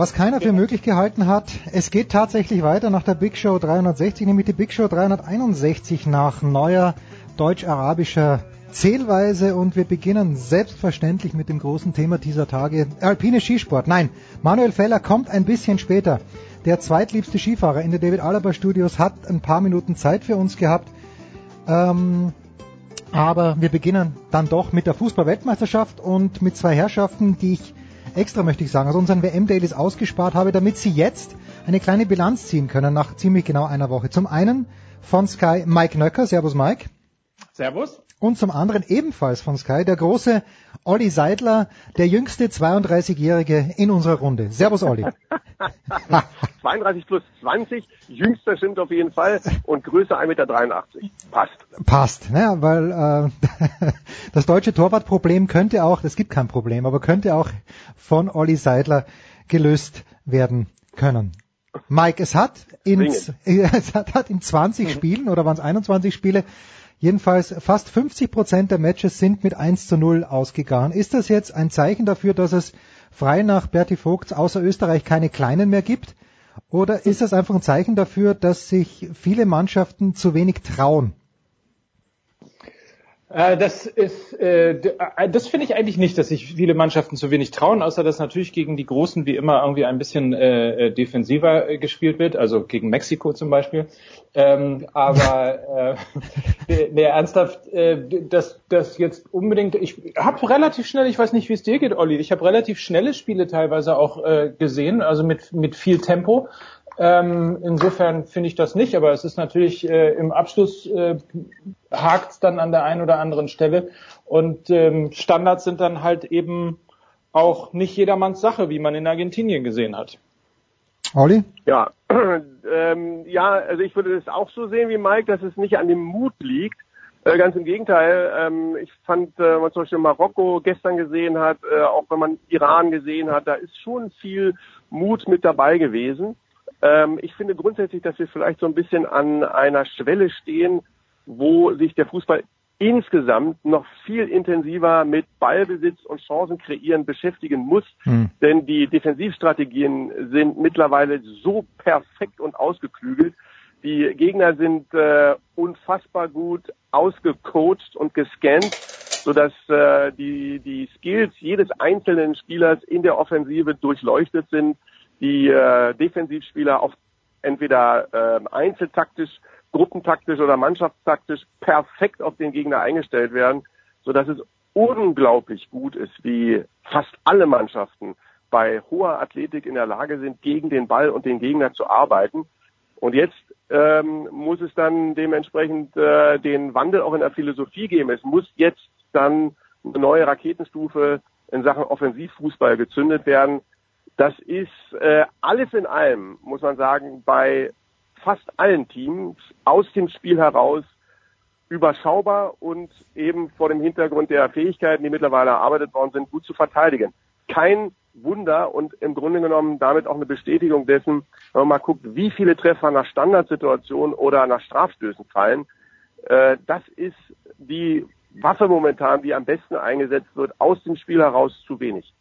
Was keiner für möglich gehalten hat, es geht tatsächlich weiter nach der Big Show 360, nämlich die Big Show 361 nach neuer deutsch-arabischer Zählweise und wir beginnen selbstverständlich mit dem großen Thema dieser Tage, alpine Skisport. Nein, Manuel Feller kommt ein bisschen später. Der zweitliebste Skifahrer in der David Alaba Studios hat ein paar Minuten Zeit für uns gehabt. Ähm, aber wir beginnen dann doch mit der Fußball-Weltmeisterschaft und mit zwei Herrschaften, die ich extra möchte ich sagen, aus unseren WM-Dailies ausgespart habe, damit Sie jetzt eine kleine Bilanz ziehen können nach ziemlich genau einer Woche. Zum einen von Sky Mike Nöcker. Servus Mike. Servus. Und zum anderen ebenfalls von Sky der große Olli Seidler, der jüngste 32-Jährige in unserer Runde. Servus Olli. 32 plus 20, jüngster stimmt auf jeden Fall und Größe 1,83 Meter. Passt. Passt, ne? weil äh, das deutsche Torwartproblem könnte auch, es gibt kein Problem, aber könnte auch von Olli Seidler gelöst werden können. Mike, es hat in, es hat, hat in 20 Spielen oder waren es 21 Spiele Jedenfalls fast 50 Prozent der Matches sind mit 1 zu 0 ausgegangen. Ist das jetzt ein Zeichen dafür, dass es frei nach Berti Vogts außer Österreich keine Kleinen mehr gibt? Oder ist das einfach ein Zeichen dafür, dass sich viele Mannschaften zu wenig trauen? Äh, das ist, äh, äh, das finde ich eigentlich nicht, dass sich viele Mannschaften zu wenig trauen, außer dass natürlich gegen die Großen wie immer irgendwie ein bisschen defensiver gespielt wird, also gegen Mexiko zum Beispiel. Ähm, aber äh, nee, ernsthaft, dass das jetzt unbedingt, ich habe relativ schnell, ich weiß nicht, wie es dir geht, Olli, ich habe relativ schnelle Spiele teilweise auch gesehen, also mit mit viel Tempo. Ähm, insofern finde ich das nicht, aber es ist natürlich äh, im Abschluss äh, hakt es dann an der einen oder anderen Stelle und ähm, Standards sind dann halt eben auch nicht jedermanns Sache, wie man in Argentinien gesehen hat. Olli? Ja, ähm, ja, also ich würde das auch so sehen wie Mike, dass es nicht an dem Mut liegt. Äh, ganz im Gegenteil. Ähm, ich fand, äh, wenn man zum Beispiel Marokko gestern gesehen hat, äh, auch wenn man Iran gesehen hat, da ist schon viel Mut mit dabei gewesen. Ähm, ich finde grundsätzlich, dass wir vielleicht so ein bisschen an einer Schwelle stehen, wo sich der Fußball insgesamt noch viel intensiver mit Ballbesitz und Chancen kreieren beschäftigen muss. Hm. Denn die Defensivstrategien sind mittlerweile so perfekt und ausgeklügelt. Die Gegner sind äh, unfassbar gut ausgecoacht und gescannt, sodass äh, die, die Skills jedes einzelnen Spielers in der Offensive durchleuchtet sind die äh, Defensivspieler auf entweder äh, einzeltaktisch, gruppentaktisch oder mannschaftstaktisch perfekt auf den Gegner eingestellt werden, so dass es unglaublich gut ist, wie fast alle Mannschaften bei hoher Athletik in der Lage sind, gegen den Ball und den Gegner zu arbeiten. Und jetzt ähm, muss es dann dementsprechend äh, den Wandel auch in der Philosophie geben. Es muss jetzt dann eine neue Raketenstufe in Sachen Offensivfußball gezündet werden, das ist äh, alles in allem, muss man sagen, bei fast allen Teams aus dem Spiel heraus überschaubar und eben vor dem Hintergrund der Fähigkeiten, die mittlerweile erarbeitet worden sind, gut zu verteidigen. Kein Wunder und im Grunde genommen damit auch eine Bestätigung dessen, wenn man mal guckt, wie viele Treffer nach Standardsituationen oder nach Strafstößen fallen. Äh, das ist die Waffe momentan, die am besten eingesetzt wird, aus dem Spiel heraus zu wenig.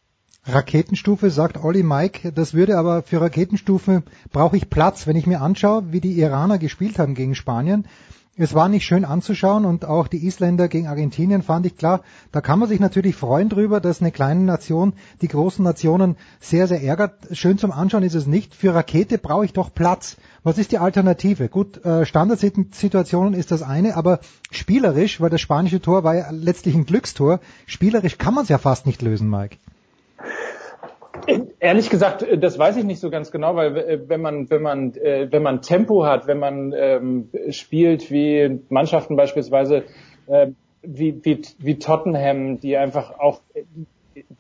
Raketenstufe, sagt Olli Mike. Das würde aber für Raketenstufe brauche ich Platz. Wenn ich mir anschaue, wie die Iraner gespielt haben gegen Spanien, es war nicht schön anzuschauen und auch die Isländer gegen Argentinien fand ich klar. Da kann man sich natürlich freuen drüber, dass eine kleine Nation die großen Nationen sehr, sehr ärgert. Schön zum Anschauen ist es nicht. Für Rakete brauche ich doch Platz. Was ist die Alternative? Gut, äh, Standardsituationen ist das eine, aber spielerisch, weil das spanische Tor war ja letztlich ein Glückstor, spielerisch kann man es ja fast nicht lösen, Mike. Ehrlich gesagt, äh, das weiß ich nicht so ganz genau, weil äh, wenn man wenn man äh, wenn man Tempo hat, wenn man ähm, spielt wie Mannschaften beispielsweise äh, wie, wie wie Tottenham, die einfach auch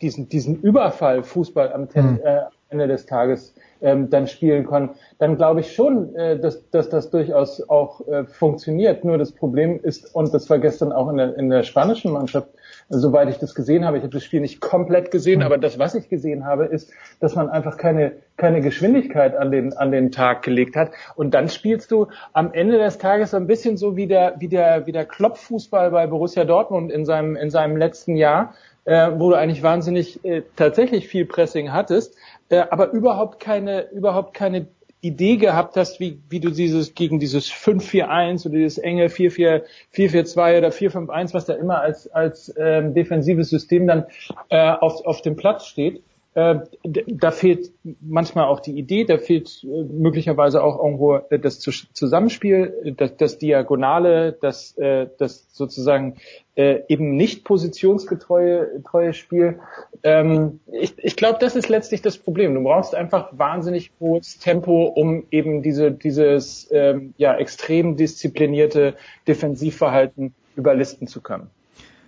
diesen diesen Überfall Fußball am mhm. äh, Ende des Tages ähm, dann spielen können, dann glaube ich schon, äh, dass, dass das durchaus auch äh, funktioniert. Nur das Problem ist, und das war gestern auch in der, in der spanischen Mannschaft, soweit ich das gesehen habe, ich habe das Spiel nicht komplett gesehen, aber das, was ich gesehen habe, ist, dass man einfach keine, keine Geschwindigkeit an den, an den Tag gelegt hat. Und dann spielst du am Ende des Tages so ein bisschen so wie der, wie der, wie der Klopffußball bei Borussia Dortmund in seinem, in seinem letzten Jahr, äh, wo du eigentlich wahnsinnig äh, tatsächlich viel Pressing hattest, äh, aber überhaupt keine, überhaupt keine Idee gehabt hast, wie, wie du dieses gegen dieses 5-4-1 oder dieses enge 4-4-4-4-2 oder 4-5-1, was da immer als, als ähm, defensives System dann äh, auf, auf dem Platz steht, da fehlt manchmal auch die Idee, da fehlt äh, möglicherweise auch irgendwo äh, das Zusammenspiel, das, das Diagonale, das, das sozusagen eben nicht positionsgetreue treue Spiel. Ähm, ich ich glaube, das ist letztlich das Problem. Du brauchst einfach wahnsinnig hohes Tempo, um eben diese, dieses ähm, ja, extrem disziplinierte Defensivverhalten überlisten zu können.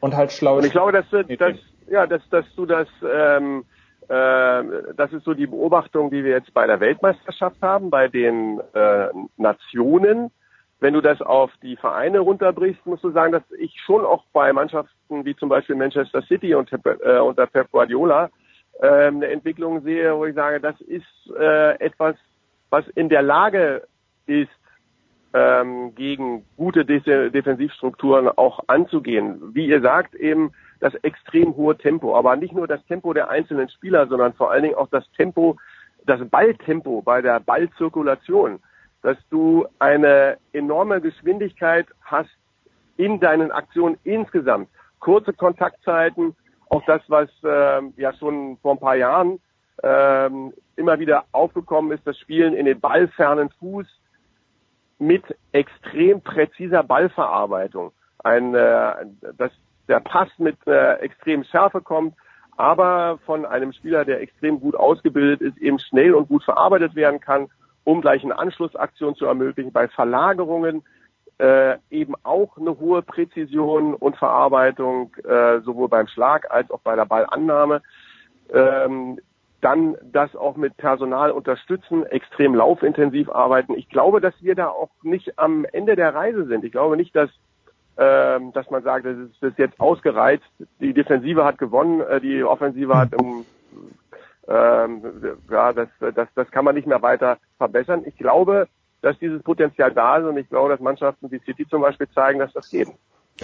Und halt schlau. Und ich glaube, dass, dass, ja, dass, dass du das ähm, äh, das ist so die Beobachtung, die wir jetzt bei der Weltmeisterschaft haben, bei den äh, Nationen. Wenn du das auf die Vereine runterbrichst, musst du sagen, dass ich schon auch bei Mannschaften wie zum Beispiel Manchester City und, äh, unter Pep Guardiola äh, eine Entwicklung sehe, wo ich sage, das ist äh, etwas, was in der Lage ist, ähm, gegen gute De Defensivstrukturen auch anzugehen. Wie ihr sagt, eben das extrem hohe Tempo. Aber nicht nur das Tempo der einzelnen Spieler, sondern vor allen Dingen auch das Tempo, das Balltempo bei der Ballzirkulation. Dass du eine enorme Geschwindigkeit hast in deinen Aktionen insgesamt. Kurze Kontaktzeiten, auch das, was äh, ja schon vor ein paar Jahren ähm, immer wieder aufgekommen ist, das Spielen in den ballfernen Fuß mit extrem präziser Ballverarbeitung. Ein, äh, das der Pass mit äh, extrem Schärfe kommt, aber von einem Spieler, der extrem gut ausgebildet ist, eben schnell und gut verarbeitet werden kann, um gleich eine Anschlussaktion zu ermöglichen. Bei Verlagerungen äh, eben auch eine hohe Präzision und Verarbeitung, äh, sowohl beim Schlag als auch bei der Ballannahme. Ähm, dann das auch mit Personal unterstützen, extrem laufintensiv arbeiten. Ich glaube, dass wir da auch nicht am Ende der Reise sind. Ich glaube nicht, dass ähm, dass man sagt, das ist, das ist jetzt ausgereizt, die Defensive hat gewonnen, äh, die Offensive hat im, ähm, ja, das, das, das kann man nicht mehr weiter verbessern. Ich glaube, dass dieses Potenzial da ist und ich glaube, dass Mannschaften wie City zum Beispiel zeigen, dass das geht.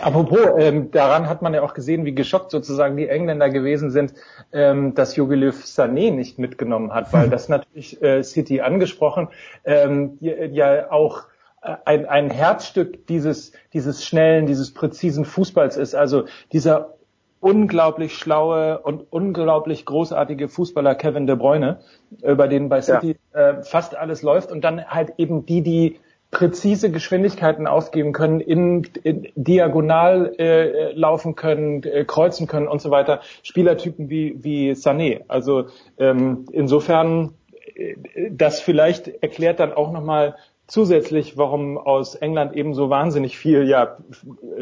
Apropos, ähm, daran hat man ja auch gesehen, wie geschockt sozusagen die Engländer gewesen sind, ähm, dass Jogi Löw Sané nicht mitgenommen hat, weil das natürlich äh, City angesprochen ähm, ja auch ein, ein Herzstück dieses, dieses schnellen, dieses präzisen Fußballs ist. Also dieser unglaublich schlaue und unglaublich großartige Fußballer Kevin De Bruyne, über den bei City ja. äh, fast alles läuft und dann halt eben die, die präzise Geschwindigkeiten ausgeben können, in, in diagonal äh, laufen können, äh, kreuzen können und so weiter. Spielertypen wie wie Sané. Also ähm, insofern äh, das vielleicht erklärt dann auch nochmal zusätzlich, warum aus England eben so wahnsinnig viel ja,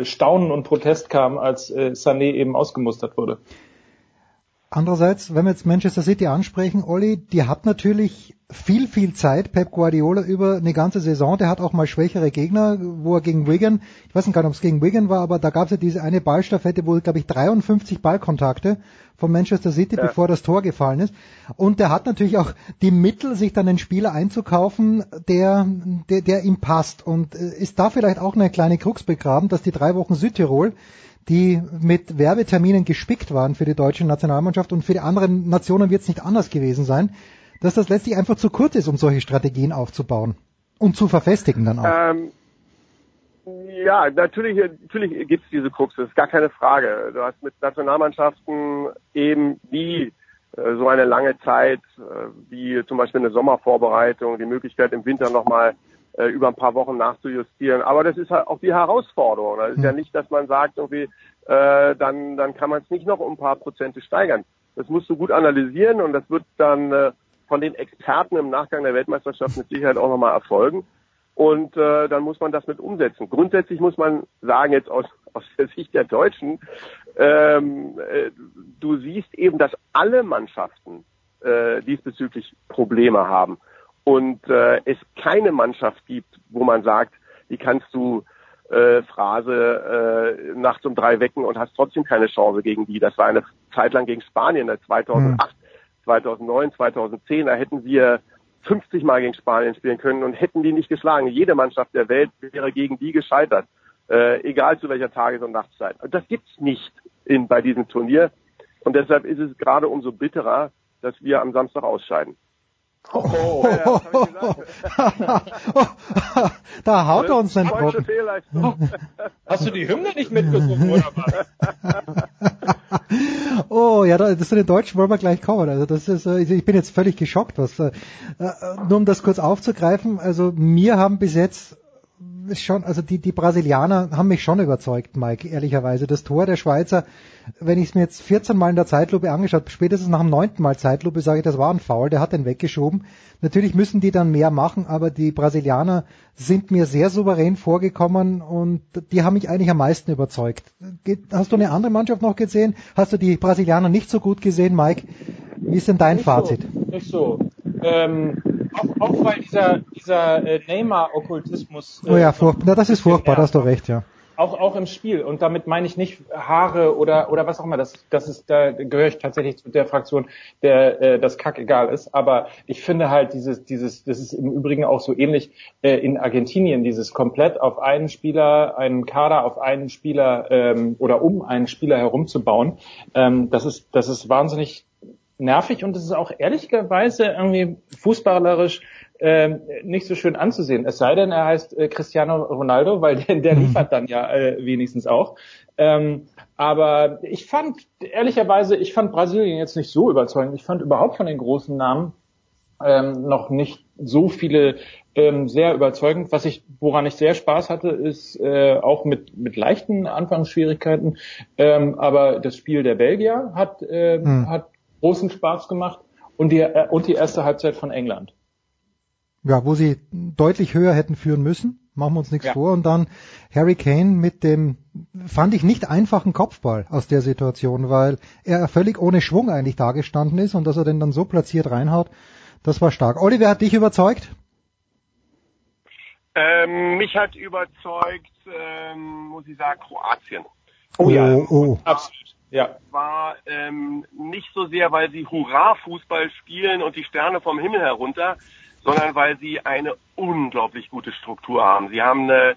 Staunen und Protest kam, als äh, Sané eben ausgemustert wurde. Andererseits, wenn wir jetzt Manchester City ansprechen, Olli, die hat natürlich viel, viel Zeit, Pep Guardiola, über eine ganze Saison. Der hat auch mal schwächere Gegner, wo er gegen Wigan, ich weiß nicht gar nicht, ob es gegen Wigan war, aber da gab es ja diese eine Ballstaffette, wo, glaube ich, 53 Ballkontakte von Manchester City, ja. bevor das Tor gefallen ist. Und der hat natürlich auch die Mittel, sich dann einen Spieler einzukaufen, der, der, der ihm passt. Und äh, ist da vielleicht auch eine kleine Krux begraben, dass die drei Wochen Südtirol die mit Werbeterminen gespickt waren für die deutsche Nationalmannschaft und für die anderen Nationen wird es nicht anders gewesen sein, dass das letztlich einfach zu kurz ist, um solche Strategien aufzubauen und zu verfestigen dann auch. Ähm, ja, natürlich, natürlich gibt es diese Krux, das ist gar keine Frage. Du hast mit Nationalmannschaften eben nie äh, so eine lange Zeit äh, wie zum Beispiel eine Sommervorbereitung, die Möglichkeit im Winter nochmal äh, über ein paar Wochen nachzujustieren. Aber das ist halt auch die Herausforderung. Das ist ja hm. nicht, dass man sagt, irgendwie, äh, dann, dann kann man es nicht noch um ein paar Prozente steigern. Das musst du gut analysieren und das wird dann äh, von den Experten im Nachgang der Weltmeisterschaft mit Sicherheit auch nochmal erfolgen. Und äh, dann muss man das mit umsetzen. Grundsätzlich muss man sagen, jetzt aus, aus der Sicht der Deutschen, ähm, äh, du siehst eben, dass alle Mannschaften äh, diesbezüglich Probleme haben. Und äh, es keine Mannschaft gibt, wo man sagt, die kannst du äh, Phrase äh, nachts um drei wecken und hast trotzdem keine Chance gegen die. Das war eine Zeit lang gegen Spanien, 2008, 2009, 2010. Da hätten wir 50 Mal gegen Spanien spielen können und hätten die nicht geschlagen. Jede Mannschaft der Welt wäre gegen die gescheitert, äh, egal zu welcher Tages- und Nachtszeit. Und das gibt's nicht in, bei diesem Turnier. Und deshalb ist es gerade umso bitterer, dass wir am Samstag ausscheiden. Oh, oh, oh, da haut er uns einen Bock. Hast du die Hymne nicht mitgesungen oder was? oh, ja, das zu den Deutschen wollen wir gleich kommen. Also das ist, äh, ich bin jetzt völlig geschockt, was, äh, äh, nur um das kurz aufzugreifen. Also mir haben bis jetzt schon, also die, die Brasilianer haben mich schon überzeugt, Mike, ehrlicherweise. Das Tor der Schweizer, wenn ich es mir jetzt 14 Mal in der Zeitlupe angeschaut, spätestens nach dem neunten Mal Zeitlupe sage ich, das war ein Foul, der hat den weggeschoben. Natürlich müssen die dann mehr machen, aber die Brasilianer sind mir sehr souverän vorgekommen und die haben mich eigentlich am meisten überzeugt. Hast du eine andere Mannschaft noch gesehen? Hast du die Brasilianer nicht so gut gesehen, Mike? Wie ist denn dein nicht Fazit? So, nicht so. Ähm, auch, auch weil dieser, dieser äh, Neymar-Okkultismus. Äh, oh ja, furchtbar. das ist furchtbar, da hast du recht, ja. Auch, auch im Spiel. Und damit meine ich nicht Haare oder, oder was auch immer. Das, das ist, da gehöre ich tatsächlich zu der Fraktion, der äh, das Kack egal ist. Aber ich finde halt dieses, dieses, das ist im Übrigen auch so ähnlich äh, in Argentinien, dieses komplett auf einen Spieler, einen Kader auf einen Spieler ähm, oder um einen Spieler herumzubauen. Ähm, das ist, das ist wahnsinnig nervig und es ist auch ehrlicherweise irgendwie fußballerisch äh, nicht so schön anzusehen. Es sei denn, er heißt äh, Cristiano Ronaldo, weil der, der mhm. liefert dann ja äh, wenigstens auch. Ähm, aber ich fand, ehrlicherweise, ich fand Brasilien jetzt nicht so überzeugend. Ich fand überhaupt von den großen Namen ähm, noch nicht so viele ähm, sehr überzeugend. Was ich, woran ich sehr Spaß hatte, ist äh, auch mit mit leichten Anfangsschwierigkeiten. Ähm, aber das Spiel der Belgier hat äh, hm. hat großen Spaß gemacht und die, äh, und die erste Halbzeit von England. Ja, wo sie deutlich höher hätten führen müssen, machen wir uns nichts ja. vor. Und dann Harry Kane mit dem, fand ich nicht einfachen Kopfball aus der Situation, weil er völlig ohne Schwung eigentlich dagestanden ist und dass er den dann so platziert reinhaut, das war stark. Oliver hat dich überzeugt? Ähm, mich hat überzeugt, ähm, muss ich sagen, Kroatien. Oh, ja, oh. absolut ja. war ähm, nicht so sehr, weil sie Hurra-Fußball spielen und die Sterne vom Himmel herunter, sondern weil sie eine unglaublich gute Struktur haben. Sie haben eine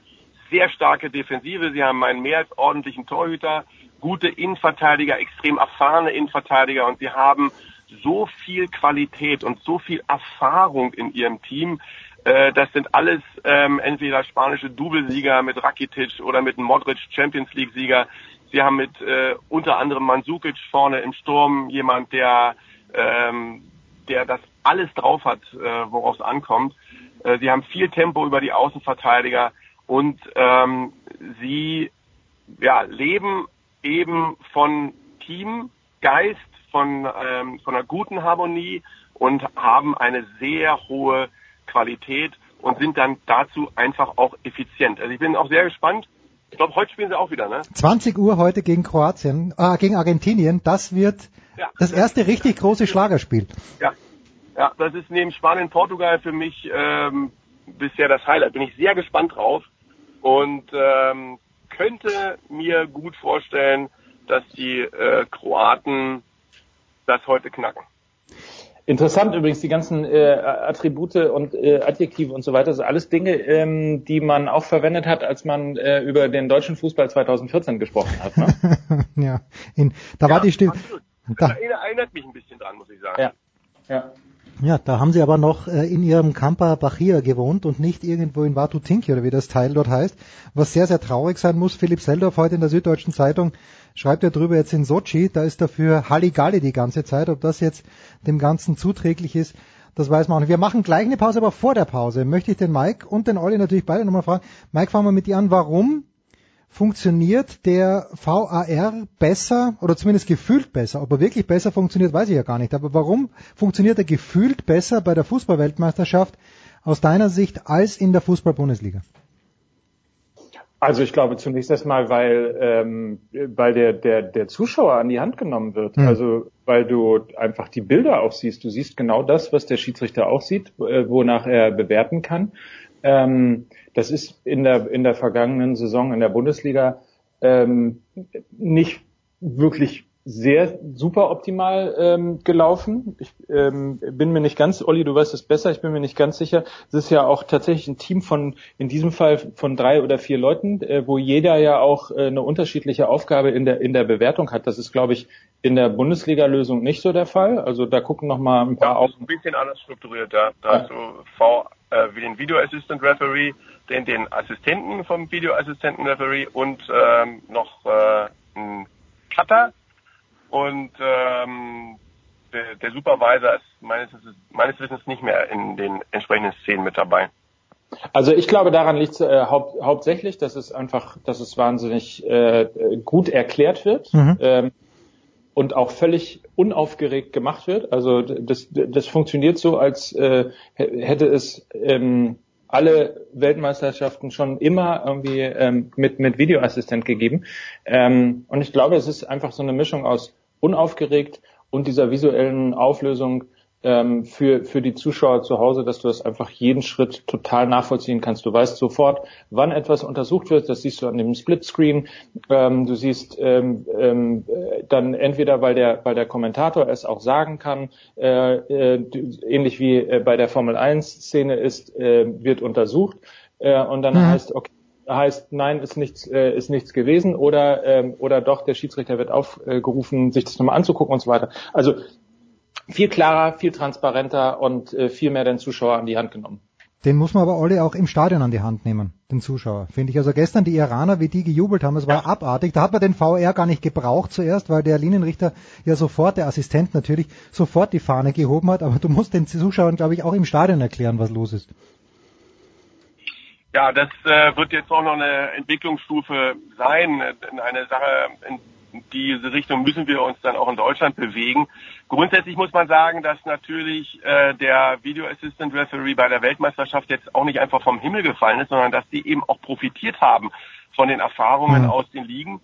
sehr starke Defensive, sie haben einen mehr als ordentlichen Torhüter, gute Innenverteidiger, extrem erfahrene Innenverteidiger und sie haben so viel Qualität und so viel Erfahrung in ihrem Team. Äh, das sind alles ähm, entweder spanische Doublesieger mit Rakitic oder mit Modric Champions League Sieger. Sie haben mit äh, unter anderem Mandzukic vorne im Sturm jemand, der, ähm, der das alles drauf hat, äh, worauf es ankommt. Äh, sie haben viel Tempo über die Außenverteidiger und ähm, sie ja, leben eben von Teamgeist, von, ähm, von einer guten Harmonie und haben eine sehr hohe Qualität und sind dann dazu einfach auch effizient. Also ich bin auch sehr gespannt, ich glaube, heute spielen sie auch wieder, ne? 20 Uhr heute gegen Kroatien, äh, gegen Argentinien. Das wird ja, das erste richtig große Schlagerspiel. Ja, ja, das ist neben Spanien, Portugal für mich ähm, bisher das Highlight. Bin ich sehr gespannt drauf und ähm, könnte mir gut vorstellen, dass die äh, Kroaten das heute knacken. Interessant übrigens, die ganzen äh, Attribute und äh, Adjektive und so weiter, das sind alles Dinge, ähm, die man auch verwendet hat, als man äh, über den deutschen Fußball 2014 gesprochen hat. Ne? ja, in, da war die Stimme. Das erinnert mich ein bisschen dran, muss ich sagen. Ja. ja. Ja, da haben sie aber noch äh, in ihrem Campa Bachia gewohnt und nicht irgendwo in Watutinki oder wie das Teil dort heißt, was sehr, sehr traurig sein muss. Philipp Seldorf heute in der Süddeutschen Zeitung schreibt ja drüber jetzt in Sochi, da ist dafür Halligalli die ganze Zeit. Ob das jetzt dem Ganzen zuträglich ist, das weiß man auch nicht. Wir machen gleich eine Pause, aber vor der Pause möchte ich den Mike und den Olli natürlich beide nochmal fragen. Mike, fangen wir mit dir an. Warum funktioniert der VAR besser oder zumindest gefühlt besser. Ob er wirklich besser funktioniert, weiß ich ja gar nicht. Aber warum funktioniert er gefühlt besser bei der Fußballweltmeisterschaft aus deiner Sicht als in der Fußball-Bundesliga? Also ich glaube zunächst erstmal, weil ähm, weil der der der Zuschauer an die Hand genommen wird. Hm. Also weil du einfach die Bilder auch siehst. Du siehst genau das, was der Schiedsrichter auch sieht, äh, wonach er bewerten kann. Ähm, das ist in der, in der vergangenen Saison in der Bundesliga ähm, nicht wirklich sehr super optimal ähm, gelaufen. Ich ähm, bin mir nicht ganz, Olli, du weißt es besser, ich bin mir nicht ganz sicher. Es ist ja auch tatsächlich ein Team von, in diesem Fall von drei oder vier Leuten, äh, wo jeder ja auch äh, eine unterschiedliche Aufgabe in der, in der Bewertung hat. Das ist, glaube ich, in der Bundesliga-Lösung nicht so der Fall. Also da gucken noch mal ein paar ja, auf. Ein bisschen anders strukturiert, da, da ja. hast du V äh, wie den Video Assistant Referee, den, den Assistenten vom Video Assistant Referee und ähm, noch äh, einen Cutter und ähm, der, der Supervisor ist meines, meines Wissens nicht mehr in den entsprechenden Szenen mit dabei. Also ich glaube, daran liegt es äh, haupt, hauptsächlich, dass es einfach, dass es wahnsinnig äh, gut erklärt wird mhm. ähm, und auch völlig unaufgeregt gemacht wird. Also das, das funktioniert so, als äh, hätte es ähm, alle Weltmeisterschaften schon immer irgendwie ähm, mit, mit Videoassistent gegeben. Ähm, und ich glaube, es ist einfach so eine Mischung aus unaufgeregt und dieser visuellen Auflösung ähm, für, für die Zuschauer zu Hause, dass du das einfach jeden Schritt total nachvollziehen kannst. Du weißt sofort, wann etwas untersucht wird, das siehst du an dem Splitscreen. Ähm, du siehst ähm, ähm, dann entweder, weil der, weil der Kommentator es auch sagen kann, äh, äh, ähnlich wie äh, bei der Formel 1 Szene ist, äh, wird untersucht äh, und dann mhm. heißt, okay, heißt, nein, ist nichts, äh, ist nichts gewesen oder, ähm, oder doch, der Schiedsrichter wird aufgerufen, sich das nochmal anzugucken und so weiter. Also viel klarer, viel transparenter und äh, viel mehr den Zuschauer an die Hand genommen. Den muss man aber alle auch im Stadion an die Hand nehmen, den Zuschauer, finde ich. Also gestern die Iraner, wie die gejubelt haben, das war ja. abartig. Da hat man den VR gar nicht gebraucht zuerst, weil der Linienrichter ja sofort, der Assistent natürlich, sofort die Fahne gehoben hat. Aber du musst den Zuschauern, glaube ich, auch im Stadion erklären, was los ist. Ja, das äh, wird jetzt auch noch eine Entwicklungsstufe sein, eine Sache, in diese Richtung müssen wir uns dann auch in Deutschland bewegen. Grundsätzlich muss man sagen, dass natürlich äh, der Video Assistant Referee bei der Weltmeisterschaft jetzt auch nicht einfach vom Himmel gefallen ist, sondern dass die eben auch profitiert haben von den Erfahrungen mhm. aus den Ligen.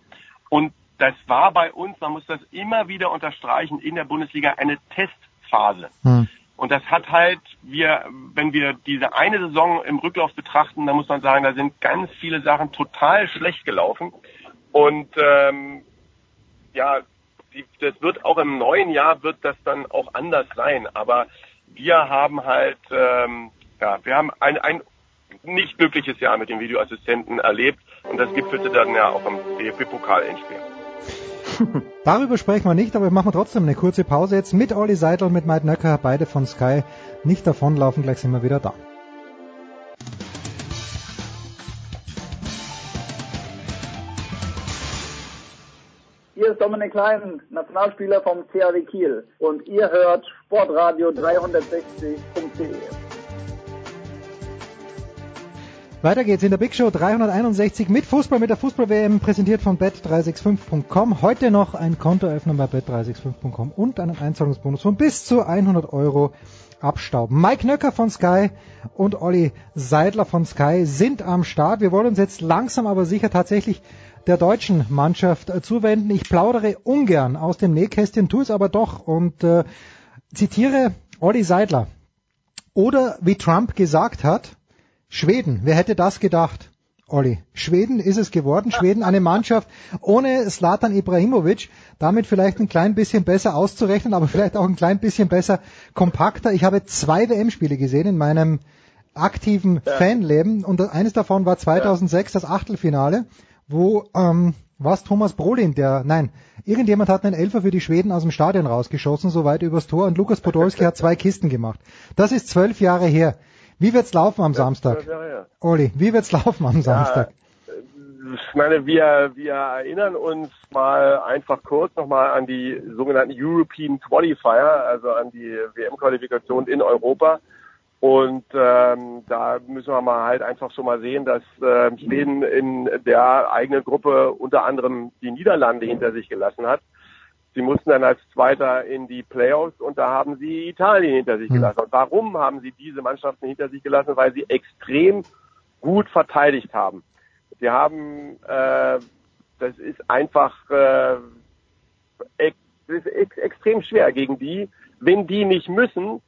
Und das war bei uns, man muss das immer wieder unterstreichen, in der Bundesliga eine Testphase. Mhm. Und das hat halt, wir, wenn wir diese eine Saison im Rücklauf betrachten, dann muss man sagen, da sind ganz viele Sachen total schlecht gelaufen. Und ähm, ja, die, das wird auch im neuen Jahr wird das dann auch anders sein. Aber wir haben halt, ähm, ja, wir haben ein, ein nicht glückliches Jahr mit dem Videoassistenten erlebt und das gipfelte dann ja auch im DFB-Pokal-Endspiel. Darüber sprechen wir nicht, aber machen wir trotzdem eine kurze Pause jetzt mit Olli Seidel, und mit Mike Nöcker, beide von Sky. Nicht davonlaufen, gleich sind wir wieder da. Hier ist Dominik Klein, Nationalspieler vom CAW Kiel und ihr hört sportradio360.de. Weiter geht's in der Big Show 361 mit Fußball, mit der Fußball-WM, präsentiert von bet365.com. Heute noch ein Konto öffnen bei bet365.com und einen Einzahlungsbonus von bis zu 100 Euro abstauben. Mike Nöcker von Sky und Olli Seidler von Sky sind am Start. Wir wollen uns jetzt langsam aber sicher tatsächlich der deutschen Mannschaft zuwenden. Ich plaudere ungern aus dem Nähkästchen, tue es aber doch und äh, zitiere Olli Seidler. Oder wie Trump gesagt hat, Schweden, wer hätte das gedacht? Olli. Schweden ist es geworden. Schweden eine Mannschaft ohne Slatan Ibrahimovic. Damit vielleicht ein klein bisschen besser auszurechnen, aber vielleicht auch ein klein bisschen besser kompakter. Ich habe zwei WM-Spiele gesehen in meinem aktiven ja. Fanleben und eines davon war 2006 ja. das Achtelfinale, wo ähm, was Thomas Brolin, der, nein, irgendjemand hat einen Elfer für die Schweden aus dem Stadion rausgeschossen, so weit übers Tor und Lukas Podolski hat zwei Kisten gemacht. Das ist zwölf Jahre her. Wie wird's laufen am Samstag? Oli, wie wird's laufen am Samstag? Ich meine, wir, wir erinnern uns mal einfach kurz nochmal an die sogenannten European Qualifier, also an die WM-Qualifikation in Europa. Und ähm, da müssen wir mal halt einfach schon mal sehen, dass äh, Schweden in der eigenen Gruppe unter anderem die Niederlande hinter sich gelassen hat. Sie mussten dann als Zweiter in die Playoffs und da haben sie Italien hinter sich hm. gelassen. Und warum haben sie diese Mannschaften hinter sich gelassen? Weil sie extrem gut verteidigt haben. Sie haben, äh, das ist einfach äh, ex, ist ex, extrem schwer gegen die, wenn die nicht müssen,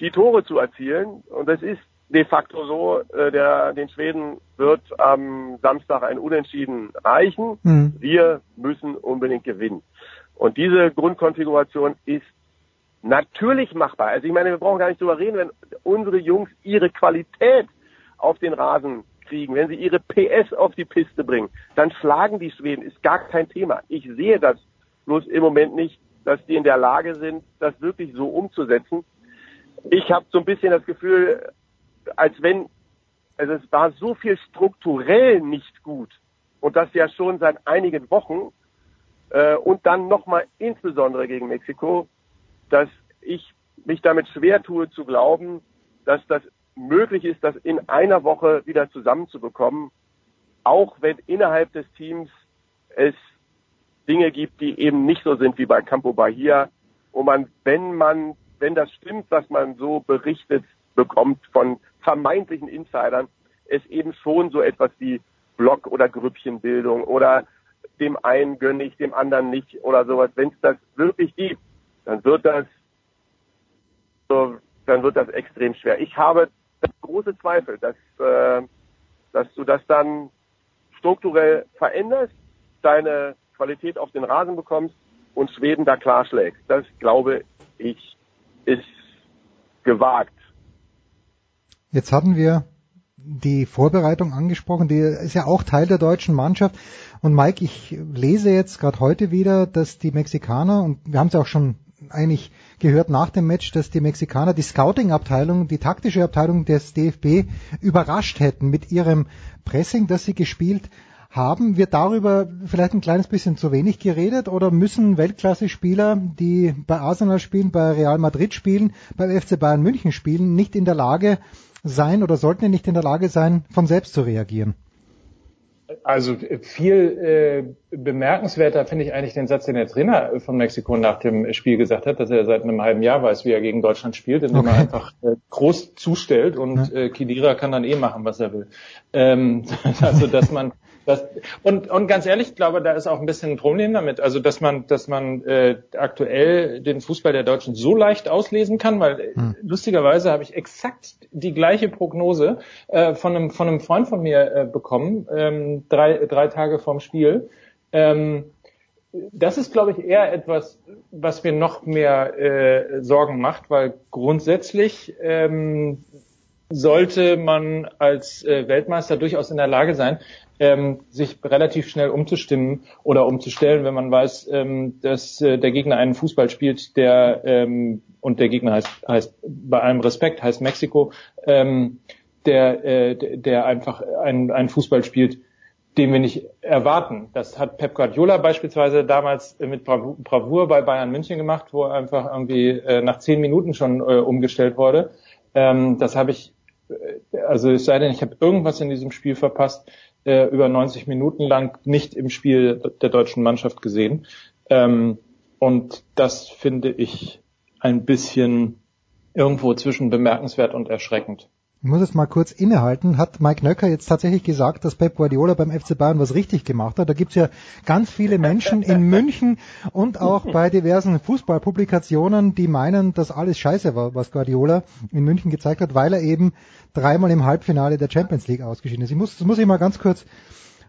die Tore zu erzielen. Und das ist de facto so, äh, der, den Schweden wird am Samstag ein Unentschieden reichen. Mhm. Wir müssen unbedingt gewinnen. Und diese Grundkonfiguration ist natürlich machbar. Also ich meine, wir brauchen gar nicht drüber reden, wenn unsere Jungs ihre Qualität auf den Rasen kriegen, wenn sie ihre PS auf die Piste bringen, dann schlagen die Schweden, ist gar kein Thema. Ich sehe das bloß im Moment nicht, dass die in der Lage sind, das wirklich so umzusetzen. Ich habe so ein bisschen das Gefühl, als wenn, also es war so viel strukturell nicht gut und das ja schon seit einigen Wochen äh, und dann nochmal insbesondere gegen Mexiko, dass ich mich damit schwer tue zu glauben, dass das möglich ist, das in einer Woche wieder zusammenzubekommen, auch wenn innerhalb des Teams es Dinge gibt, die eben nicht so sind wie bei Campo Bahia, wo man, wenn man, wenn das stimmt, was man so berichtet bekommt von vermeintlichen Insidern, es eben schon so etwas wie Block- oder Grüppchenbildung oder dem einen gönne ich, dem anderen nicht oder sowas. Wenn es das wirklich gibt, dann wird das so, dann wird das extrem schwer. Ich habe große Zweifel, dass, äh, dass du das dann strukturell veränderst, deine Qualität auf den Rasen bekommst und Schweden da klar schlägst. Das glaube ich ist gewagt. Jetzt hatten wir die Vorbereitung angesprochen, die ist ja auch Teil der deutschen Mannschaft. Und Mike, ich lese jetzt gerade heute wieder, dass die Mexikaner, und wir haben es auch schon eigentlich gehört nach dem Match, dass die Mexikaner die Scouting-Abteilung, die taktische Abteilung des DFB überrascht hätten mit ihrem Pressing, das sie gespielt haben. Wird darüber vielleicht ein kleines bisschen zu wenig geredet oder müssen Weltklasse-Spieler, die bei Arsenal spielen, bei Real Madrid spielen, beim FC Bayern München spielen, nicht in der Lage sein oder sollten nicht in der Lage sein, von selbst zu reagieren? Also viel äh, bemerkenswerter finde ich eigentlich den Satz, den der Trainer von Mexiko nach dem Spiel gesagt hat, dass er seit einem halben Jahr weiß, wie er gegen Deutschland spielt, indem okay. er einfach äh, groß zustellt und ja. äh, Kidira kann dann eh machen, was er will. Ähm, also dass man das, und, und ganz ehrlich, ich glaube, da ist auch ein bisschen ein Problem damit. Also, dass man, dass man äh, aktuell den Fußball der Deutschen so leicht auslesen kann, weil hm. lustigerweise habe ich exakt die gleiche Prognose äh, von, einem, von einem Freund von mir äh, bekommen, ähm, drei, drei Tage vorm Spiel. Ähm, das ist, glaube ich, eher etwas, was mir noch mehr äh, Sorgen macht, weil grundsätzlich ähm, sollte man als äh, Weltmeister durchaus in der Lage sein, ähm, sich relativ schnell umzustimmen oder umzustellen, wenn man weiß, ähm, dass äh, der Gegner einen Fußball spielt, der ähm, und der Gegner heißt, heißt bei allem Respekt heißt Mexiko, ähm, der äh, der einfach einen, einen Fußball spielt, den wir nicht erwarten. Das hat Pep Guardiola beispielsweise damals mit Bravour bei Bayern München gemacht, wo er einfach irgendwie äh, nach zehn Minuten schon äh, umgestellt wurde. Ähm, das habe ich, äh, also es sei denn, ich habe irgendwas in diesem Spiel verpasst, äh, über 90 Minuten lang nicht im Spiel der deutschen Mannschaft gesehen. Ähm, und das finde ich ein bisschen irgendwo zwischen bemerkenswert und erschreckend. Ich muss jetzt mal kurz innehalten. Hat Mike Nöcker jetzt tatsächlich gesagt, dass Pep Guardiola beim FC Bayern was richtig gemacht hat? Da gibt's ja ganz viele Menschen in München und auch bei diversen Fußballpublikationen, die meinen, dass alles scheiße war, was Guardiola in München gezeigt hat, weil er eben dreimal im Halbfinale der Champions League ausgeschieden ist. Ich muss, das muss ich mal ganz kurz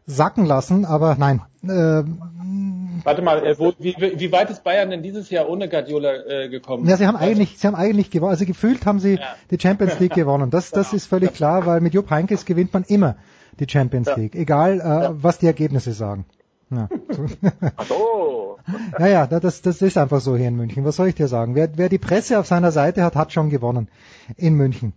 sacken lassen, aber nein. Äh, Warte mal, äh, wo, wie, wie weit ist Bayern denn dieses Jahr ohne Guardiola äh, gekommen? Ja, sie haben eigentlich, sie haben eigentlich gewonnen. Also gefühlt haben sie Ja. die Champions League gewonnen. Das, das ist völlig klar, weil mit Jupp Heynckes gewinnt man immer die Champions Ja. League, egal äh, was die Ergebnisse sagen. Ja. Ach so. ja, ja, das, das ist einfach so hier in München. Was soll ich dir sagen? Wer, wer die Presse auf seiner Seite hat, hat schon gewonnen in München.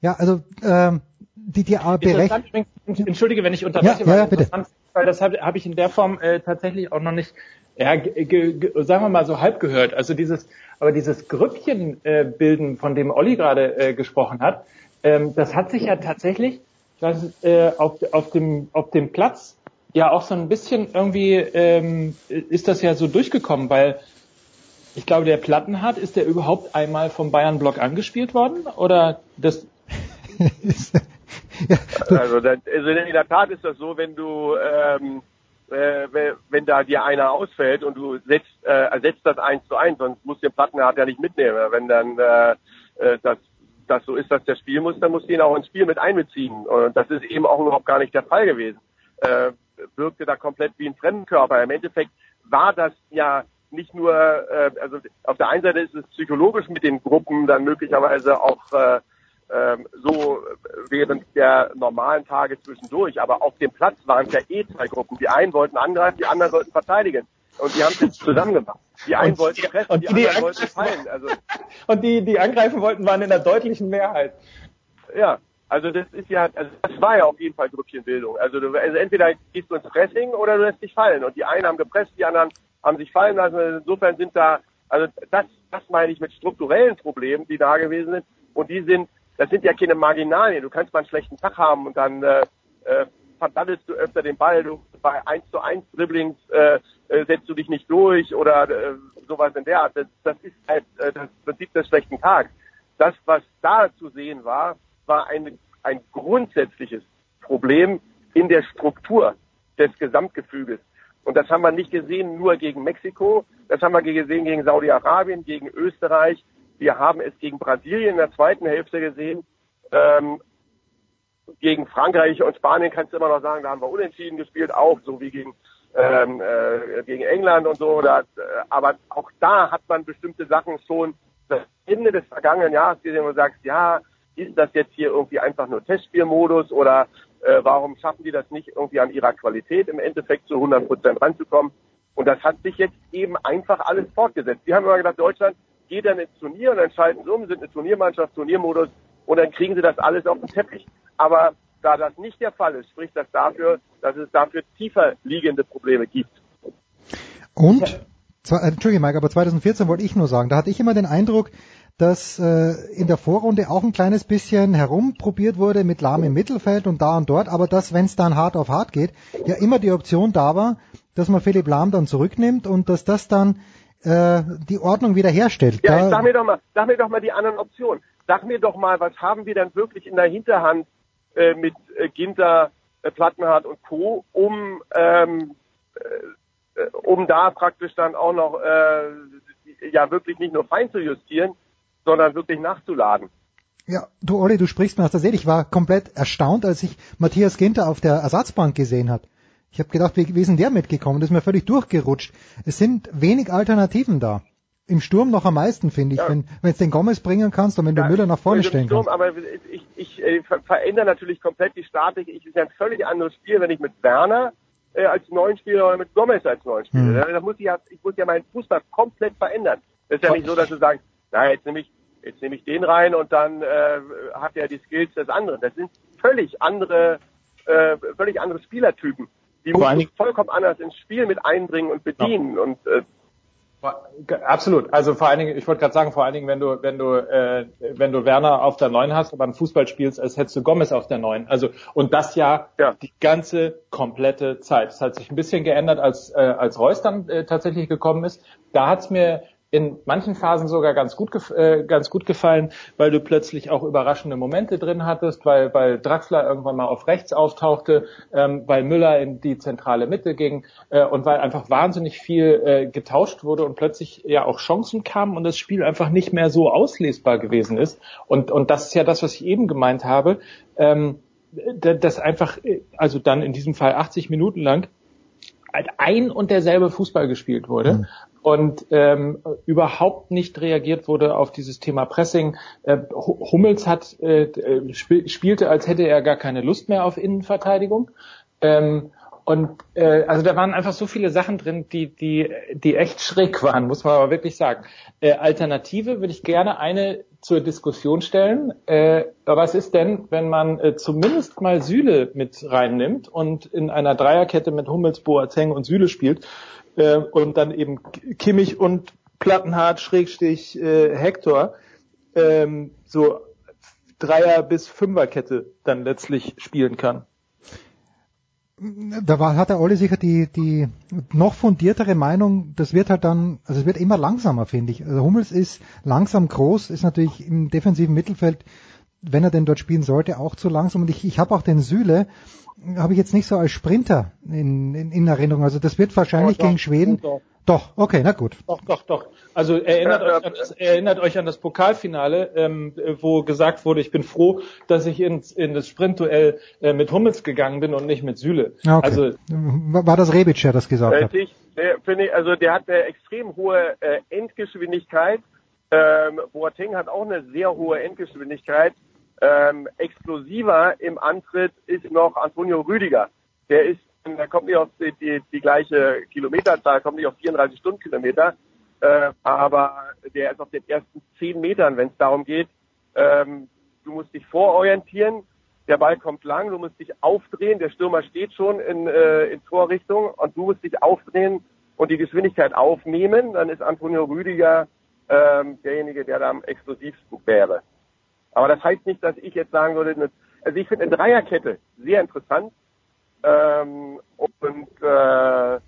Ja, also ähm, die, die äh, Berech Interessant übrigens, entschuldige, wenn ich unterbreche, Ja, weil ja, bitte. weil das habe hab ich in der Form äh, tatsächlich auch noch nicht, ja, ge, ge, ge, sagen wir mal so halb gehört. Also dieses, aber dieses Grüppchen äh, bilden, von dem Olli gerade äh, gesprochen hat, ähm, das hat sich ja tatsächlich, nicht, äh, auf, auf dem auf dem Platz ja auch so ein bisschen irgendwie ähm, ist das ja so durchgekommen, weil ich glaube, der Plattenhardt, ist der überhaupt einmal vom Bayern-Block angespielt worden? Oder das Also, das, also in der Tat ist das so, wenn du ähm, äh, wenn, da dir einer ausfällt und du setzt, äh, ersetzt das eins zu eins, sonst muss den Plattenhardt ja nicht mitnehmen. Wenn dann äh, äh, das, das so ist, dass der Spiel muss, dann musst du ihn auch ins Spiel mit einbeziehen. Und das ist eben auch überhaupt gar nicht der Fall gewesen. Äh, wirkte da komplett wie ein Fremdenkörper. Im Endeffekt war das ja nicht nur, äh, also auf der einen Seite ist es psychologisch mit den Gruppen dann möglicherweise auch äh, so während der normalen Tage zwischendurch. Aber auf dem Platz waren es ja eh zwei Gruppen. Die einen wollten angreifen, die anderen sollten verteidigen. Und die haben es jetzt zusammen gemacht. Die einen Und wollten pressen, und die, die, anderen wollten fallen. Also Und die, die angreifen wollten, waren in der deutlichen Mehrheit. ja, also das ist ja, also das war ja auf jeden Fall Grüppchenbildung. Also, du, also entweder gehst du ins Pressing oder du lässt dich fallen. Und die einen haben gepresst, die anderen haben sich fallen lassen. Insofern sind da, also das, das meine ich mit strukturellen Problemen, die da gewesen sind. Und die sind, das sind ja keine Marginalien. Du kannst mal einen schlechten Tag haben und dann äh, äh, du öfter den Ball. Du bei 1 zu 1 Dribblings äh, äh, setzt du dich nicht durch oder äh, sowas in der Art. Das, das ist halt äh, das Prinzip des schlechten Tags. Das, was da zu sehen war, war ein, ein grundsätzliches Problem in der Struktur des Gesamtgefüges. Und das haben wir nicht gesehen nur gegen Mexiko, das haben wir gesehen gegen Saudi-Arabien, gegen Österreich. Wir haben es gegen Brasilien in der zweiten Hälfte gesehen. Ähm, gegen Frankreich und Spanien kannst du immer noch sagen, da haben wir unentschieden gespielt, auch so wie gegen ähm, äh, gegen England und so. Da, äh, aber auch da hat man bestimmte Sachen schon das Ende des vergangenen Jahres gesehen und sagst, ja, ist das jetzt hier irgendwie einfach nur Testspielmodus oder äh, warum schaffen die das nicht irgendwie an ihrer Qualität im Endeffekt zu 100 Prozent ranzukommen? Und das hat sich jetzt eben einfach alles fortgesetzt. Wir haben immer gedacht, Deutschland geht dann ins Turnier und dann schalten sie um, sind eine Turniermannschaft, Turniermodus und dann kriegen sie das alles auf den Teppich. Aber da das nicht der Fall ist, spricht das dafür, dass es dafür tiefer liegende Probleme gibt. Und, äh, Entschuldige Mike, aber 2014 wollte ich nur sagen, da hatte ich immer den Eindruck, dass äh, in der Vorrunde auch ein kleines bisschen herumprobiert wurde mit Lahm im Mittelfeld und da und dort, aber dass, wenn es dann hart auf hart geht, ja immer die Option da war, dass man Philipp Lahm dann zurücknimmt und dass das dann äh, die Ordnung wiederherstellt. Ja, da, sag mir doch mal, sag mir doch mal die anderen Optionen. Sag mir doch mal, was haben wir dann wirklich in der Hinterhand äh, mit äh, Ginter, äh, Plattenhardt und Co., um ähm, äh, um da praktisch dann auch noch äh, ja wirklich nicht nur fein zu justieren, sondern wirklich nachzuladen. Ja, du Olli, du sprichst mir aus der Seele. Ich war komplett erstaunt, als ich Matthias Ginter auf der Ersatzbank gesehen habe. Ich habe gedacht, wie, wie ist denn der mitgekommen? Das ist mir völlig durchgerutscht. Es sind wenig Alternativen da. Im Sturm noch am meisten, finde ich, Ja. wenn es den Gomez bringen kannst und wenn du Ja, Müller nach vorne stellen Sturm, kannst. Aber ich, ich äh, ver verändere natürlich komplett die Statik. Ich ist ja ein völlig anderes Spiel, wenn ich mit Werner äh, als neuen Spieler oder mit Gomez als neuen Spieler. Hm. Da muss ich ja, ich muss ja meinen Fußball komplett verändern. Das ist ja nicht so, dass du sagst, na jetzt nehme ich jetzt nehme ich den rein und dann äh, hat er die Skills des anderen. Das sind völlig andere, äh, völlig andere Spielertypen. Die musst du vollkommen anders ins Spiel mit einbringen und bedienen. Und äh, Absolut. Also vor allen Dingen, ich wollte gerade sagen, vor allen Dingen, wenn du, wenn du, äh, wenn du Werner auf der Neun hast, aber einen Fußball spielst, als hättest du Gomez auf der Neun. Also und das ja, Ja. die ganze komplette Zeit. Es hat sich ein bisschen geändert, als äh, als Reus dann äh, tatsächlich gekommen ist. Da hat's mir in manchen Phasen sogar ganz gut, äh, ganz gut gefallen, weil du plötzlich auch überraschende Momente drin hattest, weil, weil Draxler irgendwann mal auf rechts auftauchte, ähm, weil Müller in die zentrale Mitte ging äh, und weil einfach wahnsinnig viel äh, getauscht wurde und plötzlich ja auch Chancen kamen und das Spiel einfach nicht mehr so auslesbar gewesen ist. Und, und das ist ja das, was ich eben gemeint habe, ähm, dass einfach, also dann in diesem Fall 80 Minuten lang ein und derselbe Fußball gespielt wurde. Mhm und ähm, überhaupt nicht reagiert wurde auf dieses Thema Pressing. Äh, Hummels hat äh, sp spielte, als hätte er gar keine Lust mehr auf Innenverteidigung. Ähm, und äh, also da waren einfach so viele Sachen drin, die die die echt schräg waren, muss man aber wirklich sagen. Äh, Alternative würde ich gerne eine zur Diskussion stellen. Äh, was ist denn, wenn man äh, zumindest mal Süle mit reinnimmt und in einer Dreierkette mit Hummels, Boateng und Süle spielt? Äh, und dann eben Kimmich und Plattenhardt Schrägstich äh, Hector ähm, so Dreier- bis Fünferkette dann letztlich spielen kann. Da war, hat der Olli sicher die, die noch fundiertere Meinung, das wird halt dann, also es wird immer langsamer, finde ich. Also Hummels ist langsam groß, ist natürlich im defensiven Mittelfeld, wenn er denn dort spielen sollte, auch zu langsam. Und ich, ich habe auch den Süle, habe ich jetzt nicht so als Sprinter in, in, in Erinnerung. Also das wird wahrscheinlich oh, doch, gegen Schweden. Doch, doch. okay, na gut. Doch, doch, doch. Also erinnert, euch, an das, erinnert euch an das Pokalfinale, ähm, wo gesagt wurde, ich bin froh, dass ich ins, in das Sprintduell äh, mit Hummels gegangen bin und nicht mit Süle. Okay. Also war das Rebic, der das gesagt äh, hat? Ich, finde ich, also der hat eine extrem hohe äh, Endgeschwindigkeit. Ähm, Boateng hat auch eine sehr hohe Endgeschwindigkeit. Ähm, explosiver im Antritt ist noch Antonio Rüdiger. Der ist, der kommt nicht auf die, die, die gleiche Kilometerzahl, kommt nicht auf 34 Stundenkilometer, äh, aber der ist auf den ersten 10 Metern, wenn es darum geht, ähm, du musst dich vororientieren, der Ball kommt lang, du musst dich aufdrehen, der Stürmer steht schon in, äh, in Torrichtung und du musst dich aufdrehen und die Geschwindigkeit aufnehmen, dann ist Antonio Rüdiger ähm, derjenige, der da am explosivsten wäre. Aber das heißt nicht, dass ich jetzt sagen würde, also ich finde eine Dreierkette sehr interessant. Ähm, und äh,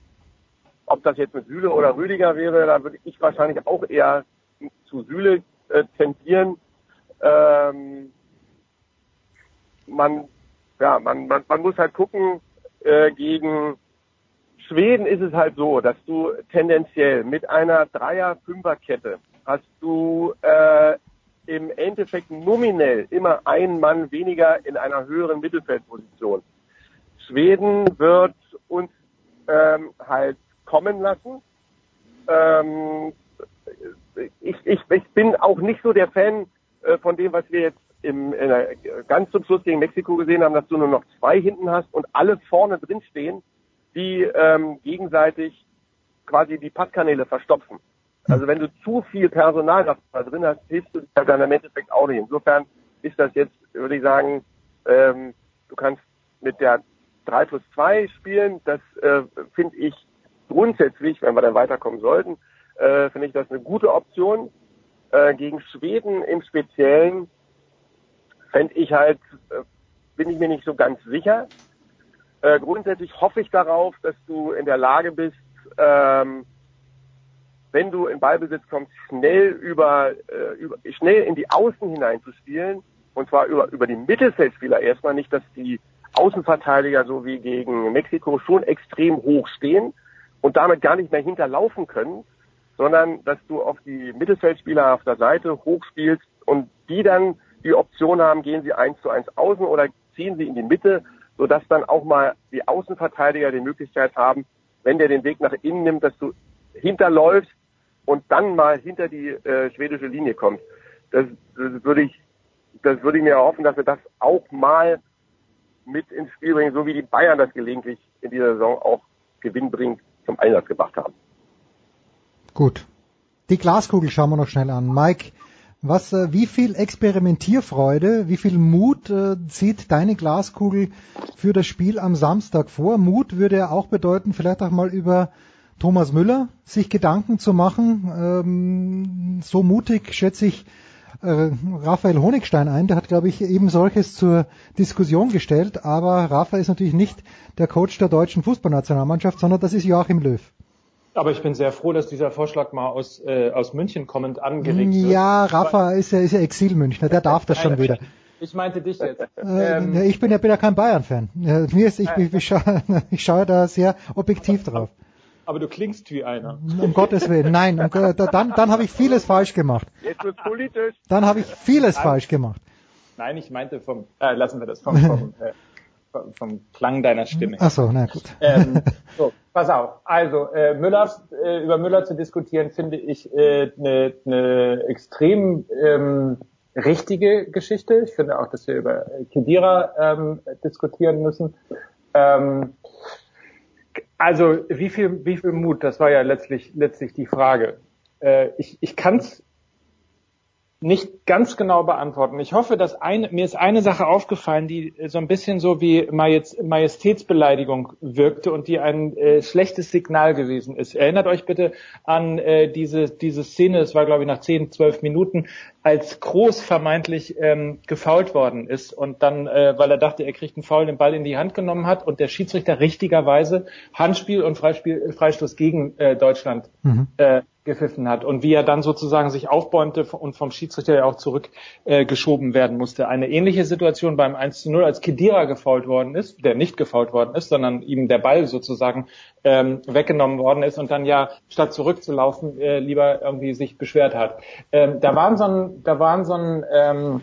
ob das jetzt mit Süle oder Rüdiger wäre, da würde ich wahrscheinlich auch eher zu Süle äh, tendieren. Ähm, man, ja, man, man, man muss halt gucken, äh, gegen Schweden ist es halt so, dass du tendenziell mit einer Dreier-Fünfer-Kette hast du äh, im Endeffekt nominell immer ein Mann weniger in einer höheren Mittelfeldposition. Schweden wird uns ähm, halt kommen lassen. Ähm, ich, ich, ich bin auch nicht so der Fan äh, von dem, was wir jetzt im, in ganz zum Schluss gegen Mexiko gesehen haben, dass du nur noch zwei hinten hast und alle vorne drin stehen, die ähm, gegenseitig quasi die Passkanäle verstopfen. Also wenn du zu viel Personal da drin hast, hilfst du dir dann im Endeffekt auch nicht. Insofern ist das jetzt, würde ich sagen, ähm, du kannst mit der 3 plus 2 spielen. Das äh, finde ich grundsätzlich, wenn wir dann weiterkommen sollten, äh, finde ich das eine gute Option. Äh, gegen Schweden im Speziellen fände ich halt, äh, bin ich mir nicht so ganz sicher. Äh, grundsätzlich hoffe ich darauf, dass du in der Lage bist, ähm, wenn du in Ballbesitz kommst, schnell über, äh, über schnell in die Außen hinein zu spielen. Und zwar über, über die Mittelfeldspieler. Erstmal nicht, dass die Außenverteidiger so wie gegen Mexiko schon extrem hoch stehen und damit gar nicht mehr hinterlaufen können, sondern dass du auf die Mittelfeldspieler auf der Seite hochspielst und die dann die Option haben, gehen sie eins zu eins außen oder ziehen sie in die Mitte, sodass dann auch mal die Außenverteidiger die Möglichkeit haben, wenn der den Weg nach innen nimmt, dass du hinterläufst und dann mal hinter die äh, schwedische Linie kommt. Das, das würde ich, das würde ich mir erhoffen, dass wir das auch mal mit ins Spiel bringen, so wie die Bayern das gelegentlich in dieser Saison auch gewinnbringend zum Einsatz gebracht haben. Gut. Die Glaskugel schauen wir noch schnell an. Mike, was, äh, wie viel Experimentierfreude, wie viel Mut äh, zieht deine Glaskugel für das Spiel am Samstag vor? Mut würde ja auch bedeuten, vielleicht auch mal über Thomas Müller sich Gedanken zu machen. Ähm, so mutig schätze ich äh, Raphael Honigstein ein. Der hat, glaube ich, eben solches zur Diskussion gestellt. Aber Rafa ist natürlich nicht der Coach der deutschen Fußballnationalmannschaft, sondern das ist Joachim Löw. Aber ich bin sehr froh, dass dieser Vorschlag mal aus, äh, aus München kommend angeregt wird. Ja, Rafa ist ja, ist ja Exil-Münchner, der darf das schon wieder. Ich meinte dich jetzt. Äh, Ähm, ich bin ja, bin ja kein Bayern-Fan. Mir ist, ich, ich, schaue, ich schaue da sehr objektiv drauf. Aber du klingst wie einer. Um Gottes Willen, nein, um, Go- dann, dann habe ich vieles falsch gemacht. Jetzt wird politisch. Dann habe ich vieles falsch gemacht. Nein, ich meinte vom, äh, lassen wir das, vom, vom, äh, vom, Klang deiner Stimme. Ach so, na gut. ähm, so, pass auf. Also äh, Müller, äh, über Müller zu diskutieren, finde ich eine äh, ne extrem ähm, richtige Geschichte. Ich finde auch, dass wir über Kedira ähm, diskutieren müssen. Ähm, also wie viel, wie viel Mut? Das war ja letztlich letztlich die Frage. Äh, ich ich kann es nicht ganz genau beantworten. Ich hoffe, dass eine, mir ist eine Sache aufgefallen, die so ein bisschen so wie Majest, Majestätsbeleidigung wirkte und die ein äh, schlechtes Signal gewesen ist. Erinnert euch bitte an äh, diese, diese Szene, es war glaube ich nach 10, 12 Minuten, als Groß vermeintlich ähm, gefault worden ist und dann, äh, weil er dachte, er kriegt einen Foul, den Ball in die Hand genommen hat und der Schiedsrichter richtigerweise Handspiel und Freispiel, Freistoß gegen äh, Deutschland Mhm. äh, gepfiffen hat und wie er dann sozusagen sich aufbäumte und vom Schiedsrichter ja auch zurückgeschoben äh, werden musste. Eine ähnliche Situation beim 1 zu 0, als Kedira gefault worden ist, der nicht gefault worden ist, sondern ihm der Ball sozusagen ähm, weggenommen worden ist und dann ja statt zurückzulaufen äh, lieber irgendwie sich beschwert hat. Ähm, da waren so ein, da waren so ein ähm,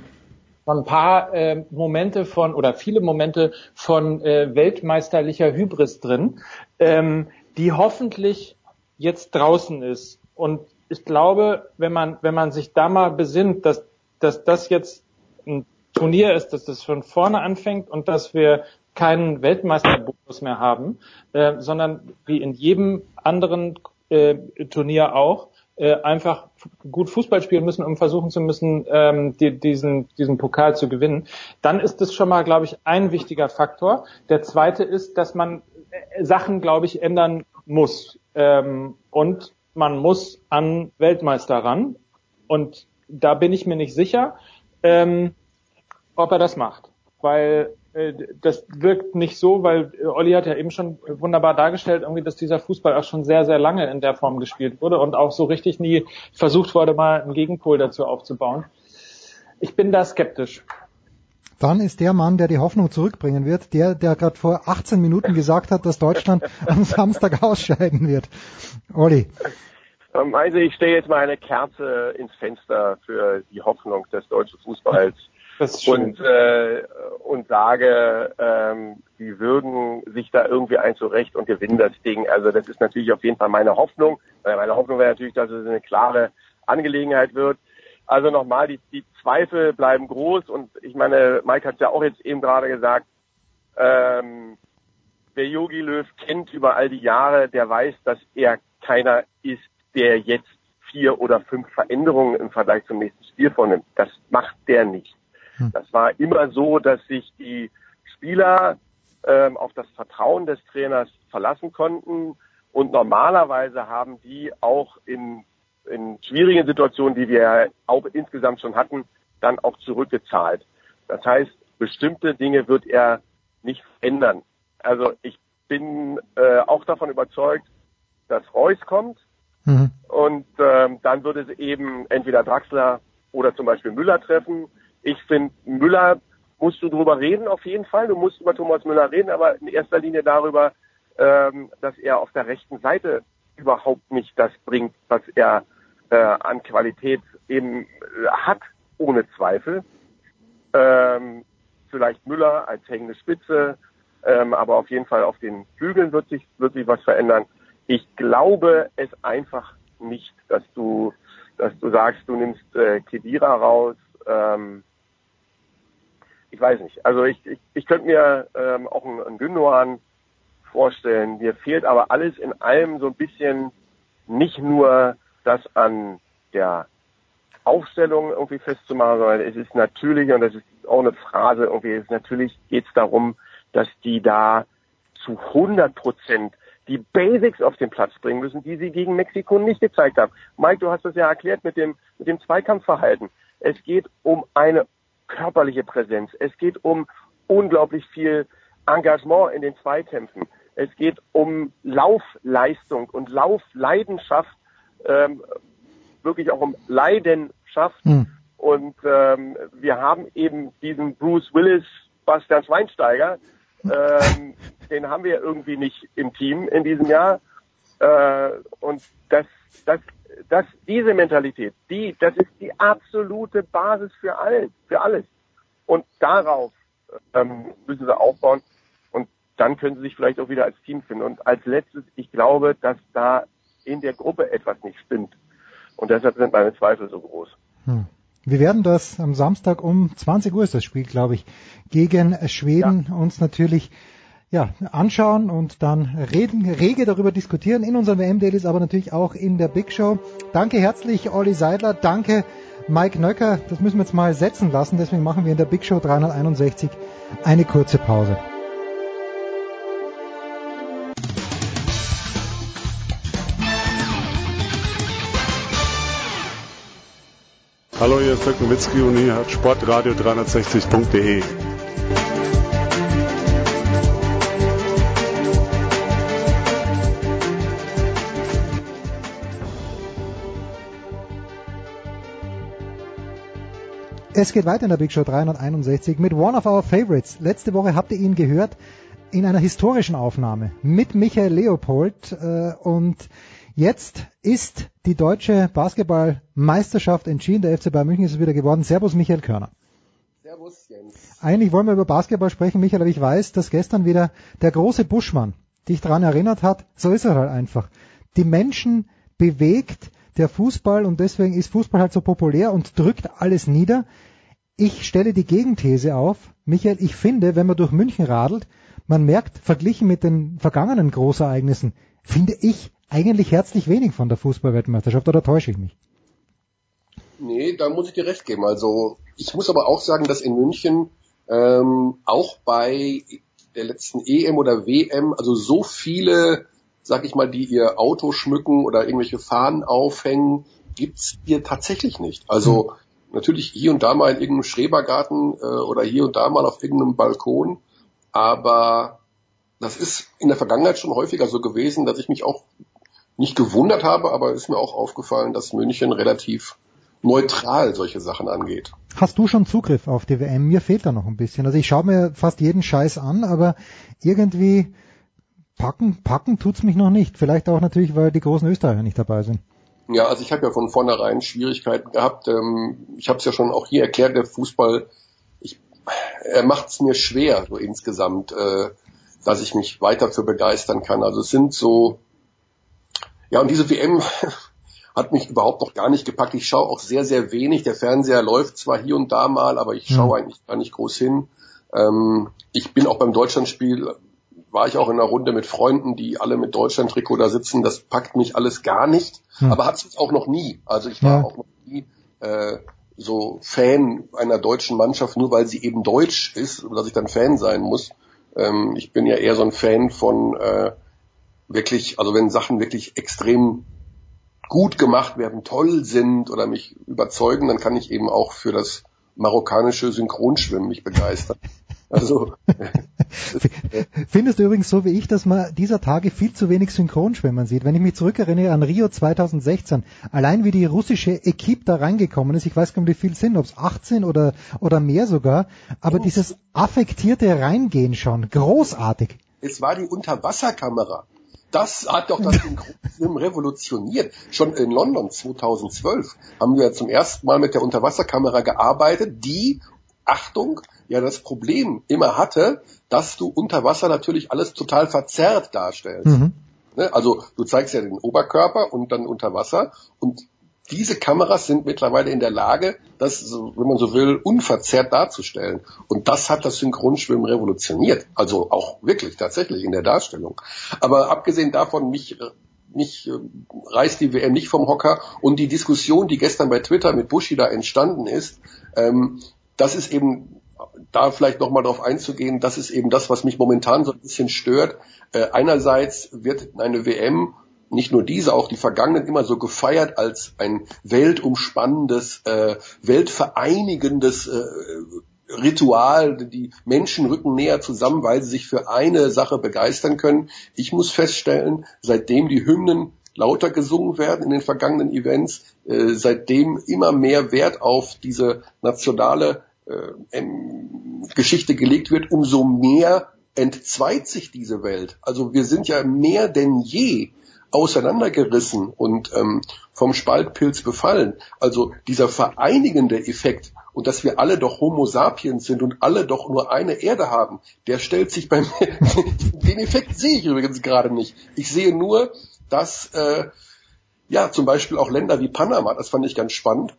so ein paar äh, Momente von oder viele Momente von äh, weltmeisterlicher Hybris drin, ähm, die hoffentlich jetzt draußen ist. Und ich glaube, wenn man wenn man sich da mal besinnt, dass dass das jetzt ein Turnier ist, dass das von vorne anfängt und dass wir keinen Weltmeisterbonus mehr haben, äh, sondern wie in jedem anderen äh, Turnier auch äh, einfach gut Fußball spielen müssen, um versuchen zu müssen, ähm, die, diesen, diesen Pokal zu gewinnen, dann ist das schon mal, glaube ich, ein wichtiger Faktor. Der zweite ist, dass man äh, Sachen, glaube ich, ändern muss. Ähm, und man muss an Weltmeister ran. Und da bin ich mir nicht sicher, ähm, ob er das macht. Weil äh, das wirkt nicht so, weil äh, Olli hat ja eben schon wunderbar dargestellt, irgendwie, dass dieser Fußball auch schon sehr, sehr lange in der Form gespielt wurde und auch so richtig nie versucht wurde, mal einen Gegenpol dazu aufzubauen. Ich bin da skeptisch. Dann ist der Mann, der die Hoffnung zurückbringen wird, der, der gerade vor 18 Minuten gesagt hat, dass Deutschland am Samstag ausscheiden wird. Olli. Ähm, Also ich stelle jetzt mal eine Kerze ins Fenster für die Hoffnung des deutschen Fußballs und, äh, und sage, ähm, die würden sich da irgendwie ein zurecht und gewinnen das Ding. Also das ist natürlich auf jeden Fall meine Hoffnung. Meine Hoffnung wäre natürlich, dass es eine klare Angelegenheit wird. Also nochmal, die, die Zweifel bleiben groß und ich meine, Mike hat ja auch jetzt eben gerade gesagt, ähm, wer Yogi Löw kennt über all die Jahre, der weiß, dass er keiner ist, der jetzt vier oder fünf Veränderungen im Vergleich zum nächsten Spiel vornimmt. Das macht der nicht. Hm. Das war immer so, dass sich die Spieler ähm, auf das Vertrauen des Trainers verlassen konnten und normalerweise haben die auch in, in schwierigen Situationen, die wir ja auch insgesamt schon hatten, dann auch zurückgezahlt. Das heißt, bestimmte Dinge wird er nicht ändern. Also ich bin äh, auch davon überzeugt, dass Reus kommt Mhm. und ähm, dann würde es eben entweder Draxler oder zum Beispiel Müller treffen. Ich finde, Müller musst du drüber reden auf jeden Fall. Du musst über Thomas Müller reden, aber in erster Linie darüber, ähm, dass er auf der rechten Seite überhaupt nicht das bringt, was er äh, an Qualität eben äh, hat, ohne Zweifel. Ähm, vielleicht Müller als hängende Spitze, ähm, aber auf jeden Fall auf den Flügeln wird sich, wird sich was verändern. Ich glaube es einfach nicht, dass du, dass du sagst, du nimmst äh, Kedira raus. Ähm, ich weiß nicht. Also ich, ich, ich könnte mir ähm, auch einen, einen Gündogan vorstellen. Mir fehlt aber alles in allem so ein bisschen nicht nur das an der Aufstellung irgendwie festzumachen, sondern es ist natürlich, und das ist auch eine Phrase irgendwie, ist natürlich geht es darum, dass die da zu 100 Prozent die Basics auf den Platz bringen müssen, die sie gegen Mexiko nicht gezeigt haben. Mike, du hast das ja erklärt mit dem, mit dem Zweikampfverhalten. Es geht um eine körperliche Präsenz. Es geht um unglaublich viel Engagement in den Zweikämpfen. Es geht um Laufleistung und Laufleidenschaft, ähm, wirklich auch um Leidenschaft. Hm. Und ähm, wir haben eben diesen Bruce Willis, Bastian Schweinsteiger, ähm, den haben wir irgendwie nicht im Team in diesem Jahr. Äh, und das, das, das, diese Mentalität, die, das ist die absolute Basis für alles, für alles. Und darauf ähm, müssen sie aufbauen. Und dann können sie sich vielleicht auch wieder als Team finden. Und als letztes, ich glaube, dass da in der Gruppe etwas nicht stimmt. Und deshalb sind meine Zweifel so groß. Hm. Wir werden das am Samstag um 20 Uhr ist das Spiel, glaube ich, gegen Schweden ja. uns natürlich ja, anschauen und dann reden, rege darüber diskutieren in unseren WM-Dailies, aber natürlich auch in der Big Show. Danke herzlich, Olli Seidler. Danke, Mike Nöcker. Das müssen wir jetzt mal setzen lassen. Deswegen machen wir in der Big Show 361 eine kurze Pause. Hallo, hier ist Dirk Nowitzki und hier hat Sportradio 360.de. Es geht weiter in der Big Show 361 mit One of Our Favorites. Letzte Woche habt ihr ihn gehört in einer historischen Aufnahme mit Michael Leopold äh, und jetzt ist die deutsche Basketballmeisterschaft entschieden. Der FC Bayern München ist es wieder geworden. Servus Michael Körner. Servus Jens. Eigentlich wollen wir über Basketball sprechen, Michael, aber ich weiß, dass gestern wieder der große Buschmann dich daran erinnert hat. So ist er halt einfach. Die Menschen bewegt der Fußball und deswegen ist Fußball halt so populär und drückt alles nieder. Ich stelle die Gegenthese auf. Michael, ich finde, wenn man durch München radelt, man merkt, verglichen mit den vergangenen Großereignissen, finde ich eigentlich herzlich wenig von der Fußballweltmeisterschaft, oder täusche ich mich? Nee, da muss ich dir recht geben. Also ich muss aber auch sagen, dass in München ähm, auch bei der letzten EM oder WM, also so viele, sag ich mal, die ihr Auto schmücken oder irgendwelche Fahnen aufhängen, gibt's hier tatsächlich nicht. Also hm natürlich hier und da mal in irgendeinem Schrebergarten äh, oder hier und da mal auf irgendeinem Balkon, aber das ist in der Vergangenheit schon häufiger so gewesen, dass ich mich auch nicht gewundert habe, aber ist mir auch aufgefallen, dass München relativ neutral solche Sachen angeht. Hast du schon Zugriff auf die WM? Mir fehlt da noch ein bisschen. Also ich schaue mir fast jeden Scheiß an, aber irgendwie packen, packen tut's mich noch nicht. Vielleicht auch natürlich, weil die großen Österreicher nicht dabei sind. Ja, also ich habe ja von vornherein Schwierigkeiten gehabt. Ähm, ich habe es ja schon auch hier erklärt, der Fußball, ich, er macht es mir schwer, so insgesamt, äh, dass ich mich weiter für begeistern kann. Also es sind so, ja, und diese WM hat mich überhaupt noch gar nicht gepackt. Ich schaue auch sehr, sehr wenig. Der Fernseher läuft zwar hier und da mal, aber ich schaue mhm. eigentlich gar nicht groß hin. Ähm, ich bin auch beim Deutschlandspiel war ich auch in einer Runde mit Freunden, die alle mit Deutschland-Trikot da sitzen. Das packt mich alles gar nicht, hm. aber hat es auch noch nie. Also ich war ja. auch noch nie äh, so Fan einer deutschen Mannschaft, nur weil sie eben deutsch ist, dass ich dann Fan sein muss. Ähm, ich bin ja eher so ein Fan von äh, wirklich, also wenn Sachen wirklich extrem gut gemacht werden, toll sind oder mich überzeugen, dann kann ich eben auch für das marokkanische Synchronschwimmen mich begeistern. Also Findest du übrigens so wie ich, dass man dieser Tage viel zu wenig Synchronschwimmen sieht? Wenn ich mich zurückerinnere an Rio 2016, allein wie die russische Equipe da reingekommen ist, ich weiß gar nicht, wie viel sind, ob es 18 oder, oder mehr sogar, aber oh. dieses affektierte Reingehen schon, großartig. Es war die Unterwasserkamera. Das hat doch das Synchronschwimmen revolutioniert. Schon in London 2012 haben wir zum ersten Mal mit der Unterwasserkamera gearbeitet, die Achtung, ja das Problem immer hatte, dass du unter Wasser natürlich alles total verzerrt darstellst. Mhm. Ne? Also du zeigst ja den Oberkörper und dann unter Wasser und diese Kameras sind mittlerweile in der Lage, das, wenn man so will, unverzerrt darzustellen. Und das hat das Synchronschwimmen revolutioniert. Also auch wirklich tatsächlich in der Darstellung. Aber abgesehen davon, mich, mich äh, reißt die WM nicht vom Hocker. Und die Diskussion, die gestern bei Twitter mit Bushi da entstanden ist, ähm, das ist eben da vielleicht nochmal drauf einzugehen, das ist eben das, was mich momentan so ein bisschen stört. Äh, einerseits wird eine WM, nicht nur diese, auch die vergangenen immer so gefeiert als ein weltumspannendes, äh, weltvereinigendes äh, Ritual, die Menschen rücken näher zusammen, weil sie sich für eine Sache begeistern können. Ich muss feststellen, seitdem die Hymnen lauter gesungen werden in den vergangenen Events, äh, seitdem immer mehr Wert auf diese nationale äh, Geschichte gelegt wird, umso mehr entzweit sich diese Welt. Also wir sind ja mehr denn je auseinandergerissen und ähm, vom Spaltpilz befallen. Also dieser vereinigende Effekt und dass wir alle doch Homo sapiens sind und alle doch nur eine Erde haben, der stellt sich bei mir, den Effekt sehe ich übrigens gerade nicht. Ich sehe nur, dass äh, ja zum Beispiel auch Länder wie Panama, das fand ich ganz spannend,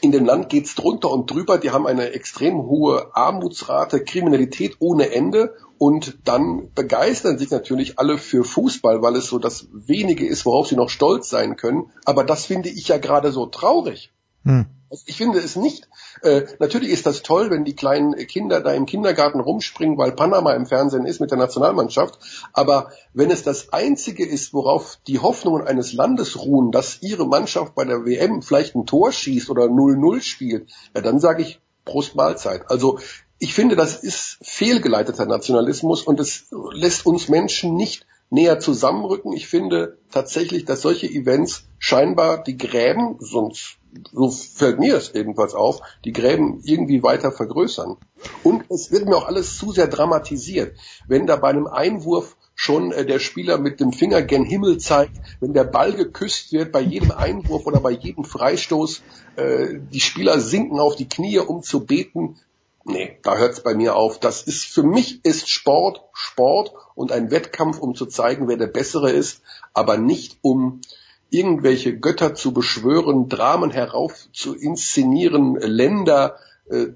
in dem Land geht's drunter und drüber. Die haben eine extrem hohe Armutsrate, Kriminalität ohne Ende und dann begeistern sich natürlich alle für Fußball, weil es so das wenige ist, worauf sie noch stolz sein können. Aber das finde ich ja gerade so traurig. Hm. Also ich finde es nicht. Äh, natürlich ist das toll, wenn die kleinen Kinder da im Kindergarten rumspringen, weil Panama im Fernsehen ist mit der Nationalmannschaft. Aber wenn es das Einzige ist, worauf die Hoffnungen eines Landes ruhen, dass ihre Mannschaft bei der WM vielleicht ein Tor schießt oder 0-0 spielt, ja, dann sage ich Prost Mahlzeit. Also ich finde, das ist fehlgeleiteter Nationalismus und es lässt uns Menschen nicht näher zusammenrücken. Ich finde tatsächlich, dass solche Events scheinbar die Gräben, sonst so fällt mir es jedenfalls auf, die Gräben irgendwie weiter vergrößern. Und es wird mir auch alles zu sehr dramatisiert. Wenn da bei einem Einwurf schon äh, der Spieler mit dem Finger gen Himmel zeigt, wenn der Ball geküsst wird, bei jedem Einwurf oder bei jedem Freistoß, äh, die Spieler sinken auf die Knie, um zu beten. Nee, da hört es bei mir auf. Das ist für mich ist Sport Sport und ein Wettkampf, um zu zeigen, wer der Bessere ist, aber nicht um irgendwelche Götter zu beschwören, Dramen herauf zu inszenieren, Länder, äh, äh,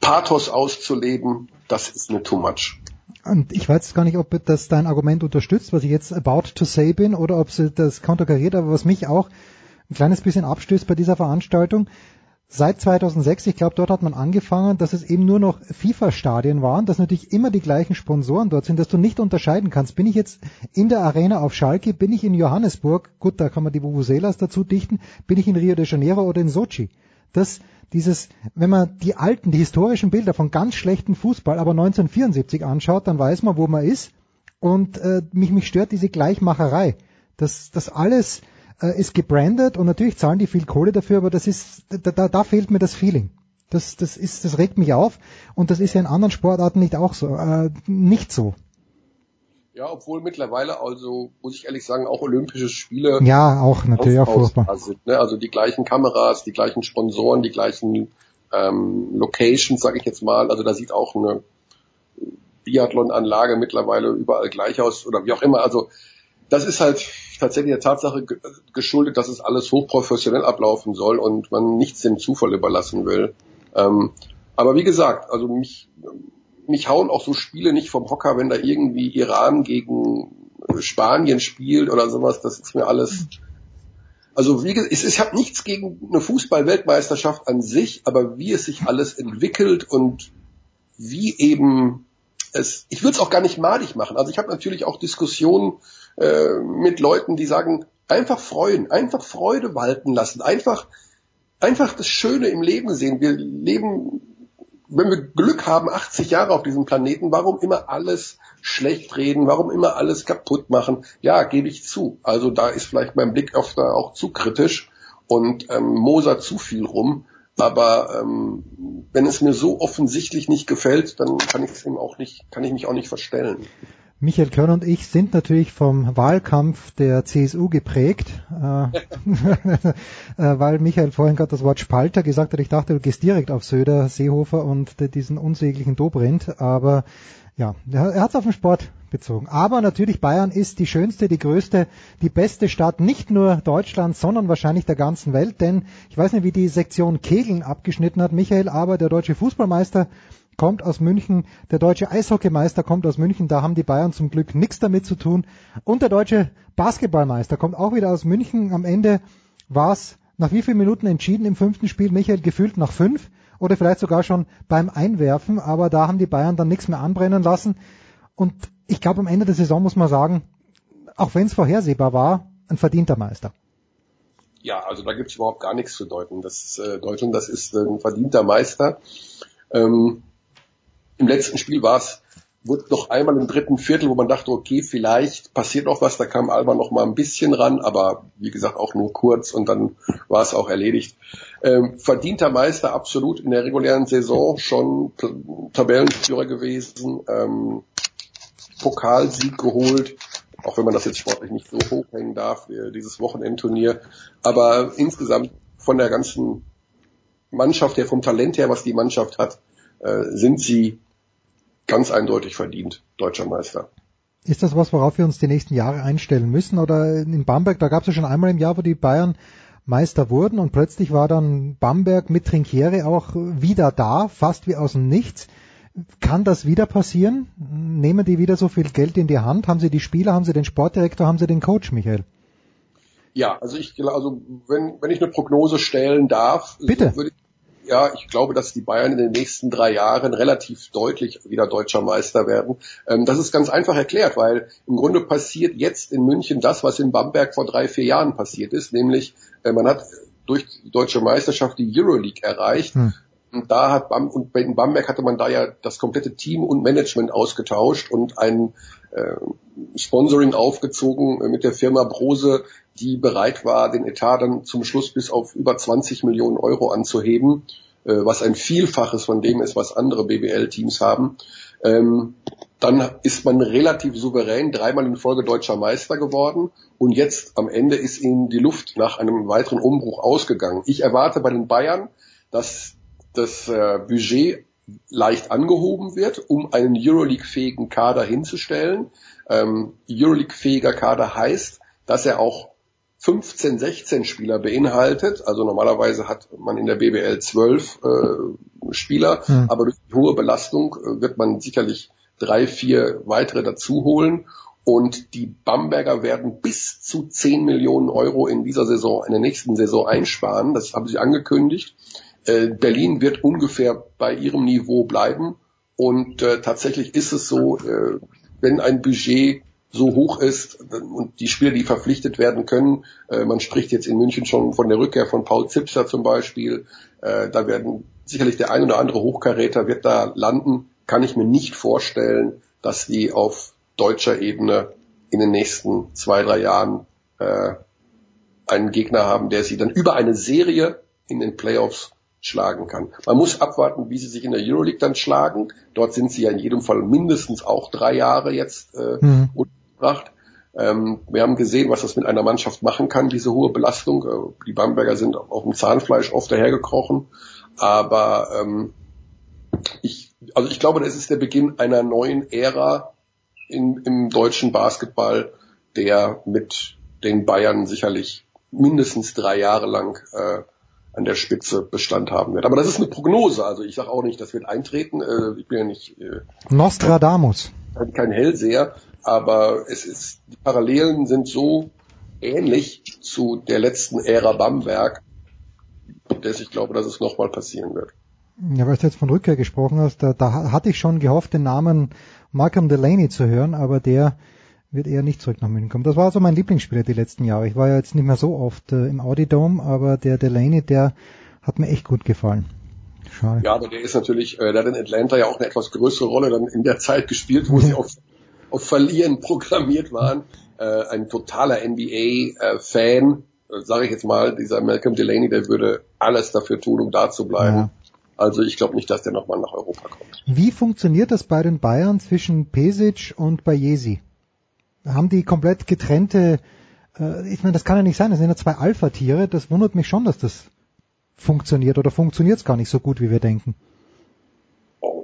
Pathos auszuleben, das ist mir too much. Und ich weiß gar nicht, ob das dein Argument unterstützt, was ich jetzt about to say bin, oder ob sie das konterkariert, aber was mich auch ein kleines bisschen abstößt bei dieser Veranstaltung, seit 2006, ich glaube, dort hat man angefangen, dass es eben nur noch FIFA-Stadien waren, dass natürlich immer die gleichen Sponsoren dort sind, dass du nicht unterscheiden kannst. Bin ich jetzt in der Arena auf Schalke, bin ich in Johannesburg, gut, da kann man die Vuvuzelas dazu dichten, bin ich in Rio de Janeiro oder in Sochi. Das, dieses, wenn man die alten, die historischen Bilder von ganz schlechten Fußball, aber 1974 anschaut, dann weiß man, wo man ist. Und äh, mich, mich stört diese Gleichmacherei. Das, das alles ist gebrandet und natürlich zahlen die viel Kohle dafür, aber das ist, da, da, da fehlt mir das Feeling. Das, das ist, das regt mich auf und das ist ja in anderen Sportarten nicht auch so, äh, nicht so. Ja, obwohl mittlerweile, also muss ich ehrlich sagen, auch Olympische Spiele ja auch natürlich auch furchtbar sind. Ne? Also die gleichen Kameras, die gleichen Sponsoren, die gleichen ähm, Locations, sage ich jetzt mal. Also da sieht auch eine Biathlon-Anlage mittlerweile überall gleich aus oder wie auch immer. Also das ist halt tatsächlich der Tatsache geschuldet, dass es alles hochprofessionell ablaufen soll und man nichts dem Zufall überlassen will. Ähm, aber wie gesagt, also mich, mich hauen auch so Spiele nicht vom Hocker, wenn da irgendwie Iran gegen Spanien spielt oder sowas. Das ist mir alles. Also wie gesagt, ich habe nichts gegen eine Fußball-Weltmeisterschaft an sich, aber wie es sich alles entwickelt und wie eben es. Ich würde es auch gar nicht madig machen. Also ich habe natürlich auch Diskussionen äh, mit Leuten, die sagen, einfach freuen, einfach Freude walten lassen, einfach, einfach das Schöne im Leben sehen. Wir leben, wenn wir Glück haben, 80 Jahre auf diesem Planeten, warum immer alles schlecht reden, warum immer alles kaputt machen? Ja, gebe ich zu. Also da ist vielleicht mein Blick oft da auch zu kritisch und ähm, moser zu viel rum. Aber ähm, wenn es mir so offensichtlich nicht gefällt, dann kann ich es eben auch nicht, kann ich mich auch nicht verstellen. Michael Körner und ich sind natürlich vom Wahlkampf der CSU geprägt, äh, äh, weil Michael vorhin gerade das Wort Spalter gesagt hat. Ich dachte, du gehst direkt auf Söder, Seehofer und diesen unsäglichen Dobrindt, aber ja, er hat es auf den Sport bezogen. Aber natürlich Bayern ist die schönste, die größte, die beste Stadt nicht nur Deutschlands, sondern wahrscheinlich der ganzen Welt. Denn ich weiß nicht, wie die Sektion Kegeln abgeschnitten hat, Michael, aber der deutsche Fußballmeister kommt aus München, der deutsche Eishockeymeister kommt aus München, da haben die Bayern zum Glück nichts damit zu tun. Und der deutsche Basketballmeister kommt auch wieder aus München. Am Ende war es nach wie vielen Minuten entschieden im fünften Spiel, Michael, gefühlt nach fünf oder vielleicht sogar schon beim Einwerfen, aber da haben die Bayern dann nichts mehr anbrennen lassen. Und ich glaube, am Ende der Saison muss man sagen, auch wenn es vorhersehbar war, ein verdienter Meister. Ja, also da gibt's überhaupt gar nichts zu deuten. Das äh, Deutschland, das ist ein verdienter Meister. Ähm, Im letzten Spiel war es wurde noch einmal im dritten Viertel, wo man dachte, okay, vielleicht passiert noch was, da kam Alba noch mal ein bisschen ran, aber wie gesagt auch nur kurz und dann war es auch erledigt. Ähm, verdienter Meister absolut in der regulären Saison schon Tabellenführer gewesen, ähm, Pokalsieg geholt, auch wenn man das jetzt sportlich nicht so hochhängen darf, dieses Wochenendturnier, aber insgesamt von der ganzen Mannschaft her, vom Talent her, was die Mannschaft hat, äh, sind sie ganz eindeutig verdient deutscher Meister. Ist das was, worauf wir uns die nächsten Jahre einstellen müssen? Oder in Bamberg, da gab es ja schon einmal im Jahr, wo die Bayern Meister wurden und plötzlich war dann Bamberg mit Trinkiere auch wieder da, fast wie aus dem Nichts. Kann das wieder passieren? Nehmen die wieder so viel Geld in die Hand? Haben sie die Spieler, haben sie den Sportdirektor, haben sie den Coach, Michael? Ja, also ich also wenn, wenn ich eine Prognose stellen darf, Bitte. würde ich ja, ich glaube, dass die Bayern in den nächsten drei Jahren relativ deutlich wieder deutscher Meister werden. Ähm, das ist ganz einfach erklärt, weil im Grunde passiert jetzt in München das, was in Bamberg vor drei, vier Jahren passiert ist, nämlich äh, man hat durch die deutsche Meisterschaft die Euroleague erreicht. Hm. Und da hat Bam und in Bamberg hatte man da ja das komplette Team und Management ausgetauscht und ein äh, Sponsoring aufgezogen mit der Firma Brose, die bereit war, den Etat dann zum Schluss bis auf über 20 Millionen Euro anzuheben, äh, was ein Vielfaches von dem ist, was andere BBL-Teams haben. Ähm, dann ist man relativ souverän dreimal in Folge deutscher Meister geworden und jetzt am Ende ist ihnen die Luft nach einem weiteren Umbruch ausgegangen. Ich erwarte bei den Bayern, dass das äh, Budget leicht angehoben wird, um einen Euroleague-fähigen Kader hinzustellen. Ähm, Euroleague-fähiger Kader heißt, dass er auch 15, 16 Spieler beinhaltet. Also normalerweise hat man in der BBL 12 äh, Spieler, hm. aber durch die hohe Belastung äh, wird man sicherlich drei, vier weitere dazu holen. Und die Bamberger werden bis zu 10 Millionen Euro in dieser Saison, in der nächsten Saison einsparen. Das haben sie angekündigt. Äh, Berlin wird ungefähr bei ihrem Niveau bleiben. Und äh, tatsächlich ist es so, äh, wenn ein Budget so hoch ist und die Spieler, die verpflichtet werden können, äh, man spricht jetzt in München schon von der Rückkehr von Paul Zipser zum Beispiel, äh, da werden sicherlich der ein oder andere Hochkaräter wird da landen, kann ich mir nicht vorstellen, dass die auf deutscher Ebene in den nächsten zwei, drei Jahren äh, einen Gegner haben, der sie dann über eine Serie in den Playoffs schlagen kann. Man muss abwarten, wie sie sich in der Euroleague dann schlagen. Dort sind sie ja in jedem Fall mindestens auch drei Jahre jetzt äh, mhm gebracht. Ähm, wir haben gesehen, was das mit einer Mannschaft machen kann, diese hohe Belastung. Äh, die Bamberger sind auf dem Zahnfleisch oft dahergekrochen. Aber ähm, ich, also ich glaube, das ist der Beginn einer neuen Ära in, im deutschen Basketball, der mit den Bayern sicherlich mindestens drei Jahre lang äh, an der Spitze Bestand haben wird. Aber das ist eine Prognose. Also ich sage auch nicht, das wird eintreten. Äh, ich bin ja nicht äh, Nostradamus. Kein Hellseher aber es ist, die Parallelen sind so ähnlich zu der letzten Ära Bamberg, dass ich glaube, dass es nochmal passieren wird. Ja, weil du jetzt von Rückkehr gesprochen hast, da, da hatte ich schon gehofft, den Namen Malcolm Delaney zu hören, aber der wird eher nicht zurück nach München kommen. Das war so mein Lieblingsspieler die letzten Jahre. Ich war ja jetzt nicht mehr so oft äh, im Audi Dome, aber der Delaney, der hat mir echt gut gefallen. Schade. Ja, aber der ist natürlich, äh, der hat in Atlanta ja auch eine etwas größere Rolle dann in der Zeit gespielt, wo sie auf auf Verlieren programmiert waren. Äh, ein totaler NBA-Fan, äh, sage ich jetzt mal, dieser Malcolm Delaney, der würde alles dafür tun, um da zu bleiben. Ja. Also ich glaube nicht, dass der nochmal nach Europa kommt. Wie funktioniert das bei den Bayern zwischen Pesic und Bayesi? Haben die komplett getrennte, äh, ich meine, das kann ja nicht sein, das sind ja zwei Alpha-Tiere, das wundert mich schon, dass das funktioniert oder funktioniert es gar nicht so gut, wie wir denken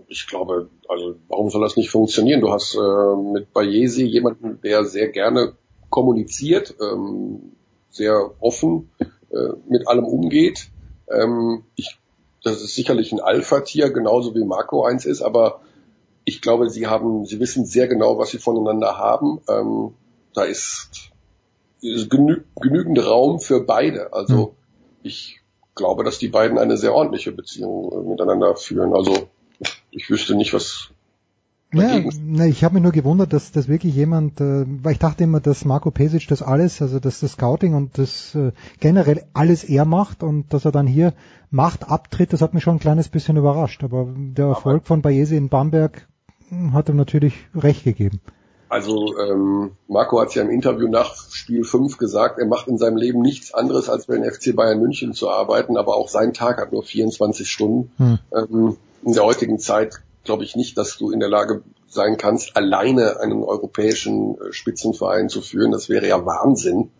ich glaube, also warum soll das nicht funktionieren? Du hast äh, mit Bayesi jemanden, der sehr gerne kommuniziert, ähm, sehr offen äh, mit allem umgeht. Ähm, ich, das ist sicherlich ein Alpha-Tier, genauso wie Marco eins ist, aber ich glaube, sie haben, sie wissen sehr genau, was sie voneinander haben. Ähm, da ist, ist genü genügend Raum für beide. Also hm. ich glaube, dass die beiden eine sehr ordentliche Beziehung äh, miteinander führen. Also ich wüsste nicht, was Ja, ne, ich habe mich nur gewundert, dass das wirklich jemand, äh, weil ich dachte immer, dass Marco Pesic das alles, also dass das Scouting und das äh, generell alles er macht und dass er dann hier Macht abtritt, das hat mich schon ein kleines bisschen überrascht. Aber der Erfolg von Bayesi in Bamberg hat ihm natürlich recht gegeben. Also ähm, Marco hat ja im Interview nach Spiel 5 gesagt, er macht in seinem Leben nichts anderes, als bei den FC Bayern München zu arbeiten, aber auch sein Tag hat nur 24 Stunden. Hm. Ähm, in der heutigen Zeit glaube ich nicht, dass du in der Lage sein kannst, alleine einen europäischen äh, Spitzenverein zu führen. Das wäre ja Wahnsinn.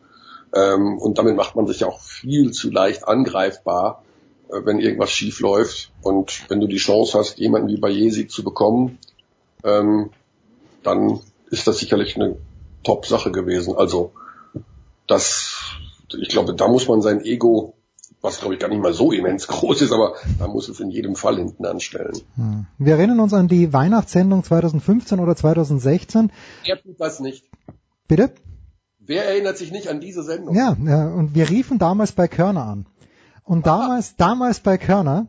Ähm, und damit macht man sich auch viel zu leicht angreifbar, äh, wenn irgendwas schief läuft. Und wenn du die Chance hast, jemanden wie Bayesi zu bekommen, ähm, dann ist das sicherlich eine Top-Sache gewesen. Also das, ich glaube, da muss man sein Ego was glaube ich gar nicht mal so immens groß ist, aber man muss es in jedem Fall hinten anstellen. Hm. Wir erinnern uns an die Weihnachtssendung 2015 oder 2016. Wer tut das nicht? Bitte? Wer erinnert sich nicht an diese Sendung? Ja, ja und wir riefen damals bei Körner an. Und damals, damals bei Körner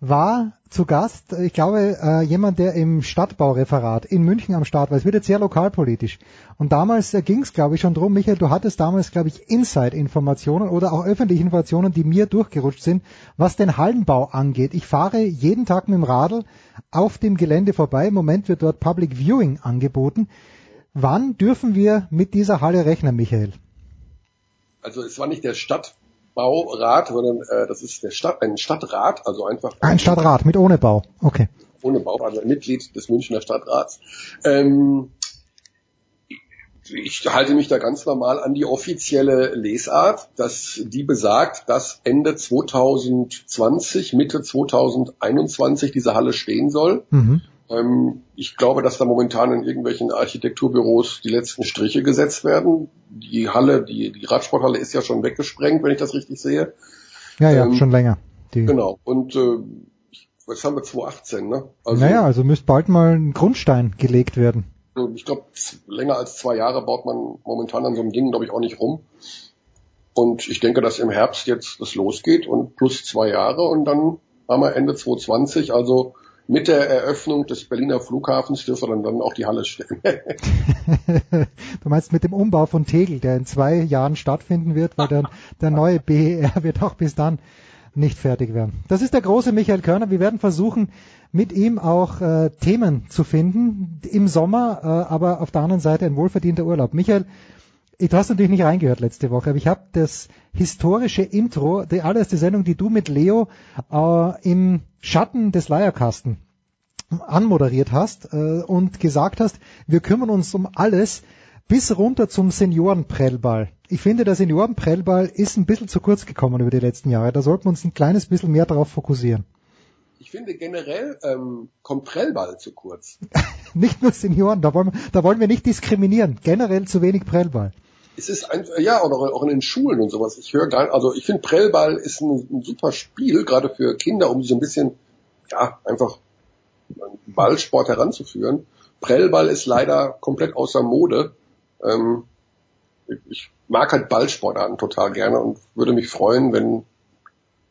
war zu Gast, ich glaube, äh, jemand, der im Stadtbaureferat in München am Start war. Es wird jetzt sehr lokalpolitisch. Und damals äh, ging es, glaube ich, schon drum, Michael, du hattest damals, glaube ich, Inside-Informationen oder auch öffentliche Informationen, die mir durchgerutscht sind, was den Hallenbau angeht. Ich fahre jeden Tag mit dem Radl auf dem Gelände vorbei. Im Moment wird dort Public Viewing angeboten. Wann dürfen wir mit dieser Halle rechnen, Michael? Also es war nicht der Stadt Baurat, sondern äh, das ist der Stadt, ein Stadtrat, also einfach. Ein Stadtrat mit ohne Bau, okay. Ohne Bau, also ein Mitglied des Münchner Stadtrats. Ähm, ich halte mich da ganz normal an die offizielle Lesart, dass die besagt, dass Ende 2020, Mitte 2021 diese Halle stehen soll. Mhm. Ähm, ich glaube, dass da momentan in irgendwelchen Architekturbüros die letzten Striche gesetzt werden. Die Halle, die, die Radsporthalle ist ja schon weggesprengt, wenn ich das richtig sehe. Ja, ja, ähm, schon länger. Die genau. Und äh, was haben wir 2018, ne? Also, naja, also müsste bald mal ein Grundstein gelegt werden. Ich glaube, länger als zwei Jahre baut man momentan an so einem Ding, glaube ich, auch nicht rum. Und ich denke, dass im Herbst jetzt das losgeht und plus zwei Jahre und dann haben wir Ende 2020, also mit der Eröffnung des Berliner Flughafens dürfen wir dann auch die Halle stellen. du meinst mit dem Umbau von Tegel, der in zwei Jahren stattfinden wird, weil der, der neue BER wird auch bis dann nicht fertig werden. Das ist der große Michael Körner. Wir werden versuchen, mit ihm auch äh, Themen zu finden im Sommer, äh, aber auf der anderen Seite ein wohlverdienter Urlaub. Michael, du hast natürlich nicht reingehört letzte Woche, aber ich habe das historische Intro, die allererste Sendung, die du mit Leo äh, im Schatten des Leierkasten anmoderiert hast äh, und gesagt hast, wir kümmern uns um alles bis runter zum Seniorenprellball. Ich finde, der Seniorenprellball ist ein bisschen zu kurz gekommen über die letzten Jahre. Da sollten wir uns ein kleines bisschen mehr darauf fokussieren. Ich finde generell ähm, kommt Prellball zu kurz. nicht nur Senioren, da wollen, da wollen wir nicht diskriminieren. Generell zu wenig Prellball es ist einfach, ja, oder auch in den Schulen und sowas. Ich höre gar also ich finde Prellball ist ein, ein, super Spiel, gerade für Kinder, um so ein bisschen, ja, einfach Ballsport heranzuführen. Prellball ist leider komplett außer Mode. Ähm, ich mag halt Ballsportarten total gerne und würde mich freuen, wenn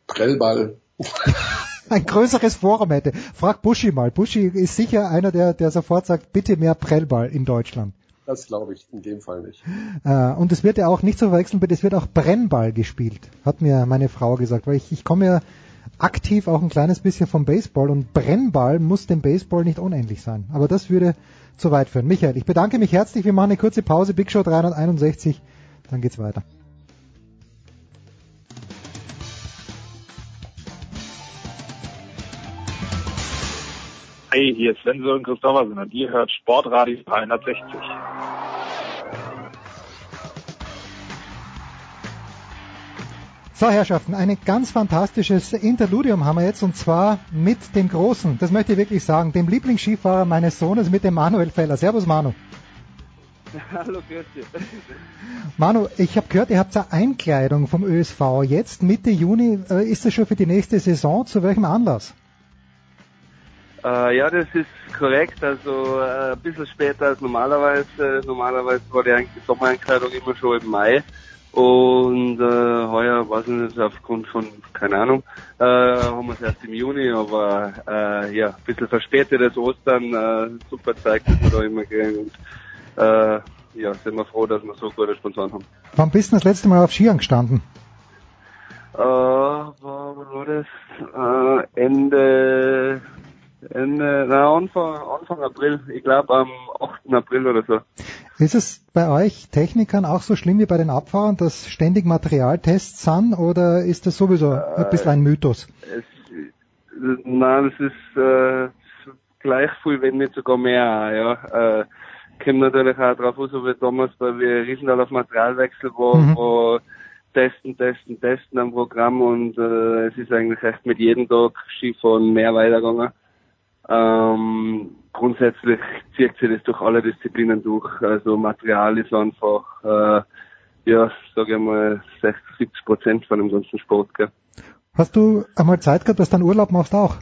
Prellball ein größeres Forum hätte. Frag Buschi mal. Buschi ist sicher einer, der, der sofort sagt, bitte mehr Prellball in Deutschland. Das glaube ich in dem Fall nicht. Äh, und es wird ja auch nicht zu verwechseln, es wird auch Brennball gespielt, hat mir meine Frau gesagt, weil ich, ich komme ja aktiv auch ein kleines bisschen vom Baseball und Brennball muss dem Baseball nicht unendlich sein. Aber das würde zu weit führen. Michael, ich bedanke mich herzlich. Wir machen eine kurze Pause. Big Show 361. Dann geht's weiter. Hey, hier ist Sven Sören Christoffersen und ihr hört Sportradio 360. So, Herrschaften, ein ganz fantastisches Interludium haben wir jetzt und zwar mit dem Großen, das möchte ich wirklich sagen, dem Lieblingsskifahrer meines Sohnes, mit dem Manuel Feller. Servus Manu. Hallo, grüß dich. Manu, ich habe gehört, ihr habt eine Einkleidung vom ÖSV. Jetzt Mitte Juni, äh, ist das schon für die nächste Saison? Zu welchem Anlass? Äh, ja, das ist korrekt. Also äh, ein bisschen später als normalerweise. Normalerweise war die, Sommereinkleidung immer schon im Mai. Und äh, heuer, weiß ich nicht, aufgrund von, keine Ahnung, äh, haben wir es erst im Juni, aber äh, ja, ein bisschen verspätetes Ostern, äh, super Zeit, dass wir da immer gehen. Und, äh, ja, sind wir froh, dass wir so gute Sponsoren haben. Wann bist du das letzte Mal auf Skiern gestanden? Äh, war, war das? Äh, Ende, Ende, na, Anfang, Anfang April. Ich glaube am 8. April oder so. Ist es bei euch Technikern auch so schlimm wie bei den Abfahrern, dass ständig Materialtests sind oder ist das sowieso ein bisschen ein Mythos? Es, nein, es ist äh, gleich viel, wenn nicht sogar mehr. Ja. Äh, kommt natürlich auch drauf aus, so wie damals bei wir Riesendal auf Materialwechsel war, Mhm. wo testen, testen, testen am Programm und äh, es ist eigentlich echt mit jedem Tag Skifahren mehr weitergegangen. Ähm, grundsätzlich zieht sich das durch alle Disziplinen durch. Also Material ist einfach, äh, ja, sage ich mal, 60, 70 Prozent von dem ganzen Sport. Gell. Hast du einmal Zeit gehabt, dass du einen Urlaub machst auch?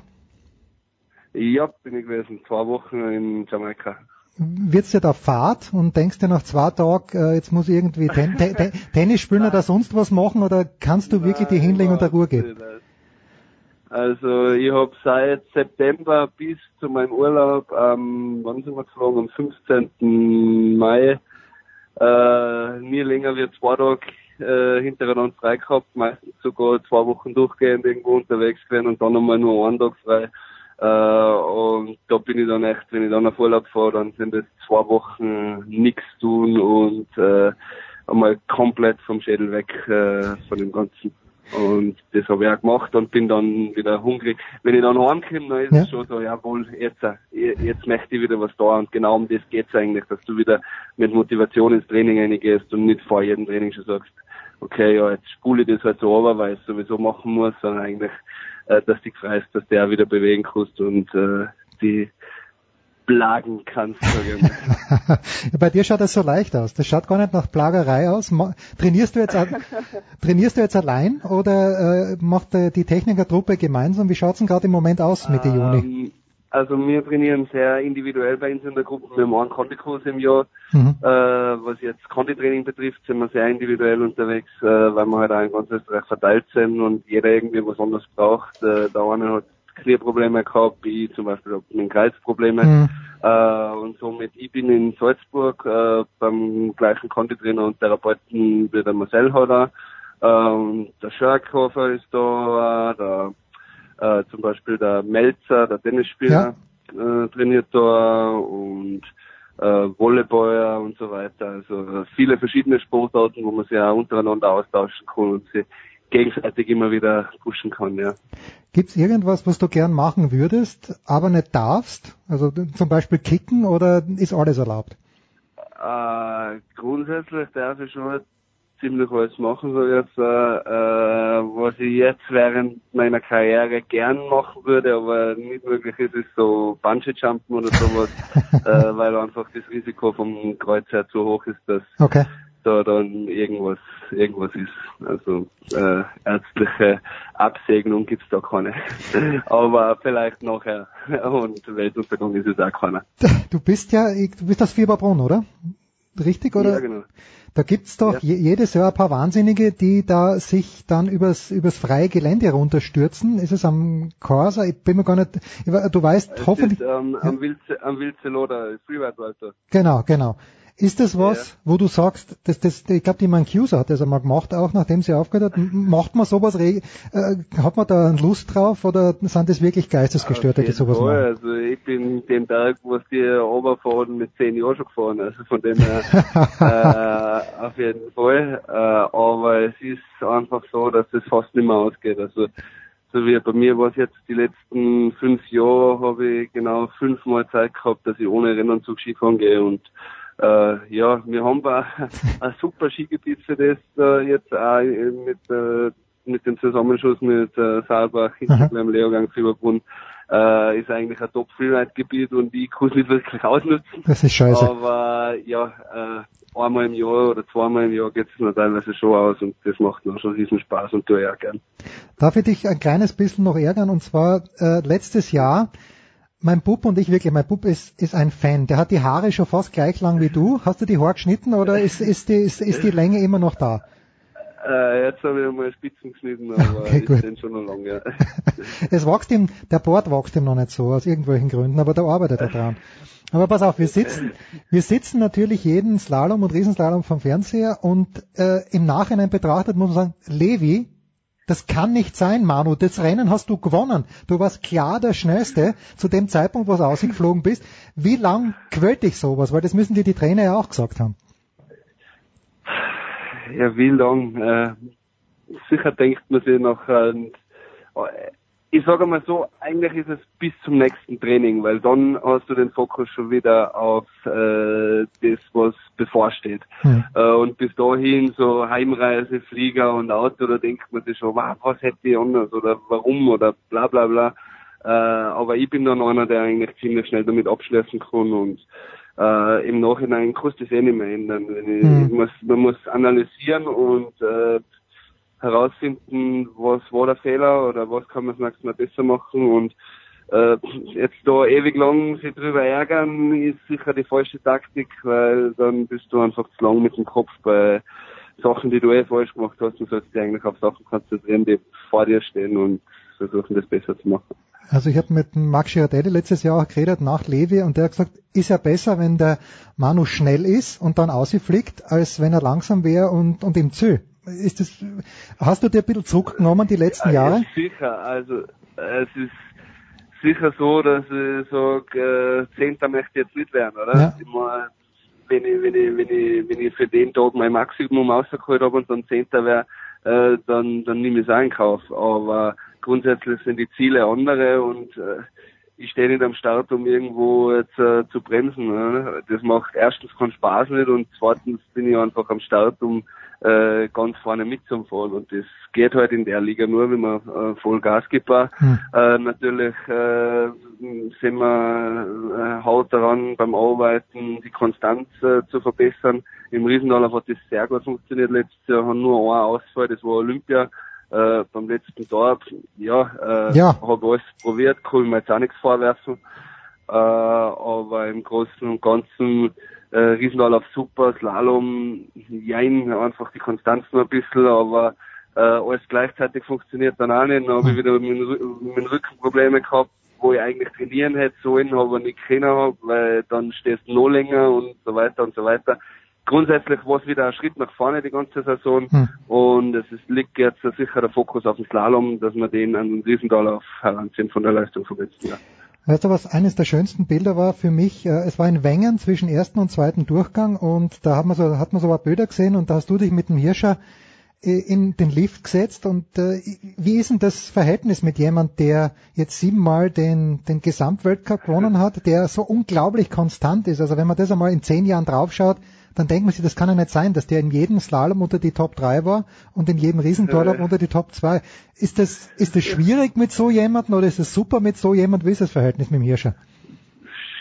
Ja, bin ich gewesen, zwei Wochen in Jamaika. Wird's dir da Fahrt und denkst dir nach zwei Tagen, äh, jetzt muss ich irgendwie ten, te, te, Tennis spielen oder sonst was machen oder kannst du wirklich die hinlegen und der Ruhe gehen? Also ich habe seit September bis zu meinem Urlaub, ähm, wann sind wir geflogen? Am 15. Mai, äh, nie länger wie zwei Tage äh, hintereinander frei gehabt, meistens sogar zwei Wochen durchgehend irgendwo unterwegs gewesen und dann nochmal nur einen Tag frei. Äh, und da bin ich dann echt, wenn ich dann auf Urlaub fahre, dann sind es zwei Wochen nichts tun und äh, einmal komplett vom Schädel weg äh, von dem Ganzen. Und das habe ich auch gemacht und bin dann wieder hungrig. Wenn ich dann heimkomme, dann ist Ja. es schon so, jawohl, jetzt, äh, jetzt möchte ich wieder was da. Und genau um das geht's eigentlich, dass du wieder mit Motivation ins Training reingehst und nicht vor jedem Training schon sagst, okay, ja, jetzt spule ich das halt so runter, weil ich es sowieso machen muss, sondern eigentlich, äh, dass du dich freust, dass du auch wieder bewegen kannst und äh, die plagen kannst. Bei dir schaut das so leicht aus. Das schaut gar nicht nach Plagerei aus. Trainierst du jetzt, trainierst du jetzt allein oder äh, macht äh, die Technikertruppe gemeinsam? Wie schaut's denn gerade im Moment aus Mitte Juni? Ähm, Also wir trainieren sehr individuell bei uns in der Gruppe. Wir haben einen Kontikurs im Jahr. Mhm. Äh, was jetzt Konditraining betrifft, sind wir sehr individuell unterwegs, äh, weil wir halt auch in ganz Österreich verteilt sind und jeder irgendwie was anderes braucht. Äh, der eine hat Knieprobleme gehabt, ich zum Beispiel habe mit Kreisprobleme. Mhm. Äh, und somit, ich bin in Salzburg äh, beim gleichen Konditrainer und Therapeuten wie der Marcel hat auch. Äh, und der Schörkhofer ist da, der, äh, zum Beispiel der Melzer, der Tennisspieler, äh, trainiert da und äh, Volleyballer und so weiter. Also äh, viele verschiedene Sportarten, wo man sich auch untereinander austauschen kann und sich gegenseitig immer wieder pushen kann, ja. Gibt's irgendwas, was du gern machen würdest, aber nicht darfst? Also zum Beispiel kicken oder ist alles erlaubt? Äh, grundsätzlich darf ich schon ziemlich alles machen, so jetzt, äh, äh, was ich jetzt während meiner Karriere gern machen würde, aber nicht möglich ist, ist so Bungee-Jumpen oder sowas, äh, weil einfach das Risiko vom Kreuz her zu hoch ist, dass Okay. Da dann irgendwas irgendwas ist. Also äh, ärztliche Absegnung gibt's da keine. Aber vielleicht nachher. Und Weltuntergang ist es auch keiner. Du bist ja, du bist aus Fieberbrunn, oder? Richtig, oder? Ja, genau. Da gibt's doch je, jedes Jahr ein paar Wahnsinnige, die da sich dann übers, übers freie Gelände runterstürzen. Ist es am Corsa? Ich bin mir gar nicht, du weißt Es hoffentlich, ist ähm, am Wilze, am Wilzeloder Freeride Walter. genau, genau. Ist das was, wo du sagst, das, das, ich glaube, die Mancusa hat das einmal gemacht, auch nachdem sie aufgehört hat. Macht man sowas, äh, hat man da Lust drauf oder sind das wirklich Geistesgestörte, die sowas Voll, machen? also ich bin den Berg, was die runterfahren, mit zehn Jahren schon gefahren. Also von dem her äh, auf jeden Fall. Äh, aber es ist einfach so, dass das fast nicht mehr ausgeht. Also so wie bei mir war es jetzt die letzten fünf Jahre, habe ich genau fünfmal Zeit gehabt, dass ich ohne Rennanzug Skifahren gehe und äh, ja, wir haben ein super Skigebiet für das äh, jetzt auch mit, äh, mit dem Zusammenschuss mit äh, Saalbach, Hintergleim, Leogang, Fieberbrunn. Äh, ist eigentlich ein Top-Freeride-Gebiet und ich kann es nicht wirklich ausnutzen. Das ist scheiße. Aber ja, äh, einmal im Jahr oder zweimal im Jahr geht es mir teilweise schon aus und das macht mir schon riesen Spaß und tue ich auch gern. Darf ich dich ein kleines bisschen noch ärgern? Und zwar äh, letztes Jahr, mein Bub und ich wirklich, mein Bub ist, ist ein Fan. Der hat die Haare schon fast gleich lang wie du. Hast du die Haare geschnitten oder ist, ist, die, ist, ist die Länge immer noch da? Äh, jetzt habe ich einmal Spitzen geschnitten, aber Okay, gut. denn schon noch lange. Ja. Es wächst ihm, der Bart wächst ihm noch nicht so, aus irgendwelchen Gründen, aber da arbeitet er dran. Aber pass auf, wir sitzen, wir sitzen natürlich jeden Slalom und Riesenslalom vom Fernseher und äh, im Nachhinein betrachtet muss man sagen, Levi, das kann nicht sein, Manu. Das Rennen hast du gewonnen. Du warst klar der Schnellste zu dem Zeitpunkt, wo du ausgeflogen bist. Wie lang quält dich sowas? Weil das müssen dir die Trainer ja auch gesagt haben. Ja, wie lang? Äh, sicher denkt man sich noch, äh, ich sage mal so, eigentlich ist es bis zum nächsten Training, weil dann hast du den Fokus schon wieder auf äh, das, was bevorsteht. Hm. Äh, und bis dahin so Heimreise, Flieger und Auto, da denkt man sich schon, wow, was hätte ich anders oder warum oder bla bla bla. Äh, aber ich bin dann einer, der eigentlich ziemlich schnell damit abschließen kann und äh, im Nachhinein kannst du das eh nicht mehr ändern. Wenn ich, Hm. ich muss, man muss analysieren und äh, herausfinden, was war der Fehler oder was kann man das nächste Mal besser machen und äh, jetzt da ewig lang sich drüber ärgern ist sicher die falsche Taktik, weil dann bist du einfach zu lang mit dem Kopf bei Sachen, die du eh falsch gemacht hast und sollst dich eigentlich auf Sachen konzentrieren, die vor dir stehen und versuchen das besser zu machen. Also ich habe mit dem Max Girardelli letztes Jahr auch geredet nach Levi und der hat gesagt, ist ja besser, wenn der Manu schnell ist und dann ausfliegt, als wenn er langsam wäre und, und im Zö. Ist das, hast du dir ein bisschen zurückgenommen die letzten Jahre? Ja, sicher, also es ist sicher so, dass ich sage, äh, Zehnter möchte ich jetzt nicht werden, oder? Ja. Mein, wenn ich, wenn ich, wenn ich, wenn ich für den Tag mein Maximum rausgeholt habe und dann Zehnter wäre, äh, dann, dann nehme ich es auch in Kauf. Aber grundsätzlich sind die Ziele andere und äh, ich stehe nicht am Start, um irgendwo jetzt äh, zu bremsen. Ne? Das macht erstens keinen Spaß nicht und zweitens bin ich einfach am Start, um äh, ganz vorne mitzufahren. Und das geht halt in der Liga nur, wenn man äh, voll Gas gibt. Äh, natürlich äh, sind wir äh, haut daran beim Arbeiten, die Konstanz äh, zu verbessern. Im Riesendaler hat das sehr gut funktioniert. Letztes Jahr haben nur ein Ausfall, das war Olympia. Äh, beim letzten Tag, ja, äh, Ja. habe alles probiert, kann ich mir jetzt auch nichts vorwerfen. Äh, aber im Großen und Ganzen äh, Riesendahl super, Slalom, jein, einfach die Konstanz nur ein bisschen, aber äh, alles gleichzeitig funktioniert dann auch nicht. Dann habe ich wieder mit, mit Rücken Probleme gehabt, wo ich eigentlich trainieren hätte sollen, aber nicht können hab, weil dann stehst du noch länger und so weiter und so weiter. Grundsätzlich war es wieder ein Schritt nach vorne die ganze Saison Hm. und es ist, liegt jetzt sicher der Fokus auf den Slalom, dass wir den an den Riesendahl auf heranziehen von der Leistung vom letzten Jahr. Weißt du, was eines der schönsten Bilder war für mich? Äh, Es war in Wengen zwischen ersten und zweiten Durchgang und da hat man so, hat man so ein Bilder gesehen und da hast du dich mit dem Hirscher äh, in den Lift gesetzt und äh, wie ist denn das Verhältnis mit jemand, der jetzt siebenmal den, den Gesamtweltcup gewonnen hat, der so unglaublich konstant ist? Also wenn man das einmal in zehn Jahren draufschaut, dann denkt man sich, das kann ja nicht sein, dass der in jedem Slalom unter die Top 3 war und in jedem Riesentorlauf Äh. unter die Top 2. Ist das, ist das schwierig mit so jemandem oder ist es super mit so jemandem? Wie ist das Verhältnis mit dem Hirscher?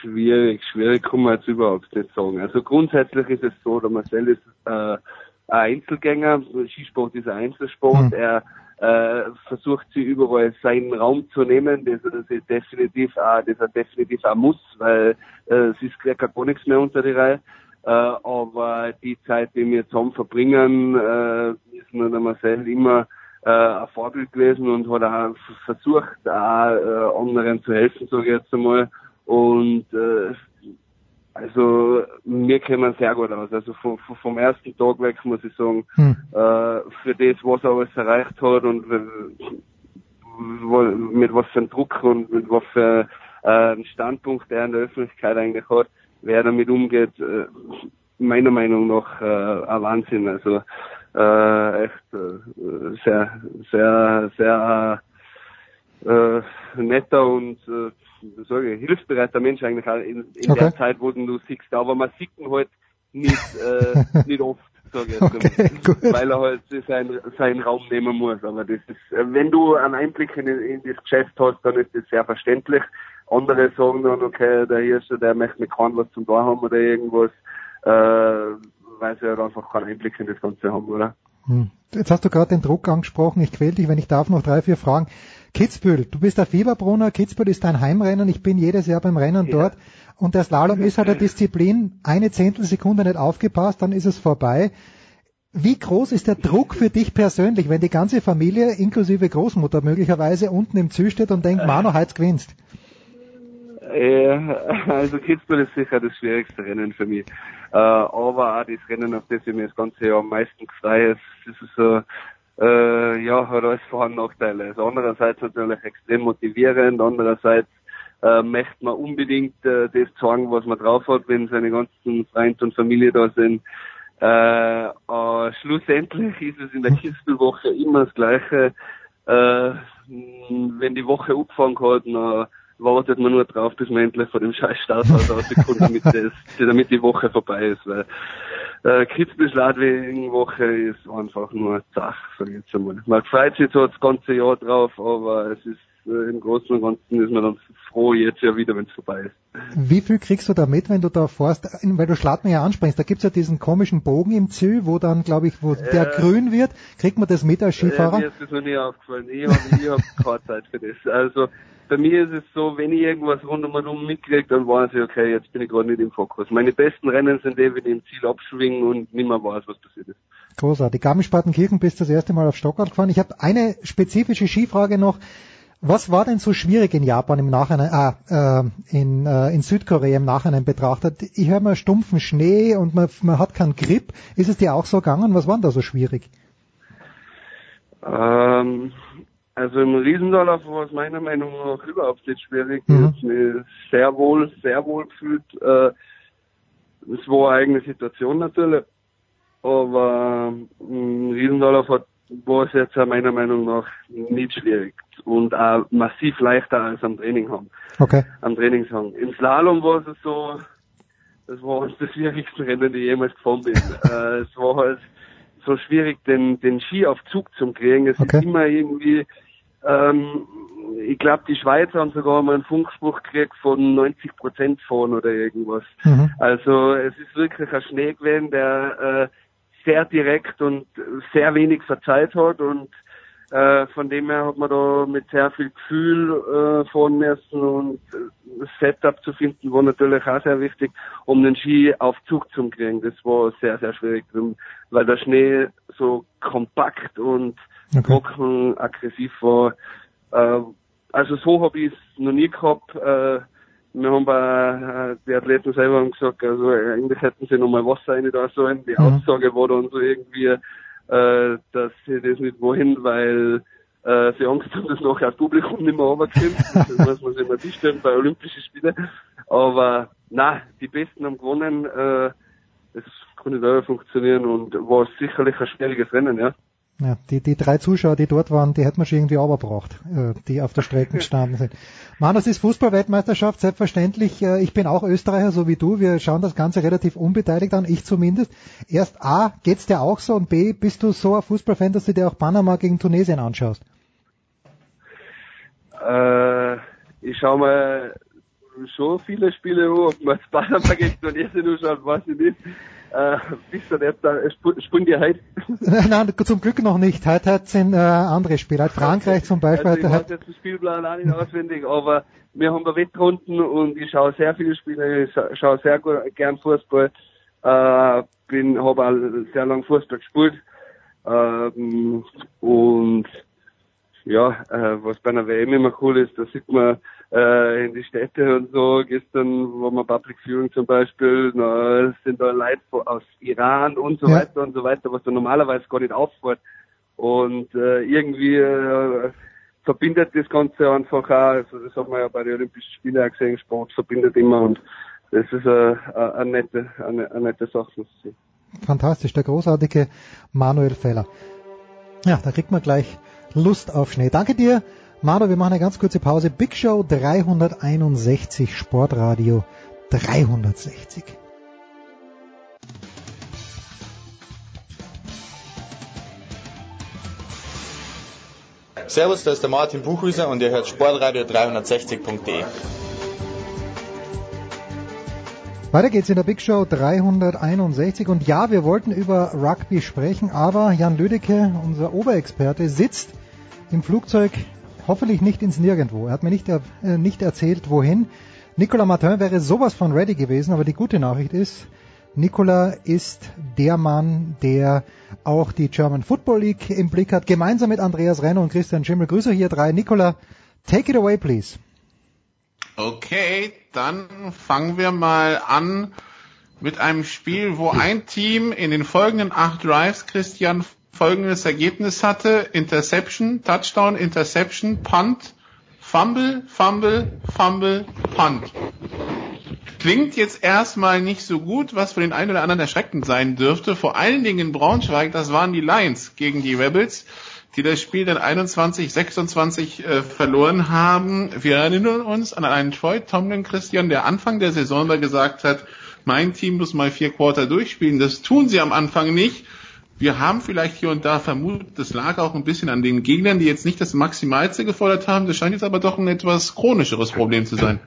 Schwierig, schwierig kann man jetzt überhaupt nicht sagen. Also grundsätzlich ist es so, der Marcel ist äh, ein Einzelgänger, Skisport ist ein Einzelsport, Hm. er äh, versucht sie überall seinen Raum zu nehmen, das, das ist definitiv auch, das er definitiv auch muss, weil äh, es ist gar nichts mehr unter die Reihe. Äh, aber die Zeit, die wir zusammen verbringen, äh, ist mir der Marcel immer äh, ein Vorbild gewesen und hat auch versucht, auch äh, anderen zu helfen, sage ich jetzt einmal. Und äh, also mir kämen sehr gut aus. Also vom, vom- ersten Tag weg muss ich sagen, Hm. äh, für das, was er alles erreicht hat und mit was für einem Druck und mit was für äh, Standpunkt er in der Öffentlichkeit eigentlich hat, wer damit umgeht, äh, meiner Meinung nach äh, ein Wahnsinn. Also äh, echt äh, sehr, sehr, sehr äh, netter und äh, sage ich, hilfsbereiter Mensch eigentlich auch in, in Okay. der Zeit, wo du siehst. Aber man sieht ihn halt nicht, äh, nicht oft, Okay, weil er halt seinen, seinen Raum nehmen muss. Aber das ist, wenn du einen Einblick in, in das Geschäft hast, dann ist das sehr verständlich. Andere sagen dann, okay, der Hirscher, der möchte mit keinem was zum da haben oder irgendwas, äh, weil sie halt einfach keinen Einblick in das Ganze haben, oder? Hm. Jetzt hast du gerade den Druck angesprochen. Ich quäl dich, wenn ich darf, noch drei, vier Fragen. Kitzbühel, du bist der Fieberbrunner. Kitzbühel ist dein Heimrennen. Ich bin jedes Jahr beim Rennen dort. Und der Slalom ist halt eine Disziplin. Eine Zehntelsekunde nicht aufgepasst, dann ist es vorbei. Wie groß ist der Druck für dich persönlich, wenn die ganze Familie, inklusive Großmutter möglicherweise, unten im Zü steht und denkt, Manu, heute gewinnst? Ja, also Kitzbühel ist sicher das schwierigste Rennen für mich. Äh, aber auch das Rennen, auf das ich mich das ganze Jahr am meisten freue, ist, ist so, äh, ja, hat alles Vor- und Nachteile. Also andererseits natürlich extrem motivierend, andererseits äh, möchte man unbedingt äh, das zeigen, was man drauf hat, wenn seine ganzen Freunde und Familie da sind. Äh, äh, schlussendlich ist es in der Kitzbühelwoche immer das Gleiche. Äh, wenn die Woche abgefangen hat, dann wartet man nur drauf, bis man endlich vor dem scheiß Starthaus rauskommt, damit, das, damit die Woche vorbei ist. Weil äh, Kitzbühel-Schladwing-Woche ist einfach nur Zach, sag ich jetzt einmal. Man freut sich zwar das ganze Jahr drauf, aber es ist äh, im Großen und Ganzen ist man dann froh jetzt ja wieder, wenn es vorbei ist. Wie viel kriegst du da mit, wenn du da fährst, weil du Schladming ja anspringst, da gibt's ja diesen komischen Bogen im Zü, wo dann, glaube ich, wo Äh, der grün wird. Kriegt man das mit als Skifahrer? Äh, mir ist das noch nie aufgefallen. Ich habe ich hab keine Zeit für das. Also bei mir ist es so, wenn ich irgendwas rundum mitkriege, dann weiß ich, okay, jetzt bin ich gerade nicht im Fokus. Meine besten Rennen sind die, wenn ich im Ziel abschwinge und nicht mehr weiß, was passiert ist. Großartig. Garmisch-Partenkirchen bist das erste Mal auf Stockrad gefahren. Ich habe eine spezifische Skifrage noch. Was war denn so schwierig in Japan im Nachhinein, ah, äh, in, äh, in Südkorea im Nachhinein betrachtet? Ich höre mal stumpfen Schnee und man, man hat keinen Grip. Ist es dir auch so gegangen? Was war denn da so schwierig? Ähm, also im Riesendorlauf war es meiner Meinung nach überhaupt nicht schwierig. Mhm. Ich habe mich sehr wohl, sehr wohl gefühlt. Äh, es war eine eigene Situation natürlich. Aber im Riesendorlauf war es jetzt meiner Meinung nach nicht schwierig und auch massiv leichter als am Training haben. Okay. Am Trainingshang. Im Slalom war es so, das war eines der schwierigsten Rennen, die ich jemals gefahren bin. äh, es war halt so schwierig, den, den Ski auf Zug zu kriegen. Es Okay. ist immer irgendwie, ähm, ich glaube, die Schweizer haben sogar mal einen Funkspruch gekriegt von 90 Prozent fahren oder irgendwas. Mhm. Also es ist wirklich ein Schnee gewesen, der äh, sehr direkt und sehr wenig verzeiht hat und äh, von dem her hat man da mit sehr viel Gefühl äh, fahren müssen und äh, das Setup zu finden war natürlich auch sehr wichtig, um den Ski auf Zug zu kriegen. Das war sehr, sehr schwierig, weil der Schnee so kompakt und trocken aggressiv war. Äh, also so habe ich es noch nie gehabt. Äh, wir haben bei äh, die Athleten selber haben gesagt, also eigentlich hätten sie nochmal Wasser rein da sollen. Die Mhm. Aussage war dann so irgendwie, äh, dass sie das nicht wollen, weil äh, sie Angst haben, dass nachher das Publikum nicht mehr runterkommt. das muss man sich mal vorstellen bei Olympischen Spielen. Aber na, die Besten haben gewonnen. Äh, das kann nicht funktionieren und war sicherlich ein schwieriges Rennen, ja. Ja, die, die drei Zuschauer, die dort waren, die hätten wir schon irgendwie überbracht, äh, die auf der Strecke gestanden sind. Mann, das ist Fußballweltmeisterschaft, selbstverständlich. Äh, ich bin auch Österreicher, so wie du. Wir schauen das Ganze relativ unbeteiligt an, ich zumindest. Erst A, geht's dir auch so und B, bist du so ein Fußballfan, dass du dir auch Panama gegen Tunesien anschaust? Äh, ich schaue mir schon viele Spiele an, ob man das Panama gegen Tunesien anschaut, weiß ich nicht. Äh, bist du nicht da, sp spielen die heute? Nein, zum Glück noch nicht. Heute hat sind äh, andere Spiele. Heute Frankreich zum Beispiel. Also ich weiß jetzt den Spielplan auch nicht auswendig, aber wir haben da Wettrunden und ich schaue sehr viele Spiele, ich scha- schaue sehr gut, gern Fußball, äh, bin, habe auch sehr lange Fußball gespielt, ähm, und ja, äh, was bei einer WM immer cool ist, da sieht man äh, in die Städte und so, gestern war man Public Viewing zum Beispiel, na, sind da Leute aus Iran und so Ja. weiter und so weiter, was da normalerweise gar nicht auffällt. Und äh, irgendwie äh, verbindet das Ganze einfach auch, also das hat man ja bei den Olympischen Spielen auch gesehen, Sport verbindet immer und das ist eine, eine, eine nette, eine, eine nette Sache, muss ich sagen. fantastisch, der großartige Manuel Feller. Ja, da kriegt man gleich Lust auf Schnee. Danke dir, Manu. Wir machen eine ganz kurze Pause. Big Show 361, Sportradio 360. Servus, da ist der Martin Buchhüser und ihr hört Sportradio 360.de. Weiter geht's in der Big Show 361 und ja, wir wollten über Rugby sprechen, aber Jan Lüdecke, unser Oberexperte, sitzt im Flugzeug hoffentlich nicht ins Nirgendwo. Er hat mir nicht, er, äh, nicht erzählt, wohin. Nicolas Martin wäre sowas von ready gewesen, aber die gute Nachricht ist, Nikola ist der Mann, der auch die German Football League im Blick hat, gemeinsam mit Andreas Renner und Christian Schimmel. Grüße hier drei. Nikola, take it away, please. Okay, dann fangen wir mal an mit einem Spiel, wo ein Team in den folgenden acht Drives, Christian, folgendes Ergebnis hatte. Interception, Touchdown, Interception, Punt, Fumble, Fumble, Fumble, Punt. Klingt jetzt erstmal nicht so gut, was für den einen oder anderen erschreckend sein dürfte. Vor allen Dingen in Braunschweig, das waren die Lions gegen die Rebels, die das Spiel dann 21, 26 äh, verloren haben. Wir erinnern uns an einen Troy Tomlin Christian, der Anfang der Saison mal gesagt hat, mein Team muss mal vier Quarter durchspielen. Das tun sie am Anfang nicht. Wir haben vielleicht hier und da vermutet, das lag auch ein bisschen an den Gegnern, die jetzt nicht das Maximalste gefordert haben. Das scheint jetzt aber doch ein etwas chronischeres Problem zu sein.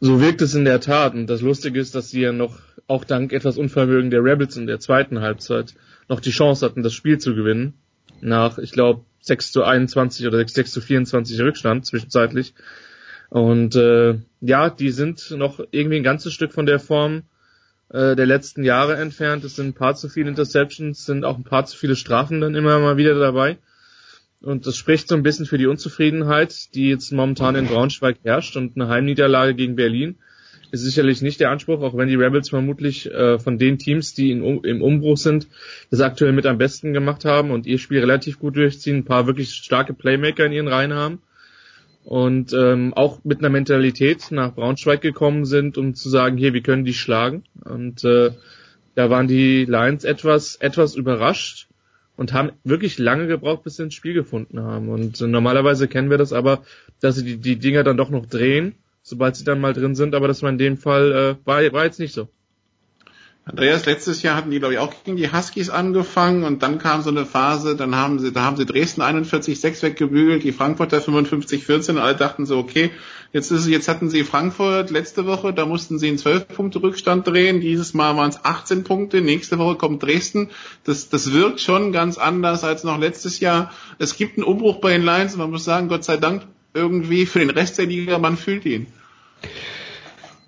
So wirkt es in der Tat. Und das Lustige ist, dass sie ja noch, auch dank etwas Unvermögen der Rebels in der zweiten Halbzeit, noch die Chance hatten, das Spiel zu gewinnen. Nach, ich glaube, 6 zu 21 oder 6, 6 zu 24 Rückstand zwischenzeitlich. Und äh, ja, die sind noch irgendwie ein ganzes Stück von der Form äh, der letzten Jahre entfernt. Es sind ein paar zu viele Interceptions, sind auch ein paar zu viele Strafen dann immer mal wieder dabei. Und das spricht so ein bisschen für die Unzufriedenheit, die jetzt momentan in Braunschweig herrscht und eine Heimniederlage gegen Berlin ist sicherlich nicht der Anspruch, auch wenn die Rebels vermutlich äh, von den Teams, die in, im Umbruch sind, das aktuell mit am besten gemacht haben und ihr Spiel relativ gut durchziehen, ein paar wirklich starke Playmaker in ihren Reihen haben und ähm, auch mit einer Mentalität nach Braunschweig gekommen sind, um zu sagen, hier, wir können die schlagen. Und äh, da waren die Lions etwas, etwas überrascht und haben wirklich lange gebraucht, bis sie ins Spiel gefunden haben. Und äh, normalerweise kennen wir das aber, dass sie die, die Dinger dann doch noch drehen, sobald sie dann mal drin sind, aber das war in dem Fall, äh, war, war jetzt nicht so. Andreas, letztes Jahr hatten die, glaube ich, auch gegen die Huskies angefangen und dann kam so eine Phase, dann haben sie, da haben sie Dresden 41-6 weggebügelt, die Frankfurter 55-14 und alle dachten so, okay, jetzt ist, jetzt hatten sie Frankfurt letzte Woche, da mussten sie einen 12 Punkte Rückstand drehen, dieses Mal waren es 18 Punkte, nächste Woche kommt Dresden, das, das wirkt schon ganz anders als noch letztes Jahr. Es gibt einen Umbruch bei den Lions und man muss sagen, Gott sei Dank, irgendwie für den Rest der Liga, man fühlt ihn.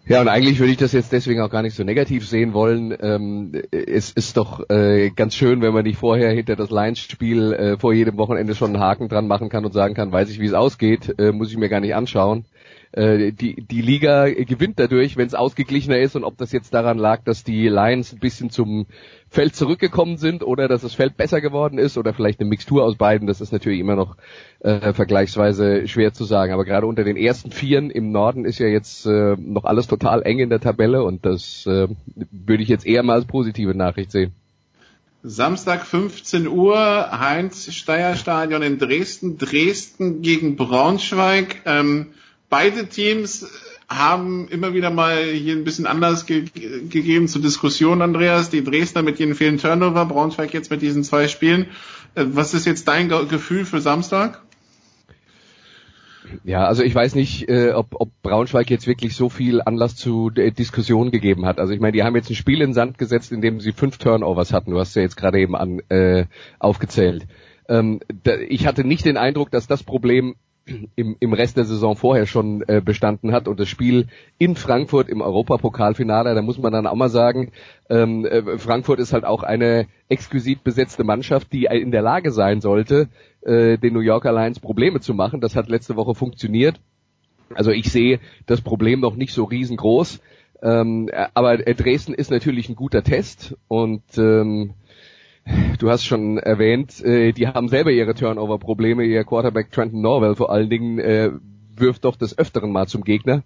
Ja, und eigentlich würde ich das jetzt deswegen auch gar nicht so negativ sehen wollen. Ähm, es ist doch äh, ganz schön, wenn man nicht vorher hinter das Lions-Spiel äh, vor jedem Wochenende schon einen Haken dran machen kann und sagen kann, weiß ich, wie es ausgeht, äh, muss ich mir gar nicht anschauen. Äh, die, die Liga gewinnt dadurch, wenn es ausgeglichener ist und ob das jetzt daran lag, dass die Lions ein bisschen zum Feld zurückgekommen sind oder dass das Feld besser geworden ist oder vielleicht eine Mixtur aus beiden, das ist natürlich immer noch äh, vergleichsweise schwer zu sagen. Aber gerade unter den ersten Vieren im Norden ist ja jetzt äh, noch alles total eng in der Tabelle und das äh, würde ich jetzt eher mal als positive Nachricht sehen. Samstag 15 Uhr, Heinz-Steier-Stadion in Dresden, Dresden gegen Braunschweig. Ähm, beide Teams haben immer wieder mal hier ein bisschen Anlass ge gegeben zur Diskussion, Andreas. Die Dresdner mit ihren vielen Turnover, Braunschweig jetzt mit diesen zwei Spielen. Äh, was ist jetzt dein Gefühl für Samstag? Ja, also ich weiß nicht, äh, ob, ob Braunschweig jetzt wirklich so viel Anlass zu äh, Diskussionen gegeben hat. Also ich meine, die haben jetzt ein Spiel in Sand gesetzt, in dem sie fünf Turnovers hatten. Du hast ja jetzt gerade eben an, äh, aufgezählt. Ähm, da, ich hatte nicht den Eindruck, dass das Problem im, im Rest der Saison vorher schon äh, bestanden hat und das Spiel in Frankfurt im Europapokalfinale, da muss man dann auch mal sagen, ähm, äh, Frankfurt ist halt auch eine exquisit besetzte Mannschaft, die in der Lage sein sollte, äh, den New Yorker Lions Probleme zu machen. Das hat letzte Woche funktioniert. Also ich sehe das Problem noch nicht so riesengroß. Ähm, aber Dresden ist natürlich ein guter Test und ähm, Du hast schon erwähnt, äh, die haben selber ihre Turnover-Probleme. Ihr Quarterback Trenton Norwell vor allen Dingen äh, wirft doch des Öfteren mal zum Gegner.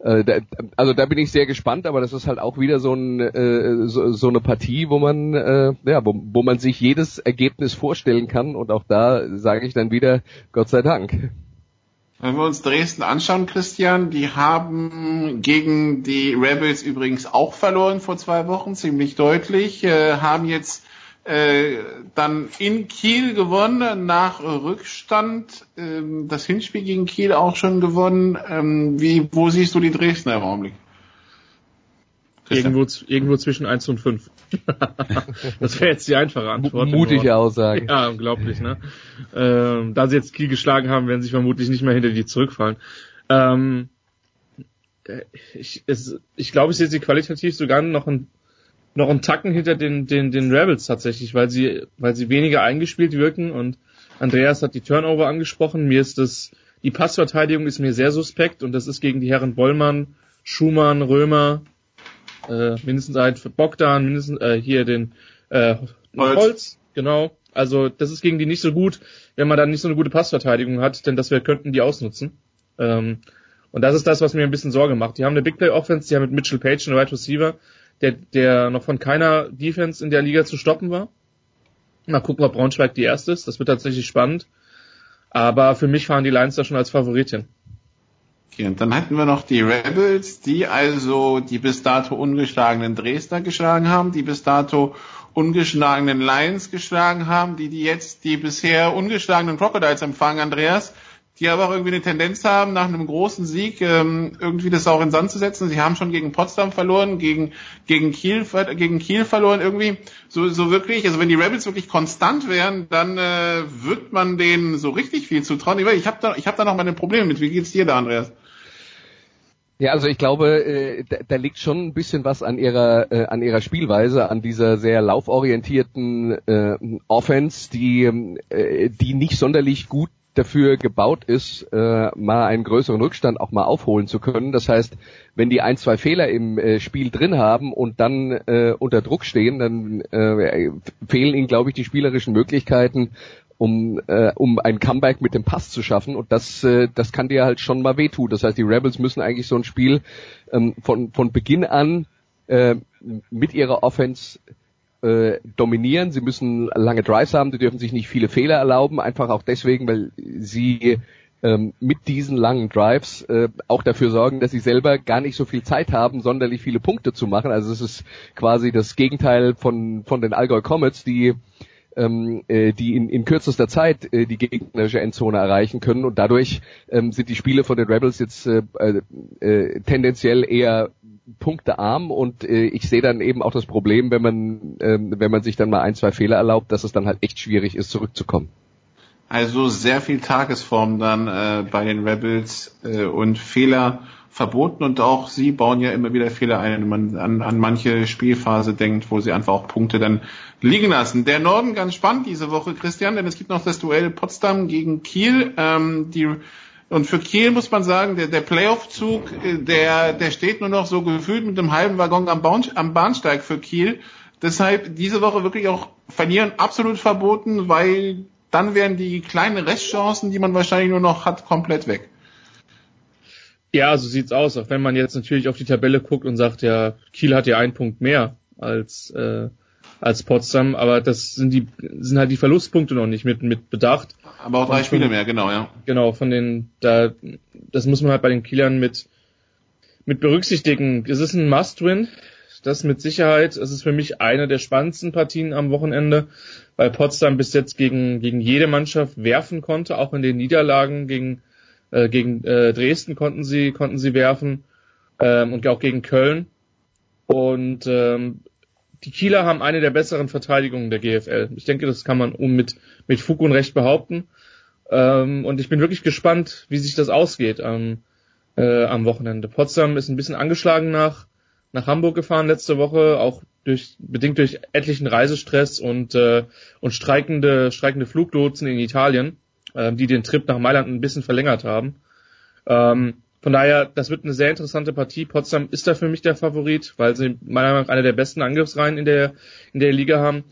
Äh, da, also da bin ich sehr gespannt, aber das ist halt auch wieder so, ein, äh, so, so eine Partie, wo man, äh, ja, wo, wo man sich jedes Ergebnis vorstellen kann. Und auch da sage ich dann wieder, Gott sei Dank. Wenn wir uns Dresden anschauen, Christian, die haben gegen die Rebels übrigens auch verloren vor zwei Wochen, ziemlich deutlich, äh, haben jetzt äh, dann in Kiel gewonnen, nach Rückstand. Ähm, das Hinspiel gegen Kiel auch schon gewonnen. Ähm, wie, wo siehst du die Dresdner im Augenblick? Irgendwo, irgendwo zwischen 1 und 5. das wäre jetzt die einfache Antwort. Mutige Aussage. Ja, unglaublich, ne? Ähm, da sie jetzt Kiel geschlagen haben, werden sie vermutlich nicht mehr hinter die zurückfallen. Ähm, ich, es, ich glaube, ich sehe sie qualitativ sogar noch ein noch einen Tacken hinter den, den, den Rebels tatsächlich, weil sie, weil sie weniger eingespielt wirken und Andreas hat die Turnover angesprochen. Mir ist das, die Passverteidigung ist mir sehr suspekt und das ist gegen die Herren Bollmann, Schumann, Römer, äh, mindestens ein Bogdan, mindestens äh, hier den äh, Holz. Holz, genau. Also das ist gegen die nicht so gut, wenn man dann nicht so eine gute Passverteidigung hat, denn das wir könnten die ausnutzen. Ähm, und das ist das, was mir ein bisschen Sorge macht. Die haben eine Big Play Offense, die haben mit Mitchell Page einen Right Receiver, der, der noch von keiner Defense in der Liga zu stoppen war. Mal gucken, ob Braunschweig die erste ist. Das wird tatsächlich spannend. Aber für mich fahren die Lions da schon als Favoritin. Okay, und dann hatten wir noch die Rebels, die also die bis dato ungeschlagenen Dresdner geschlagen haben, die bis dato ungeschlagenen Lions geschlagen haben, die die jetzt die bisher ungeschlagenen Crocodiles empfangen, Andreas die aber auch irgendwie eine Tendenz haben, nach einem großen Sieg ähm, irgendwie das auch in Sand zu setzen. Sie haben schon gegen Potsdam verloren, gegen, gegen, Kiel, gegen Kiel verloren irgendwie. So, so wirklich, also wenn die Rebels wirklich konstant wären, dann äh, wird man denen so richtig viel zutrauen. Ich habe da, hab da noch meine Probleme mit. Wie geht's dir da, Andreas? Ja, also ich glaube, äh, da, da liegt schon ein bisschen was an ihrer äh, an ihrer Spielweise, an dieser sehr lauforientierten äh, Offense, die äh, die nicht sonderlich gut dafür gebaut ist, äh, mal einen größeren Rückstand auch mal aufholen zu können. Das heißt, wenn die ein, zwei Fehler im äh, Spiel drin haben und dann äh, unter Druck stehen, dann äh, fehlen ihnen, glaube ich, die spielerischen Möglichkeiten, um, äh, um ein Comeback mit dem Pass zu schaffen. Und das, äh, das kann dir halt schon mal wehtun. Das heißt, die Rebels müssen eigentlich so ein Spiel ähm, von, von Beginn an äh, mit ihrer Offense äh, dominieren, sie müssen lange Drives haben, sie dürfen sich nicht viele Fehler erlauben, einfach auch deswegen, weil sie ähm, mit diesen langen Drives äh, auch dafür sorgen, dass sie selber gar nicht so viel Zeit haben, sonderlich viele Punkte zu machen. Also es ist quasi das Gegenteil von, von den Allgäu Comets, die ähm, äh, die in, in kürzester Zeit äh, die gegnerische Endzone erreichen können. Und dadurch ähm, sind die Spiele von den Rebels jetzt äh, äh, tendenziell eher punktearm. Und äh, ich sehe dann eben auch das Problem, wenn man, ähm, wenn man sich dann mal ein, zwei Fehler erlaubt, dass es dann halt echt schwierig ist, zurückzukommen. Also sehr viel Tagesform dann äh, bei den Rebels äh, und Fehler verboten. Und auch sie bauen ja immer wieder Fehler ein, wenn man an, an manche Spielphase denkt, wo sie einfach auch Punkte dann liegen lassen. Der Norden ganz spannend diese Woche, Christian, denn es gibt noch das Duell Potsdam gegen Kiel. Ähm, die und für Kiel muss man sagen, der, der Playoff-Zug, äh, der, der steht nur noch so gefühlt mit einem halben Waggon am, Baun, am Bahnsteig für Kiel. Deshalb diese Woche wirklich auch verlieren absolut verboten, weil dann wären die kleinen Restchancen, die man wahrscheinlich nur noch hat, komplett weg. Ja, so sieht's aus. Auch wenn man jetzt natürlich auf die Tabelle guckt und sagt, ja, Kiel hat ja einen Punkt mehr als äh, als Potsdam, aber das sind die sind halt die Verlustpunkte noch nicht mit mit bedacht. Aber auch drei Spiele mehr, genau, ja. Genau, von den da das muss man halt bei den Kielern mit mit berücksichtigen. Es ist ein Must-Win, das mit Sicherheit. Es ist für mich eine der spannendsten Partien am Wochenende, weil Potsdam bis jetzt gegen gegen jede Mannschaft werfen konnte, auch in den Niederlagen gegen äh, gegen äh, Dresden konnten sie konnten sie werfen ähm, und auch gegen Köln. Und ähm, die Kieler haben eine der besseren Verteidigungen der GFL. Ich denke, das kann man mit, mit Fug und Recht behaupten. Ähm, und ich bin wirklich gespannt, wie sich das ausgeht am, äh, am Wochenende. Potsdam ist ein bisschen angeschlagen nach, nach Hamburg gefahren letzte Woche, auch durch, bedingt durch etlichen Reisestress und, äh, und streikende, streikende Fluglotsen in Italien, äh, die den Trip nach Mailand ein bisschen verlängert haben. Ähm, von daher, das wird eine sehr interessante Partie. Potsdam ist da für mich der Favorit, weil sie meiner Meinung nach eine der besten Angriffsreihen in der, in der Liga haben.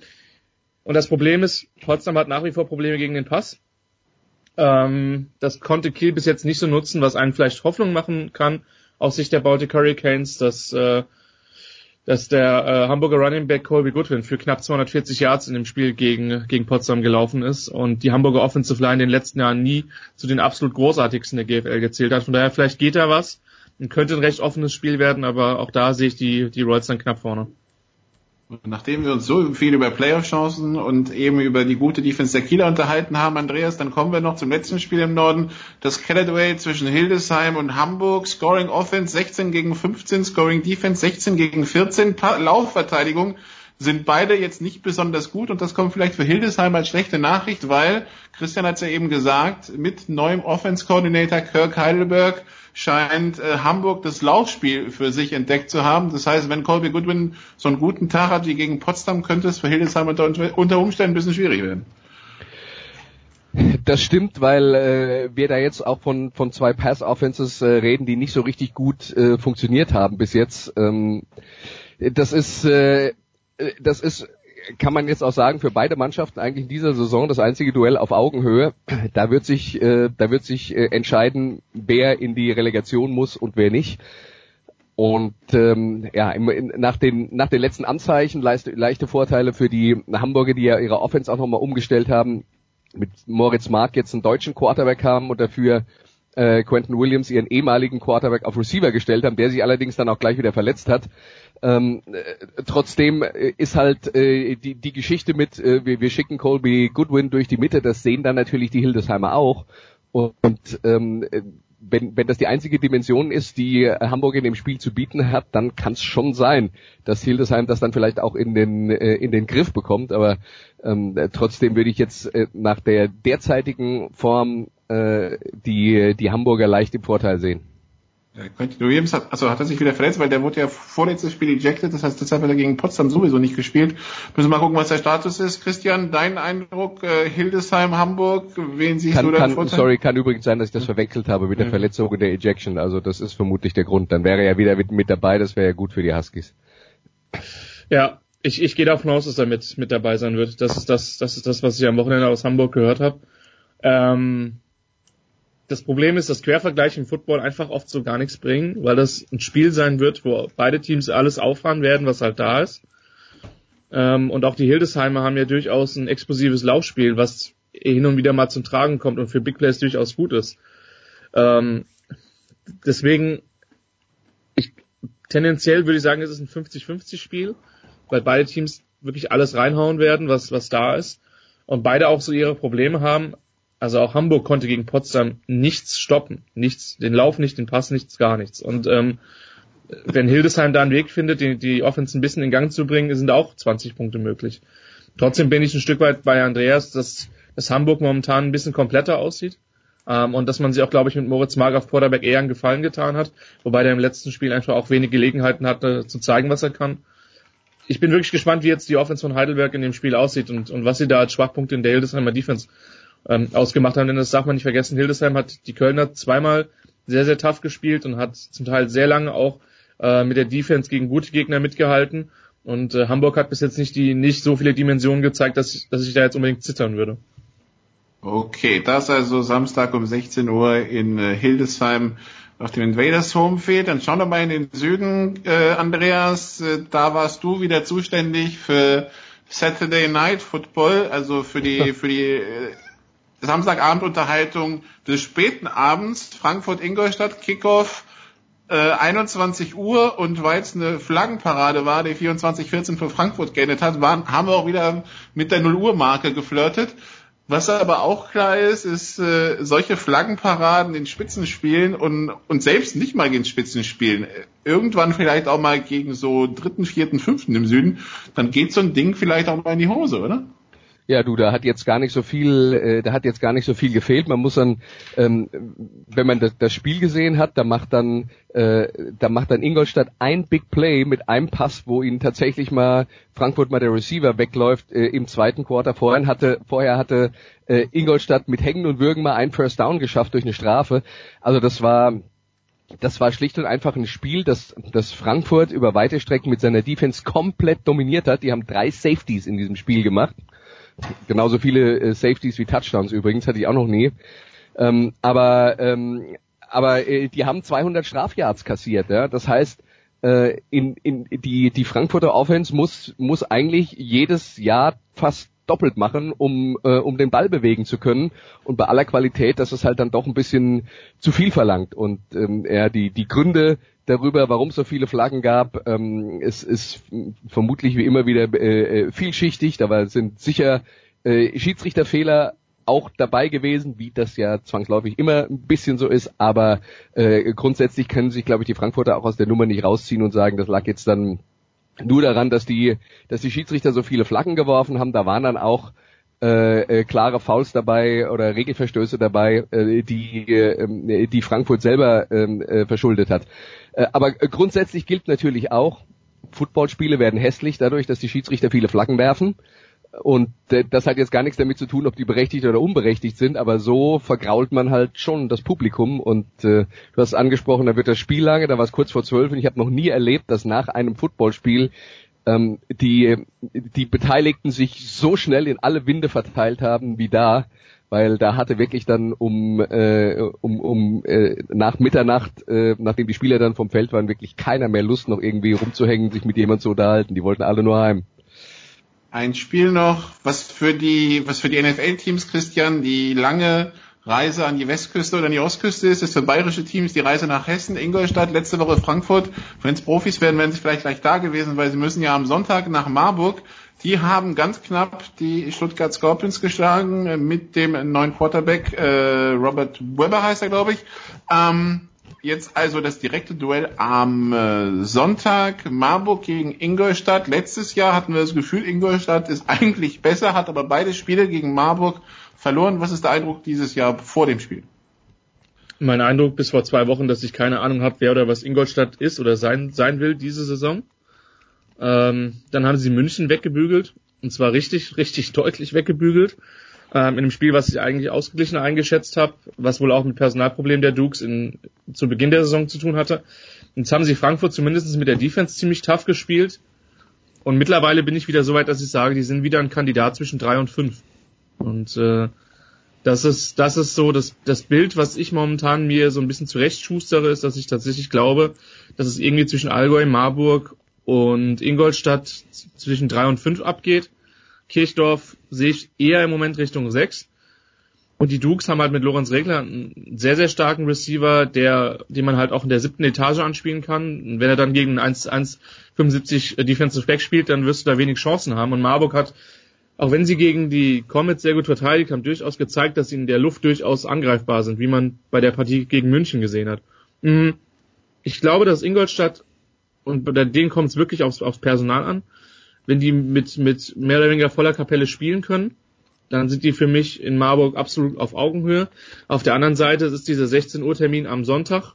Und das Problem ist, Potsdam hat nach wie vor Probleme gegen den Pass. Ähm, das konnte Kiel bis jetzt nicht so nutzen, was einen vielleicht Hoffnung machen kann aus Sicht der Baltic Hurricanes, dass äh, dass der äh, Hamburger Running Back Colby Goodwin für knapp 240 Yards in dem Spiel gegen, gegen Potsdam gelaufen ist und die Hamburger Offensive Line in den letzten Jahren nie zu den absolut großartigsten der GFL gezählt hat. Von daher vielleicht geht da was und könnte ein recht offenes Spiel werden, aber auch da sehe ich die, die Royals dann knapp vorne. Nachdem wir uns so viel über Playoff-Chancen und eben über die gute Defense der Kieler unterhalten haben, Andreas, dann kommen wir noch zum letzten Spiel im Norden. Das Caledway zwischen Hildesheim und Hamburg. Scoring Offense 16 gegen 15, Scoring Defense 16 gegen 14, Laufverteidigung sind beide jetzt nicht besonders gut und das kommt vielleicht für Hildesheim als schlechte Nachricht, weil Christian hat es ja eben gesagt, mit neuem Offense Coordinator Kirk Heidelberg scheint äh, Hamburg das Laufspiel für sich entdeckt zu haben. Das heißt, wenn Colby Goodwin so einen guten Tag hat wie gegen Potsdam, könnte es für Hildesheim unter, unter Umständen ein bisschen schwierig werden. Das stimmt, weil äh, wir da jetzt auch von, von zwei Pass-Offenses äh, reden, die nicht so richtig gut äh, funktioniert haben bis jetzt. Ähm, das ist, äh, das ist, kann man jetzt auch sagen, für beide Mannschaften eigentlich in dieser Saison das einzige Duell auf Augenhöhe. Da wird sich, äh, da wird sich äh, entscheiden, wer in die Relegation muss und wer nicht. Und ähm, ja, im, in, nach, den, nach den letzten Anzeichen leichte, leichte Vorteile für die Hamburger, die ja ihre Offense auch nochmal umgestellt haben, mit Moritz Mark jetzt einen deutschen Quarterback haben und dafür äh, Quentin Williams ihren ehemaligen Quarterback auf Receiver gestellt haben, der sich allerdings dann auch gleich wieder verletzt hat. Ähm, äh, trotzdem äh, ist halt äh, die, die Geschichte mit, äh, wir, wir schicken Colby Goodwin durch die Mitte, das sehen dann natürlich die Hildesheimer auch. Und, ähm, wenn, wenn das die einzige Dimension ist, die Hamburg in dem Spiel zu bieten hat, dann kann es schon sein, dass Hildesheim das dann vielleicht auch in den äh, in den Griff bekommt. Aber ähm, trotzdem würde ich jetzt äh, nach der derzeitigen Form äh, die die Hamburger leicht im Vorteil sehen. Quentin Williams hat, also hat er sich wieder verletzt, weil der wurde ja vorletztes Spiel ejected, das heißt, deshalb hat er gegen Potsdam sowieso nicht gespielt. Müssen wir mal gucken, was der Status ist. Christian, dein Eindruck, äh, Hildesheim, Hamburg, wen siehst kann, du da kann, Vorteil? Sorry, kann übrigens sein, dass ich das verwechselt habe mit der. Verletzung und der Ejection, also das ist vermutlich der Grund. Dann wäre er ja wieder mit, mit dabei, das wäre ja gut für die Huskies. Ja, ich, ich gehe davon aus, dass er mit, mit dabei sein wird. Das ist das, das ist das, was ich am Wochenende aus Hamburg gehört habe. Ähm, das Problem ist, dass Quervergleiche im Football einfach oft so gar nichts bringen, weil das ein Spiel sein wird, wo beide Teams alles auffahren werden, was halt da ist. Ähm, und auch die Hildesheimer haben ja durchaus ein explosives Laufspiel, was hin und wieder mal zum Tragen kommt und für Big Plays durchaus gut ist. Ähm, deswegen, ich, tendenziell würde ich sagen, es ist ein 50-50 Spiel, weil beide Teams wirklich alles reinhauen werden, was, was da ist. Und beide auch so ihre Probleme haben. Also auch Hamburg konnte gegen Potsdam nichts stoppen. Nichts, den Lauf nicht, den Pass nichts, gar nichts. Und ähm, wenn Hildesheim da einen Weg findet, die, die Offense ein bisschen in Gang zu bringen, sind auch 20 Punkte möglich. Trotzdem bin ich ein Stück weit bei Andreas, dass, dass Hamburg momentan ein bisschen kompletter aussieht. Ähm, und dass man sich auch, glaube ich, mit Moritz Mark auf Quarterback eher einen Gefallen getan hat, wobei der im letzten Spiel einfach auch wenig Gelegenheiten hatte, zu zeigen, was er kann. Ich bin wirklich gespannt, wie jetzt die Offense von Heidelberg in dem Spiel aussieht und, und was sie da als Schwachpunkte in der Hildesheimer Defense ähm, ausgemacht haben, denn das darf man nicht vergessen. Hildesheim hat die Kölner zweimal sehr, sehr tough gespielt und hat zum Teil sehr lange auch äh, mit der Defense gegen gute Gegner mitgehalten. Und äh, Hamburg hat bis jetzt nicht die nicht so viele Dimensionen gezeigt, dass ich, dass ich da jetzt unbedingt zittern würde. Okay, das also Samstag um 16 Uhr in äh, Hildesheim auf dem Invaders Homefield. Dann schauen wir mal in den Süden, äh, Andreas. Äh, da warst du wieder zuständig für Saturday Night Football, also für die für die äh, Samstagabendunterhaltung des späten Abends. Frankfurt-Ingolstadt, Kickoff äh, 21 Uhr und weil es eine Flaggenparade war, die 24-14 für Frankfurt geendet hat, waren, haben wir auch wieder mit der 0 Uhr Marke geflirtet. Was aber auch klar ist, ist äh, solche Flaggenparaden in Spitzenspielen und, und selbst nicht mal gegen Spitzenspielen, äh, irgendwann vielleicht auch mal gegen so dritten, vierten, fünften im Süden, dann geht so ein Ding vielleicht auch mal in die Hose, oder? Ja, du, da hat jetzt gar nicht so viel, äh, da hat jetzt gar nicht so viel gefehlt. Man muss dann, ähm, wenn man das, das Spiel gesehen hat, da macht dann, äh, da macht dann Ingolstadt ein Big Play mit einem Pass, wo ihnen tatsächlich mal Frankfurt mal der Receiver wegläuft äh, im zweiten Quarter. Vorher hatte, vorher hatte äh, Ingolstadt mit Hängen und Würgen mal einen First Down geschafft durch eine Strafe. Also das war, das war schlicht und einfach ein Spiel, das, das Frankfurt über weite Strecken mit seiner Defense komplett dominiert hat. Die haben drei Safeties in diesem Spiel gemacht. Genauso viele äh, Safeties wie Touchdowns übrigens, hatte ich auch noch nie. Ähm, aber ähm, aber äh, die haben 200 Strafyards kassiert. Ja? Das heißt, äh, in, in, die, die Frankfurter Offense muss, muss eigentlich jedes Jahr fast doppelt machen, um, äh, um den Ball bewegen zu können. Und bei aller Qualität, das ist halt dann doch ein bisschen zu viel verlangt. Und ähm, ja, die, die Gründe darüber, warum es so viele Flaggen gab, ähm, es ist vermutlich wie immer wieder äh, vielschichtig. Da sind sicher äh, Schiedsrichterfehler auch dabei gewesen, wie das ja zwangsläufig immer ein bisschen so ist, aber äh, grundsätzlich können sich, glaube ich, die Frankfurter auch aus der Nummer nicht rausziehen und sagen, das lag jetzt dann nur daran, dass die, dass die Schiedsrichter so viele Flaggen geworfen haben. Da waren dann auch äh, äh, klare Fouls dabei oder Regelverstöße dabei, äh, die, äh, die Frankfurt selber ähm, äh, verschuldet hat. Äh, aber grundsätzlich gilt natürlich auch, Footballspiele werden hässlich dadurch, dass die Schiedsrichter viele Flaggen werfen. Und äh, das hat jetzt gar nichts damit zu tun, ob die berechtigt oder unberechtigt sind, aber so vergrault man halt schon das Publikum. Und äh, du hast angesprochen, da wird das Spiel lange, da war es kurz vor zwölf und ich habe noch nie erlebt, dass nach einem Footballspiel ähm, die, die Beteiligten sich so schnell in alle Winde verteilt haben wie da, weil da hatte wirklich dann um, äh, um, um äh, nach Mitternacht, äh, nachdem die Spieler dann vom Feld waren, wirklich keiner mehr Lust, noch irgendwie rumzuhängen, sich mit jemandem zu unterhalten. Die wollten alle nur heim. Ein Spiel noch, was für die, was für die NFL-Teams, Christian, die lange Reise an die Westküste oder an die Ostküste ist, ist für bayerische Teams die Reise nach Hessen, Ingolstadt, letzte Woche Frankfurt. Wenn es Profis werden, wären sie vielleicht gleich da gewesen, weil sie müssen ja am Sonntag nach Marburg. Die haben ganz knapp die Stuttgart Scorpions geschlagen äh, mit dem neuen Quarterback, äh, Robert Weber heißt er, glaube ich. Ähm, jetzt also das direkte Duell am äh, Sonntag, Marburg gegen Ingolstadt. Letztes Jahr hatten wir das Gefühl, Ingolstadt ist eigentlich besser, hat aber beide Spiele gegen Marburg verloren. Was ist der Eindruck dieses Jahr vor dem Spiel? Mein Eindruck bis vor zwei Wochen, dass ich keine Ahnung habe, wer oder was Ingolstadt ist oder sein, sein will diese Saison. Ähm, dann haben sie München weggebügelt. Und zwar richtig, richtig deutlich weggebügelt. Ähm, in einem Spiel, was ich eigentlich ausgeglichener eingeschätzt habe, was wohl auch mit Personalproblemen der Dukes in, zu Beginn der Saison zu tun hatte. Jetzt haben sie Frankfurt zumindest mit der Defense ziemlich tough gespielt. Und mittlerweile bin ich wieder so weit, dass ich sage, die sind wieder ein Kandidat zwischen drei und fünf. Und äh, das ist, das ist so das, das Bild, was ich momentan mir so ein bisschen zurechtschustere, ist, dass ich tatsächlich glaube, dass es irgendwie zwischen Allgäu, Marburg und Ingolstadt zwischen drei und fünf abgeht. Kirchdorf sehe ich eher im Moment Richtung sechs. Und die Dukes haben halt mit Lorenz Regler einen sehr, sehr starken Receiver, der, den man halt auch in der siebten Etage anspielen kann. Und wenn er dann gegen 1,75 Defensive Back spielt, dann wirst du da wenig Chancen haben. Und Marburg hat auch wenn sie gegen die Comets sehr gut verteidigt haben, durchaus gezeigt, dass sie in der Luft durchaus angreifbar sind, wie man bei der Partie gegen München gesehen hat. Mhm. Ich glaube, dass Ingolstadt, und bei denen kommt es wirklich aufs, aufs Personal an, wenn die mit, mit mehr oder weniger voller Kapelle spielen können, dann sind die für mich in Marburg absolut auf Augenhöhe. Auf der anderen Seite ist dieser 16 Uhr Termin am Sonntag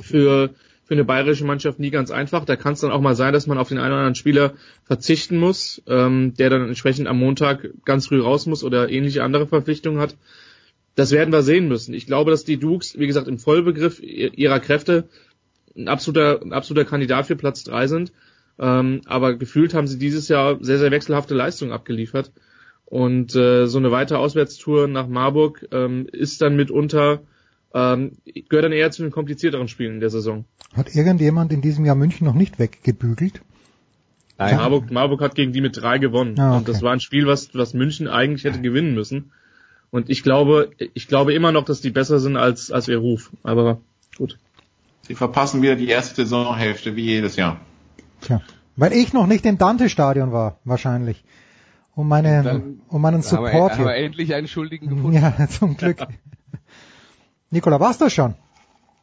für für eine bayerische Mannschaft nie ganz einfach. Da kann es dann auch mal sein, dass man auf den einen oder anderen Spieler verzichten muss, ähm, der dann entsprechend am Montag ganz früh raus muss oder ähnliche andere Verpflichtungen hat. Das werden wir sehen müssen. Ich glaube, dass die Dukes, wie gesagt, im Vollbegriff ihrer Kräfte ein absoluter, ein absoluter Kandidat für Platz drei sind. Ähm, aber gefühlt haben sie dieses Jahr sehr, sehr wechselhafte Leistungen abgeliefert. Und äh, so eine weitere Auswärtstour nach Marburg ähm, ist dann mitunter ähm, gehört dann eher zu den komplizierteren Spielen in der Saison. Hat irgendjemand in diesem Jahr München noch nicht weggebügelt? Nein. Marburg, Marburg hat gegen die mit drei gewonnen. Ah, okay. Und das war ein Spiel, was, was München eigentlich hätte gewinnen müssen. Und ich glaube, ich glaube immer noch, dass die besser sind als, als ihr Ruf. Aber gut. Sie verpassen wieder die erste Saisonhälfte, wie jedes Jahr. Tja. Weil ich noch nicht im Dante-Stadion war, wahrscheinlich. Um, meine, Dann um meinen Support haben wir, haben wir endlich einen Schuldigen gefunden. Ja, zum Glück. Nikola, war's das schon?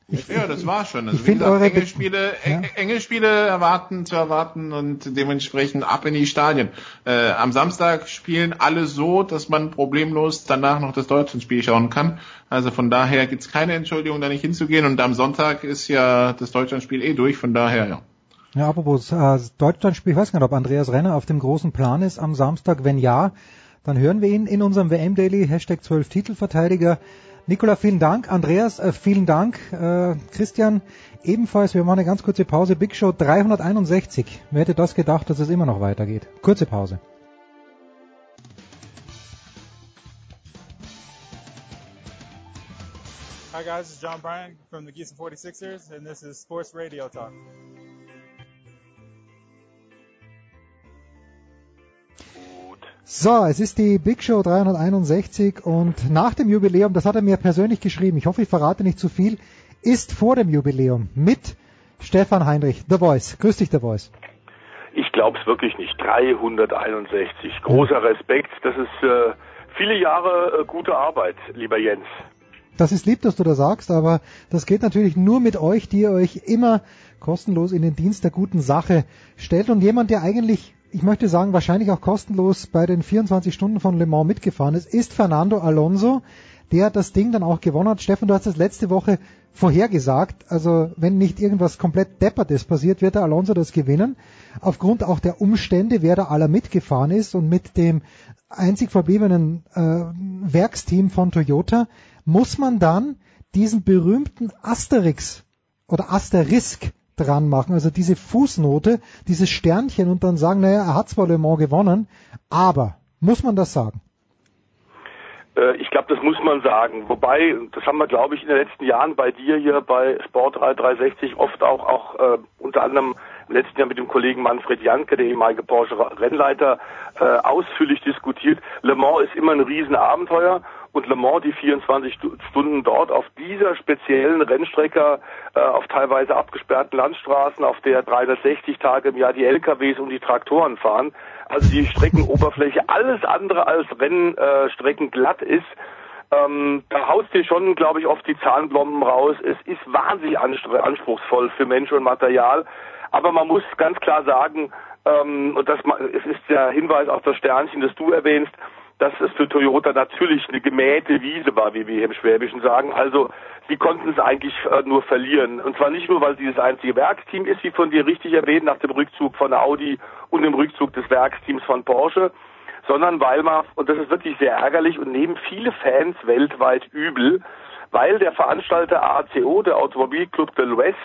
Ich, ja, das war schon. Also ich finde eure enge Spiele, ja? enge Spiele erwarten zu erwarten und dementsprechend ab in die Stadien. Äh, am Samstag spielen alle so, dass man problemlos danach noch das Deutschlandspiel schauen kann. Also von daher gibt's keine Entschuldigung, da nicht hinzugehen. Und am Sonntag ist ja das Deutschlandspiel eh durch. Von daher ja. Ja, apropos äh, Deutschlandspiel, ich weiß gar nicht, ob Andreas Renner auf dem großen Plan ist am Samstag. Wenn ja, dann hören wir ihn in unserem WM Daily Hashtag 12 Titelverteidiger. Nikola, vielen Dank. Andreas, äh, vielen Dank. Äh, Christian, ebenfalls. Wir machen eine ganz kurze Pause. Big Show 361. Wer hätte das gedacht, dass es immer noch weitergeht? Kurze Pause. Hi guys, this is John Bryan from the Geese 46ers and this is Sports Radio Talk. So, es ist die Big Show 361 und nach dem Jubiläum, das hat er mir persönlich geschrieben, ich hoffe, ich verrate nicht zu viel, ist vor dem Jubiläum mit Stefan Heinrich, The Voice. Grüß dich, The Voice. Ich glaube es wirklich nicht. 361. Großer Respekt. Das ist äh, viele Jahre äh, gute Arbeit, lieber Jens. Das ist lieb, dass du das sagst, aber das geht natürlich nur mit euch, die ihr euch immer kostenlos in den Dienst der guten Sache stellt und jemand, der eigentlich, ich möchte sagen, wahrscheinlich auch kostenlos bei den 24 Stunden von Le Mans mitgefahren ist, ist Fernando Alonso, der das Ding dann auch gewonnen hat. Stefan, du hast das letzte Woche vorhergesagt, also wenn nicht irgendwas komplett Deppertes passiert, wird der Alonso das gewinnen. Aufgrund auch der Umstände, wer da aller mitgefahren ist und mit dem einzig verbliebenen äh, Werksteam von Toyota, muss man dann diesen berühmten Asterix oder Asterisk dran machen, also diese Fußnote, dieses Sternchen und dann sagen, naja, er hat zwar Le Mans gewonnen, aber muss man das sagen? Äh, ich glaube, das muss man sagen. Wobei, das haben wir, glaube ich, in den letzten Jahren bei dir hier bei Sport 360 oft auch, auch äh, unter anderem im letzten Jahr mit dem Kollegen Manfred Janke, der ehemalige Porsche Rennleiter, äh, ausführlich diskutiert. Le Mans ist immer ein Riesenabenteuer und Le Mans die 24 Stunden dort auf dieser speziellen Rennstrecke, äh, auf teilweise abgesperrten Landstraßen, auf der 360 Tage im Jahr die LKWs und die Traktoren fahren, also die Streckenoberfläche alles andere als Rennstrecken glatt ist, ähm, da haust dir schon, glaube ich, oft die Zahnblomben raus. Es ist wahnsinnig anspruchsvoll für Mensch und Material. Aber man muss ganz klar sagen, ähm, und das es ist der Hinweis auf das Sternchen, das du erwähnst, dass es für Toyota natürlich eine gemähte Wiese war, wie wir hier im Schwäbischen sagen. Also sie konnten es eigentlich äh, nur verlieren. Und zwar nicht nur, weil sie das einzige Werksteam ist, wie von dir richtig erwähnt, nach dem Rückzug von Audi und dem Rückzug des Werksteams von Porsche, sondern weil man, und das ist wirklich sehr ärgerlich und nehmen viele Fans weltweit übel, weil der Veranstalter ACO, der Automobilclub del West,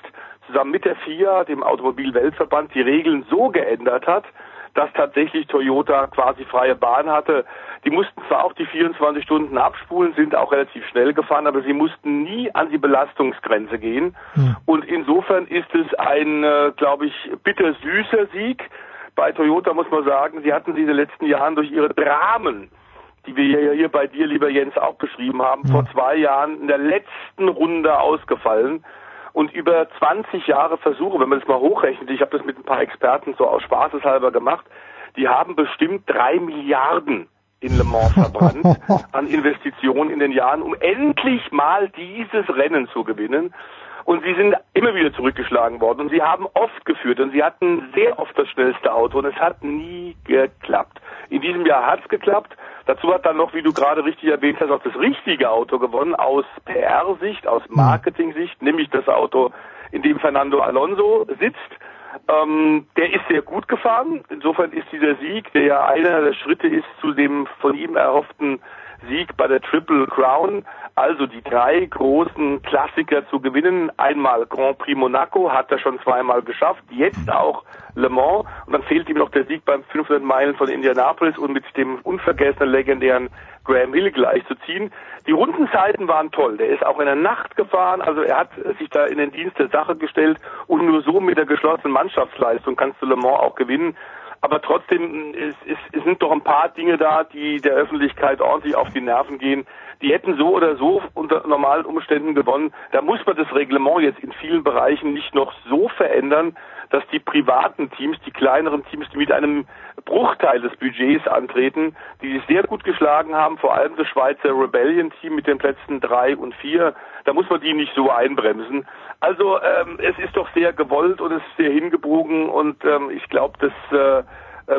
zusammen mit der FIA, dem Automobilweltverband, die Regeln so geändert hat, dass tatsächlich Toyota quasi freie Bahn hatte. Die mussten zwar auch die 24 Stunden abspulen, sind auch relativ schnell gefahren, aber sie mussten nie an die Belastungsgrenze gehen. Mhm. Und insofern ist es ein, äh, glaube ich, bittersüßer Sieg. Bei Toyota muss man sagen, sie hatten sie in den letzten Jahren durch ihre Dramen die wir ja hier bei dir, lieber Jens, auch beschrieben haben, mhm. vor zwei Jahren in der letzten Runde ausgefallen und über 20 Jahre Versuche, wenn man das mal hochrechnet, ich habe das mit ein paar Experten so aus Spaßeshalber gemacht, die haben bestimmt drei Milliarden in Le Mans verbrannt an Investitionen in den Jahren, um endlich mal dieses Rennen zu gewinnen. Und sie sind immer wieder zurückgeschlagen worden und sie haben oft geführt und sie hatten sehr oft das schnellste Auto und es hat nie geklappt. In diesem Jahr hat es geklappt. Dazu hat dann noch, wie du gerade richtig erwähnt hast, auch das richtige Auto gewonnen aus PR-Sicht, aus hm. Marketing-Sicht, nämlich das Auto, in dem Fernando Alonso sitzt. Ähm, der ist sehr gut gefahren. Insofern ist dieser Sieg, der ja einer der Schritte ist zu dem von ihm erhofften Sieg bei der Triple Crown, also die drei großen Klassiker zu gewinnen. Einmal Grand Prix Monaco, hat er schon zweimal geschafft, jetzt auch Le Mans. Und dann fehlt ihm noch der Sieg beim 500 Meilen von Indianapolis. Und mit dem unvergessenen legendären Graham Hill gleich zu ziehen. Die Rundenzeiten waren toll. Der ist auch in der Nacht gefahren, also er hat sich da in den Dienst der Sache gestellt. Und nur so mit der geschlossenen Mannschaftsleistung kannst du Le Mans auch gewinnen aber trotzdem es, es, es sind doch ein paar Dinge da, die der Öffentlichkeit ordentlich auf die Nerven gehen. Die hätten so oder so unter normalen Umständen gewonnen. Da muss man das Reglement jetzt in vielen Bereichen nicht noch so verändern, dass die privaten Teams, die kleineren Teams, die mit einem Bruchteil des Budgets antreten, die sich sehr gut geschlagen haben, vor allem das Schweizer Rebellion-Team mit den Plätzen drei und vier, da muss man die nicht so einbremsen. Also ähm, es ist doch sehr gewollt und es ist sehr hingebogen und ähm, ich glaube, dass äh,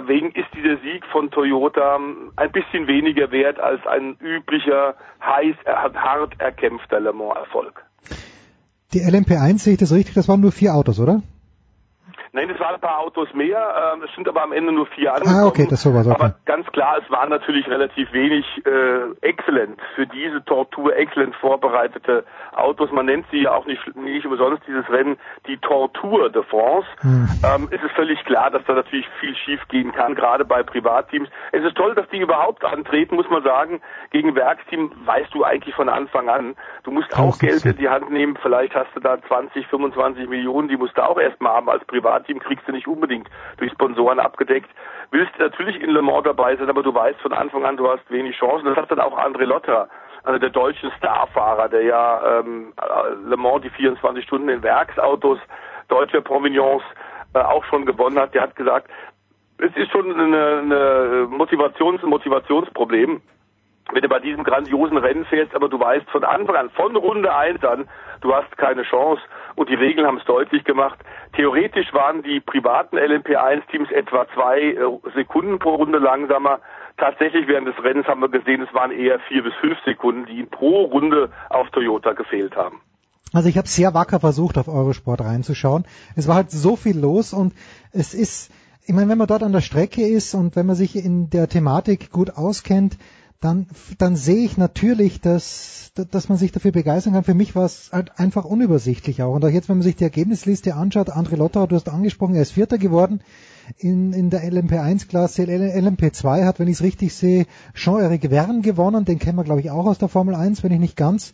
Wegen ist dieser Sieg von Toyota ein bisschen weniger wert als ein üblicher, heiß, hart erkämpfter Le Mans-Erfolg. Die LMP1 sehe ich das richtig, das waren nur vier Autos, oder? Nein, es waren ein paar Autos mehr, ähm, es sind aber am Ende nur vier angekommen. Ah, okay, das sowas. Okay. Aber ganz klar, es waren natürlich relativ wenig äh, exzellent für diese Tortur exzellent vorbereitete Autos. Man nennt sie ja auch nicht, nicht umsonst dieses Rennen die Tortur de France. Hm. Ähm, es ist völlig klar, dass da natürlich viel schief gehen kann, gerade bei Privatteams. Es ist toll, dass die überhaupt antreten, muss man sagen. Gegen Werksteam weißt du eigentlich von Anfang an. Du musst auch Geld in die Hand nehmen. Vielleicht hast du da 20, 25 Millionen, die musst du auch erstmal haben als Privat Team kriegst du nicht unbedingt durch Sponsoren abgedeckt. Willst natürlich in Le Mans dabei sein, aber du weißt von Anfang an, du hast wenig Chancen. Das hat dann auch André Lotter, einer der deutschen Starfahrer, der ja ähm, Le Mans die 24 Stunden in Werksautos deutscher Provenience äh, auch schon gewonnen hat. Der hat gesagt, es ist schon eine Motivations- ein Motivationsproblem. Wenn du bei diesem grandiosen Rennen fährst, aber du weißt von Anfang an, von Runde 1 an, du hast keine Chance und die Regeln haben es deutlich gemacht. Theoretisch waren die privaten LMP1-Teams etwa zwei äh, Sekunden pro Runde langsamer. Tatsächlich während des Rennens haben wir gesehen, es waren eher vier bis fünf Sekunden, die pro Runde auf Toyota gefehlt haben. Also ich habe sehr wacker versucht, auf Eurosport reinzuschauen. Es war halt so viel los und es ist, ich meine, wenn man dort an der Strecke ist und wenn man sich in der Thematik gut auskennt, dann, dann sehe ich natürlich, dass, dass man sich dafür begeistern kann. Für mich war es halt einfach unübersichtlich auch. Und auch jetzt, wenn man sich die Ergebnisliste anschaut, André Lotterer, du hast angesprochen, er ist Vierter geworden in, in der LMP1-Klasse. LMP2 hat, wenn ich es richtig sehe, Jean-Eric Verne gewonnen. Den kennen wir, glaube ich, auch aus der Formel 1, wenn ich nicht ganz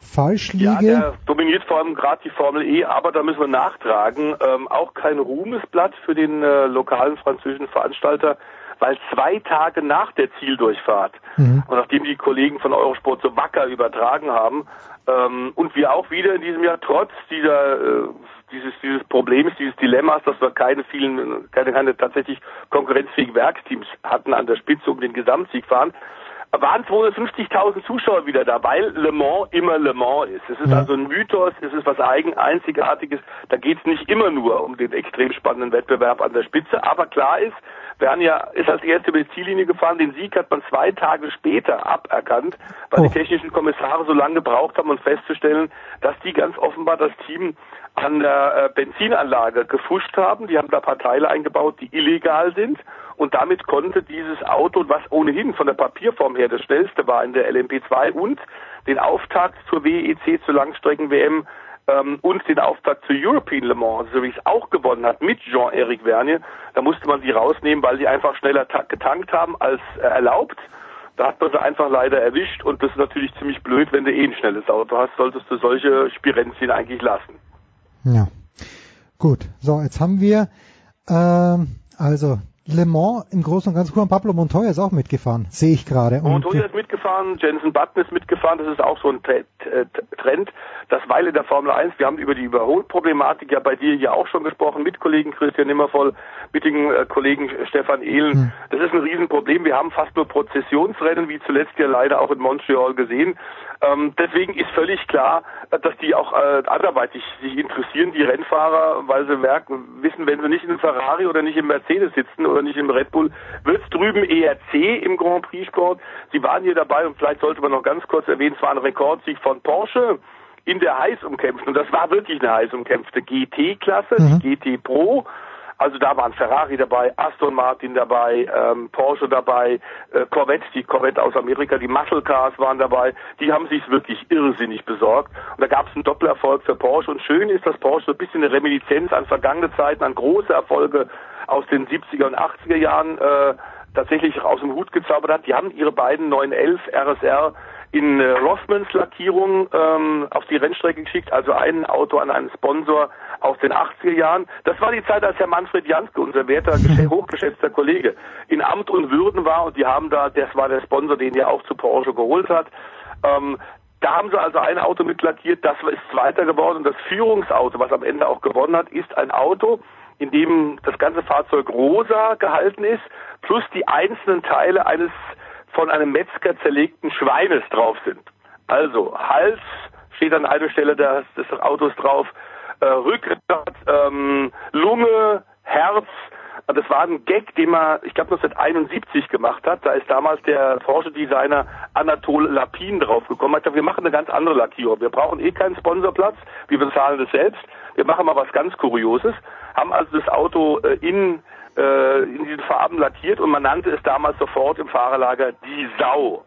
falsch liege. Ja, der dominiert vor allem gerade die Formel E, aber da müssen wir nachtragen. Ähm, auch kein Ruhmesblatt für den äh, lokalen französischen Veranstalter weil zwei Tage nach der Zieldurchfahrt mhm. und nachdem die Kollegen von Eurosport so wacker übertragen haben ähm, und wir auch wieder in diesem Jahr trotz dieser äh, dieses dieses Problems, dieses Dilemmas, dass wir keine vielen keine, keine tatsächlich konkurrenzfähigen Werksteams hatten an der Spitze um den Gesamtsieg fahren, waren 250.000 Zuschauer wieder da, weil Le Mans immer Le Mans ist. Es ist ja. also ein Mythos, es ist was eigen, einzigartiges. Da geht es nicht immer nur um den extrem spannenden Wettbewerb an der Spitze, aber klar ist, Bernia ist als Erste über die Ziellinie gefahren. Den Sieg hat man zwei Tage später aberkannt, weil oh. die technischen Kommissare so lange gebraucht haben, um festzustellen, dass die ganz offenbar das Team an der äh, Benzinanlage gefuscht haben. Die haben da ein paar Teile eingebaut, die illegal sind. Und damit konnte dieses Auto, was ohnehin von der Papierform her das schnellste war in der LMP2 und den Auftakt zur WEC, zur Langstrecken-WM, ähm, und den Auftakt zur European Le Mans, so wie es auch gewonnen hat mit Jean-Éric Vergne, da musste man sie rausnehmen, weil sie einfach schneller getankt haben als äh, erlaubt. Da hat man sie einfach leider erwischt und das ist natürlich ziemlich blöd, wenn du eh ein schnelles Auto hast, solltest du solche Spirenzien eigentlich lassen. Ja. Gut, so, jetzt haben wir ähm, also Le Mans im Großen und Ganzen. Pablo Montoya ist auch mitgefahren, sehe ich gerade. Montoya ist mitgefahren, Jensen Button ist mitgefahren. Das ist auch so ein Trend, dass weil in der Formel 1, wir haben über die Überholproblematik ja bei dir ja auch schon gesprochen, mit Kollegen Christian Nimmervoll, mit den äh, Kollegen Stefan Ehlen. Hm. Das ist ein Riesenproblem. Wir haben fast nur Prozessionsrennen, wie zuletzt ja leider auch in Montreal gesehen. Ähm, deswegen ist völlig klar, dass die auch äh, anderweitig sich interessieren, die Rennfahrer, weil sie merken, wissen, wenn sie nicht in einem Ferrari oder nicht im Mercedes sitzen oder nicht im Red Bull, wird es drüben eher C im Grand Prix Sport. Sie waren hier dabei und vielleicht sollte man noch ganz kurz erwähnen, es war ein Rekordsieg von Porsche in der heiß umkämpften, und das war wirklich eine heiß umkämpfte GT-Klasse, mhm. die GT Pro, also da waren Ferrari dabei, Aston Martin dabei, ähm, Porsche dabei, äh, Corvette, die Corvette aus Amerika, die Muscle Cars waren dabei. Die haben sich wirklich irrsinnig besorgt. Und da gab es einen Doppelerfolg für Porsche. Und schön ist, dass Porsche so ein bisschen eine Reminiszenz an vergangene Zeiten, an große Erfolge aus den 70er und 80er Jahren äh, tatsächlich aus dem Hut gezaubert hat. Die haben ihre beiden 911 RSR in äh, Rothmans Lackierung ähm, auf die Rennstrecke geschickt, also ein Auto an einen Sponsor aus den 80er Jahren. Das war die Zeit, als Herr Manfred Janske, unser werter, hochgeschätzter Kollege, in Amt und Würden war und die haben da, das war der Sponsor, den er auch zu Porsche geholt hat. Ähm, da haben sie also ein Auto mit lackiert, das ist Zweiter geworden und das Führungsauto, was am Ende auch gewonnen hat, ist ein Auto, in dem das ganze Fahrzeug rosa gehalten ist, plus die einzelnen Teile eines von einem Metzger zerlegten Schweines drauf sind. Also Hals steht an einer Stelle des, des Autos drauf, äh, Rückgrat, ähm, Lunge, Herz. Das war ein Gag, den man, ich glaube, 1971 gemacht hat. Da ist damals der Porsche-Designer Anatol Lapin draufgekommen. Hat gesagt, wir machen eine ganz andere Lackierung. Wir brauchen eh keinen Sponsorplatz. Wir bezahlen das selbst. Wir machen mal was ganz Kurioses. Haben also das Auto äh, in äh, in diesen Farben lackiert und man nannte es damals sofort im Fahrerlager die Sau.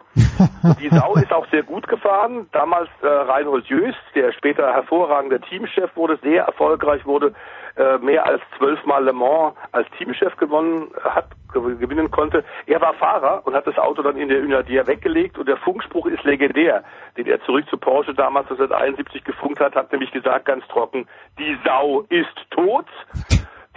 Die Sau ist auch sehr gut gefahren. Damals äh, Reinhold Jöst, der später hervorragender Teamchef wurde, sehr erfolgreich wurde, äh, mehr als zwölfmal Le Mans als Teamchef gewonnen hat, gewinnen konnte. Er war Fahrer und hat das Auto dann in der Unadier weggelegt und der Funkspruch ist legendär, den er zurück zu Porsche damals 1971 gefunkt hat, hat nämlich gesagt ganz trocken, die Sau ist tot.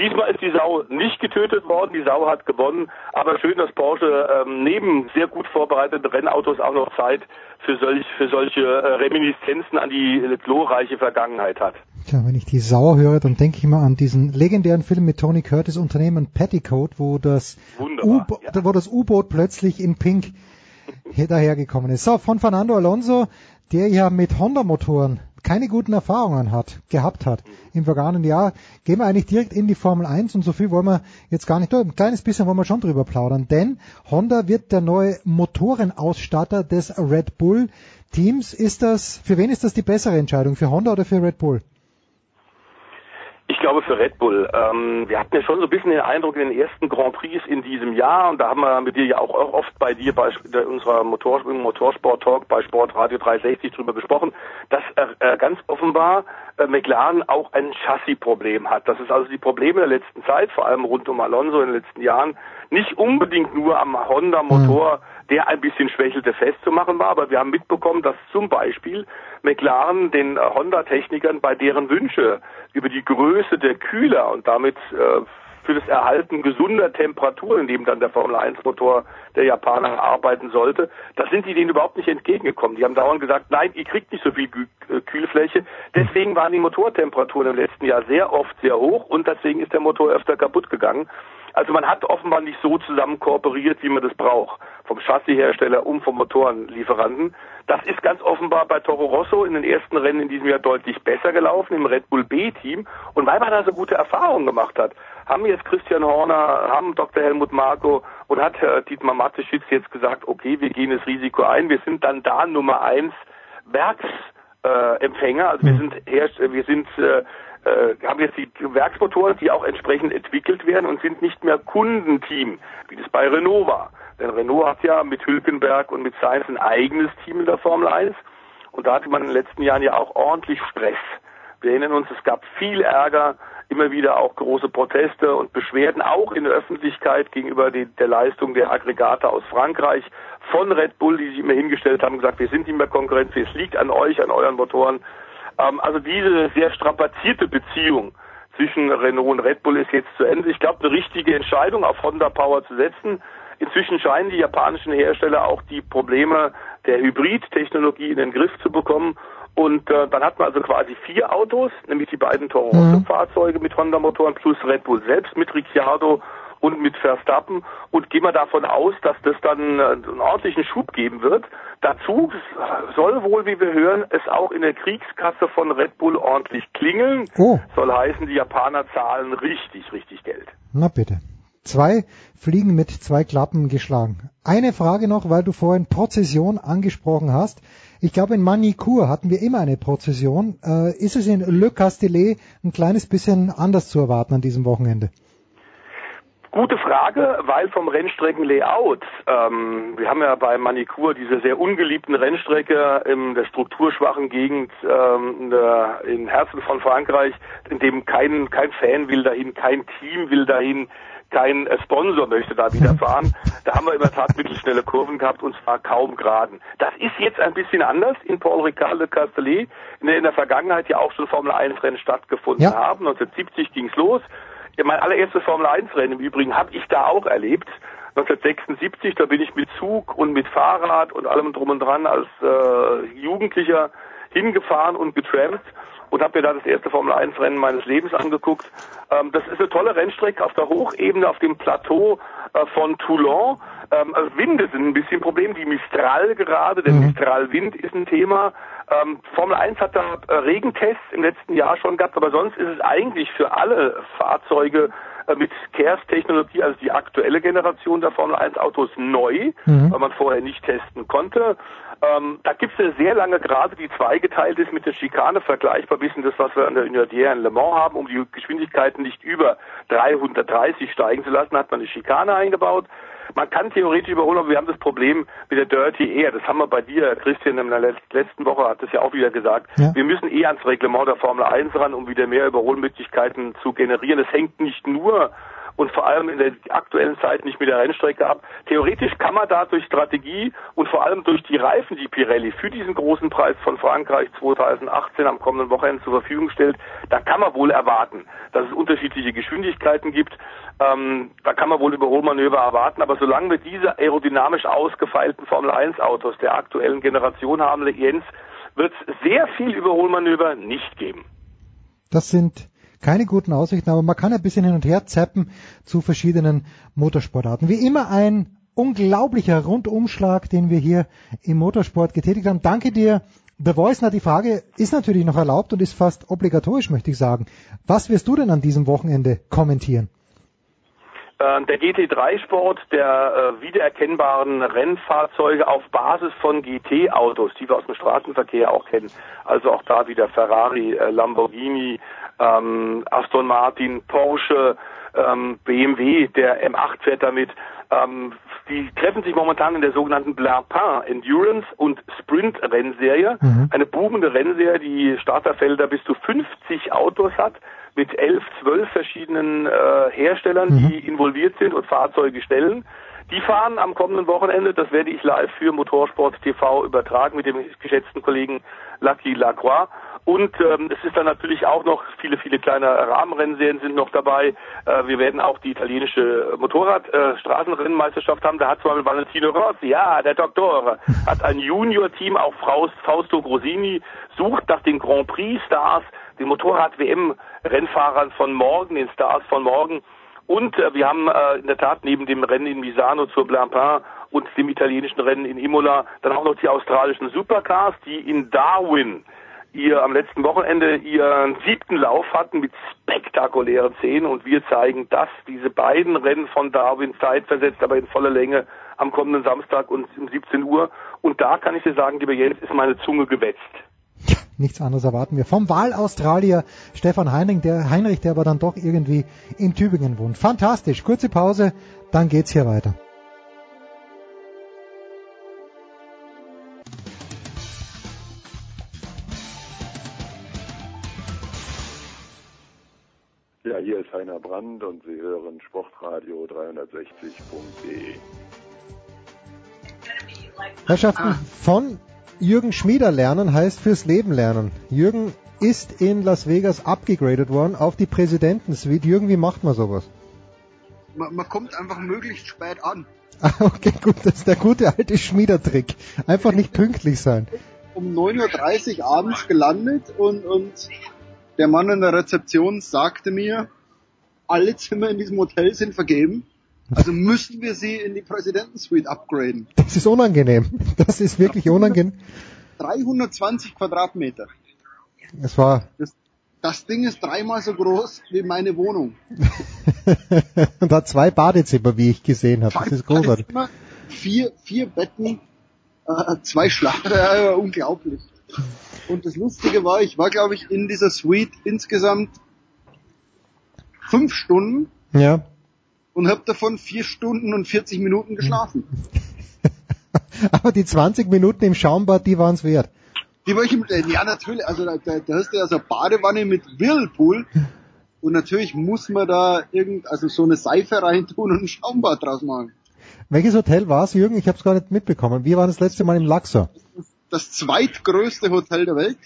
Diesmal ist die Sau nicht getötet worden, die Sau hat gewonnen, aber schön, dass Porsche ähm, neben sehr gut vorbereiteten Rennautos auch noch Zeit für, solch, für solche äh, Reminiszenzen an die glorreiche Vergangenheit hat. Tja, wenn ich die Sau höre, dann denke ich immer an diesen legendären Film mit Tony Curtis Unternehmen Petticoat, wo das U-Boot ja. wo das U-Boot plötzlich in Pink dahergekommen ist. So, von Fernando Alonso, der ja mit Honda-Motoren keine guten Erfahrungen hat, gehabt hat im vergangenen Jahr, gehen wir eigentlich direkt in die Formel 1 und so viel wollen wir jetzt gar nicht, ein kleines bisschen wollen wir schon drüber plaudern, denn Honda wird der neue Motorenausstatter des Red Bull Teams. Ist das, für wen ist das die bessere Entscheidung, für Honda oder für Red Bull? Ich glaube für Red Bull. Ähm, wir hatten ja schon so ein bisschen den Eindruck in den ersten Grand Prix in diesem Jahr und da haben wir mit dir ja auch oft bei dir bei unserer Motor, Motorsport Talk bei Sportradio 360 drüber gesprochen, dass äh, ganz offenbar äh, McLaren auch ein Chassisproblem hat. Das ist also die Probleme der letzten Zeit, vor allem rund um Alonso in den letzten Jahren, nicht unbedingt nur am Honda Motor mhm der ein bisschen schwächelte, festzumachen war. Aber wir haben mitbekommen, dass zum Beispiel McLaren den äh, Honda-Technikern bei deren Wünsche über die Größe der Kühler und damit äh, für das Erhalten gesunder Temperaturen, in dem dann der Formel 1 Motor der Japaner arbeiten sollte, da sind die denen überhaupt nicht entgegengekommen. Die haben dauernd gesagt, nein, ihr kriegt nicht so viel äh, Kühlfläche. Deswegen waren die Motortemperaturen im letzten Jahr sehr oft sehr hoch und deswegen ist der Motor öfter kaputt gegangen. Also man hat offenbar nicht so zusammen kooperiert, wie man das braucht. Vom Chassishersteller und vom Motorenlieferanten. Das ist ganz offenbar bei Toro Rosso in den ersten Rennen in diesem Jahr deutlich besser gelaufen, im Red Bull B-Team. Und weil man da so gute Erfahrungen gemacht hat, haben jetzt Christian Horner, haben Dr. Helmut Marko und hat Herr Dietmar Mateschitz jetzt gesagt, okay, wir gehen das Risiko ein. Wir sind dann da Nummer eins Werksempfänger. Äh, also wir sind, wir sind äh, äh, haben jetzt die Werksmotoren, die auch entsprechend entwickelt werden und sind nicht mehr Kundenteam, wie das bei Renault war. Denn Renault hat ja mit Hülkenberg und mit Sainz ein eigenes Team in der Formel 1 und da hatte man in den letzten Jahren ja auch ordentlich Stress. Wir erinnern uns, es gab viel Ärger, immer wieder auch große Proteste und Beschwerden, auch in der Öffentlichkeit gegenüber die, der Leistung der Aggregate aus Frankreich von Red Bull, die sich immer hingestellt haben gesagt, wir sind nicht mehr Konkurrenz, es liegt an euch, an euren Motoren. Ähm, also diese sehr strapazierte Beziehung zwischen Renault und Red Bull ist jetzt zu Ende. Ich glaube, eine richtige Entscheidung auf Honda Power zu setzen. Inzwischen scheinen die japanischen Hersteller auch die Probleme der Hybrid-Technologie in den Griff zu bekommen. Und äh, dann hat man also quasi vier Autos, nämlich die beiden Toro Rosso-Fahrzeuge mit Honda-Motoren plus Red Bull selbst mit Ricciardo und mit Verstappen und gehen wir davon aus, dass das dann äh, einen ordentlichen Schub geben wird. Dazu soll wohl, wie wir hören, es auch in der Kriegskasse von Red Bull ordentlich klingeln. Oh. Soll heißen, die Japaner zahlen richtig, richtig Geld. Na bitte. Zwei Fliegen mit zwei Klappen geschlagen. Eine Frage noch, weil du vorhin Prozession angesprochen hast. Ich glaube, in Manicourt hatten wir immer eine Prozession. Äh, ist es in Le Castellet ein kleines bisschen anders zu erwarten an diesem Wochenende? Gute Frage, weil vom Rennstreckenlayout, ähm, wir haben ja bei Manikur diese sehr ungeliebten Rennstrecke in der strukturschwachen Gegend ähm, in der, im Herzen von Frankreich, in dem kein, kein Fan will dahin, kein Team will dahin, kein äh, Sponsor möchte da wieder fahren. Da haben wir in der Tat mittelschnelle Kurven gehabt und zwar kaum geraden. Das ist jetzt ein bisschen anders in Paul Ricard de Castellet, in der in der Vergangenheit ja auch schon Formel 1 Rennen stattgefunden ja. haben. 1970 ging's los. Mein allererstes Formel 1 Rennen im Übrigen habe ich da auch erlebt. 1976, da bin ich mit Zug und mit Fahrrad und allem drum und dran als äh, Jugendlicher hingefahren und getrampt und habe mir da das erste Formel 1 Rennen meines Lebens angeguckt. Ähm, das ist eine tolle Rennstrecke auf der Hochebene, auf dem Plateau äh, von Toulon. Ähm, also Winde sind ein bisschen ein Problem, die Mistral gerade, der mhm. Mistral-Wind ist ein Thema. Ähm, Formel 1 hat da äh, Regentests im letzten Jahr schon gehabt, aber sonst ist es eigentlich für alle Fahrzeuge äh, mit KERS-Technologie, also die aktuelle Generation der Formel 1 Autos neu, mhm. weil man vorher nicht testen konnte. Ähm, da gibt es eine sehr lange Gerade, die zweigeteilt ist mit der Schikane, vergleichbar bisschen das, was wir an der Unadière in Le Mans haben, um die Geschwindigkeiten nicht über 330 steigen zu lassen, hat man eine Schikane eingebaut. Man kann theoretisch überholen, aber wir haben das Problem mit der Dirty Air. Das haben wir bei dir, Christian, in der letzten Woche hat das ja auch wieder gesagt. Ja. Wir müssen eh ans Reglement der Formel 1 ran, um wieder mehr Überholmöglichkeiten zu generieren. Es hängt nicht nur und vor allem in der aktuellen Zeit nicht mit der Rennstrecke ab. Theoretisch kann man da durch Strategie und vor allem durch die Reifen, die Pirelli für diesen großen Preis von Frankreich 2018 am kommenden Wochenende zur Verfügung stellt, da kann man wohl erwarten, dass es unterschiedliche Geschwindigkeiten gibt. Ähm, da kann man wohl Überholmanöver erwarten, aber solange wir diese aerodynamisch ausgefeilten Formel 1 Autos der aktuellen Generation haben, Jens, wird es sehr viel Überholmanöver nicht geben. Das sind keine guten Aussichten, aber man kann ein bisschen hin und her zappen zu verschiedenen Motorsportarten. Wie immer ein unglaublicher Rundumschlag, den wir hier im Motorsport getätigt haben. Danke dir, The Voice. Na, die Frage ist natürlich noch erlaubt und ist fast obligatorisch, möchte ich sagen. Was wirst du denn an diesem Wochenende kommentieren? Äh, der GT3-Sport der äh, wiedererkennbaren Rennfahrzeuge auf Basis von GT-Autos, die wir aus dem Straßenverkehr auch kennen. Also auch da wieder Ferrari, äh, Lamborghini, ähm, Aston Martin, Porsche, ähm, BMW, der M8 fährt damit. Ähm, die treffen sich momentan in der sogenannten Blancpain Endurance und Sprint Rennserie. Mhm. Eine boomende Rennserie, die Starterfelder bis zu 50 Autos hat mit elf, zwölf verschiedenen äh, Herstellern, mhm. die involviert sind und Fahrzeuge stellen. Die fahren am kommenden Wochenende, das werde ich live für Motorsport TV übertragen mit dem geschätzten Kollegen Lucky Lacroix. Und ähm, es ist dann natürlich auch noch viele, viele kleine Rahmenrennserien sind noch dabei. Äh, wir werden auch die italienische Motorrad-Straßenrennmeisterschaft äh, haben. Da hat zum Beispiel Valentino Rossi, ja, der Doktor, hat ein Junior-Team, auch Fausto Grosini, sucht nach den Grand Prix-Stars, den Motorrad-WM-Rennfahrern von morgen, den Stars von morgen. Und äh, wir haben äh, in der Tat neben dem Rennen in Misano zur Blancpain und dem italienischen Rennen in Imola dann auch noch die australischen Supercars, die in Darwin ihr am letzten Wochenende ihren siebten Lauf hatten mit spektakulären Szenen und wir zeigen das, diese beiden Rennen von Darwin zeitversetzt, aber in voller Länge am kommenden Samstag und um 17 Uhr. Und da kann ich dir sagen, lieber Jens, ist meine Zunge gewetzt. Nichts anderes erwarten wir. Vom Wahl-Australier Stefan Heinrich der, Heinrich, der aber dann doch irgendwie in Tübingen wohnt. Fantastisch. Kurze Pause, dann geht's hier weiter. Ja, hier ist Heiner Brand und Sie hören Sportradio 360.de. Herrschaften, von Jürgen Schmieder lernen heißt fürs Leben lernen. Jürgen ist in Las Vegas abgegradet worden auf die Präsidentensuite. Jürgen, wie macht man sowas? Man, man kommt einfach möglichst spät an. Ah, okay, gut, das ist der gute alte Schmiedertrick. Einfach nicht pünktlich sein. Um 9.30 Uhr abends gelandet und, und der Mann in der Rezeption sagte mir, alle Zimmer in diesem Hotel sind vergeben. Also müssen wir sie in die Präsidentensuite upgraden. Das ist unangenehm. Das ist wirklich unangenehm. 320 Quadratmeter. Es war. Das, das Ding ist dreimal so groß wie meine Wohnung. Und hat zwei Badezimmer, wie ich gesehen habe. Das ist großartig. Vier, vier Betten, äh, zwei Schlager, äh, unglaublich. Und das Lustige war, ich war, glaube ich, in dieser Suite insgesamt fünf Stunden. Ja. Und habe davon vier Stunden und 40 Minuten geschlafen. Aber die 20 Minuten im Schaumbad, die waren's wert. Die war ich im, äh, ja natürlich, also da, da, da hast du ja so eine Badewanne mit Whirlpool. Und natürlich muss man da irgend, also so eine Seife reintun und ein Schaumbad draus machen. Welches Hotel war's, Jürgen? Ich habe es gar nicht mitbekommen. Wir waren das letzte Mal im Luxor das zweitgrößte Hotel der Welt.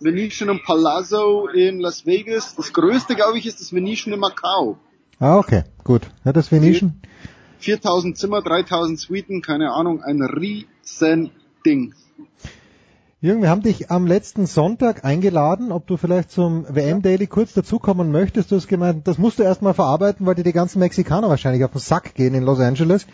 Venetian Palazzo in Las Vegas. Das größte, glaube ich, ist das Venetian in Macau. Ah, okay, gut. Ja, das Venetian. 4000 Zimmer, 3000 Suiten, keine Ahnung, ein riesen Ding. Jürgen, wir haben dich am letzten Sonntag eingeladen, ob du vielleicht zum WM Daily kurz dazukommen möchtest. Du hast gemeint, das musst du erstmal verarbeiten, weil dir die ganzen Mexikaner wahrscheinlich auf den Sack gehen in Los Angeles.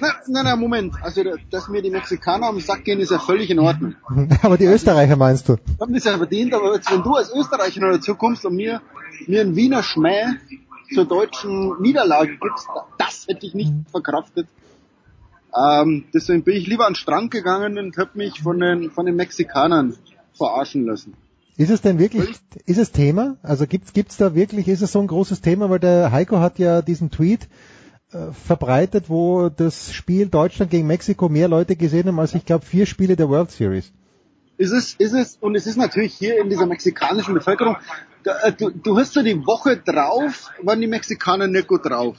Na, na, na, Moment. Also, dass mir die Mexikaner am Sack gehen, ist ja völlig in Ordnung. aber die Österreicher meinst du? Haben das ja verdient, aber jetzt, wenn du als Österreicher noch dazu kommst und mir, mir einen Wiener Schmäh zur deutschen Niederlage gibst, das hätte ich nicht verkraftet. Ähm, deswegen bin ich lieber an den Strand gegangen und habe mich von den, von den Mexikanern verarschen lassen. Ist es denn wirklich, ist es Thema? Also gibt's, gibt's da wirklich, ist es so ein großes Thema? Weil der Heiko hat ja diesen Tweet verbreitet, wo das Spiel Deutschland gegen Mexiko mehr Leute gesehen haben als ich glaube vier Spiele der World Series. Ist es, ist es, und es ist natürlich hier in dieser mexikanischen Bevölkerung, da, äh, du, du hast so die Woche drauf, waren die Mexikaner nicht gut drauf.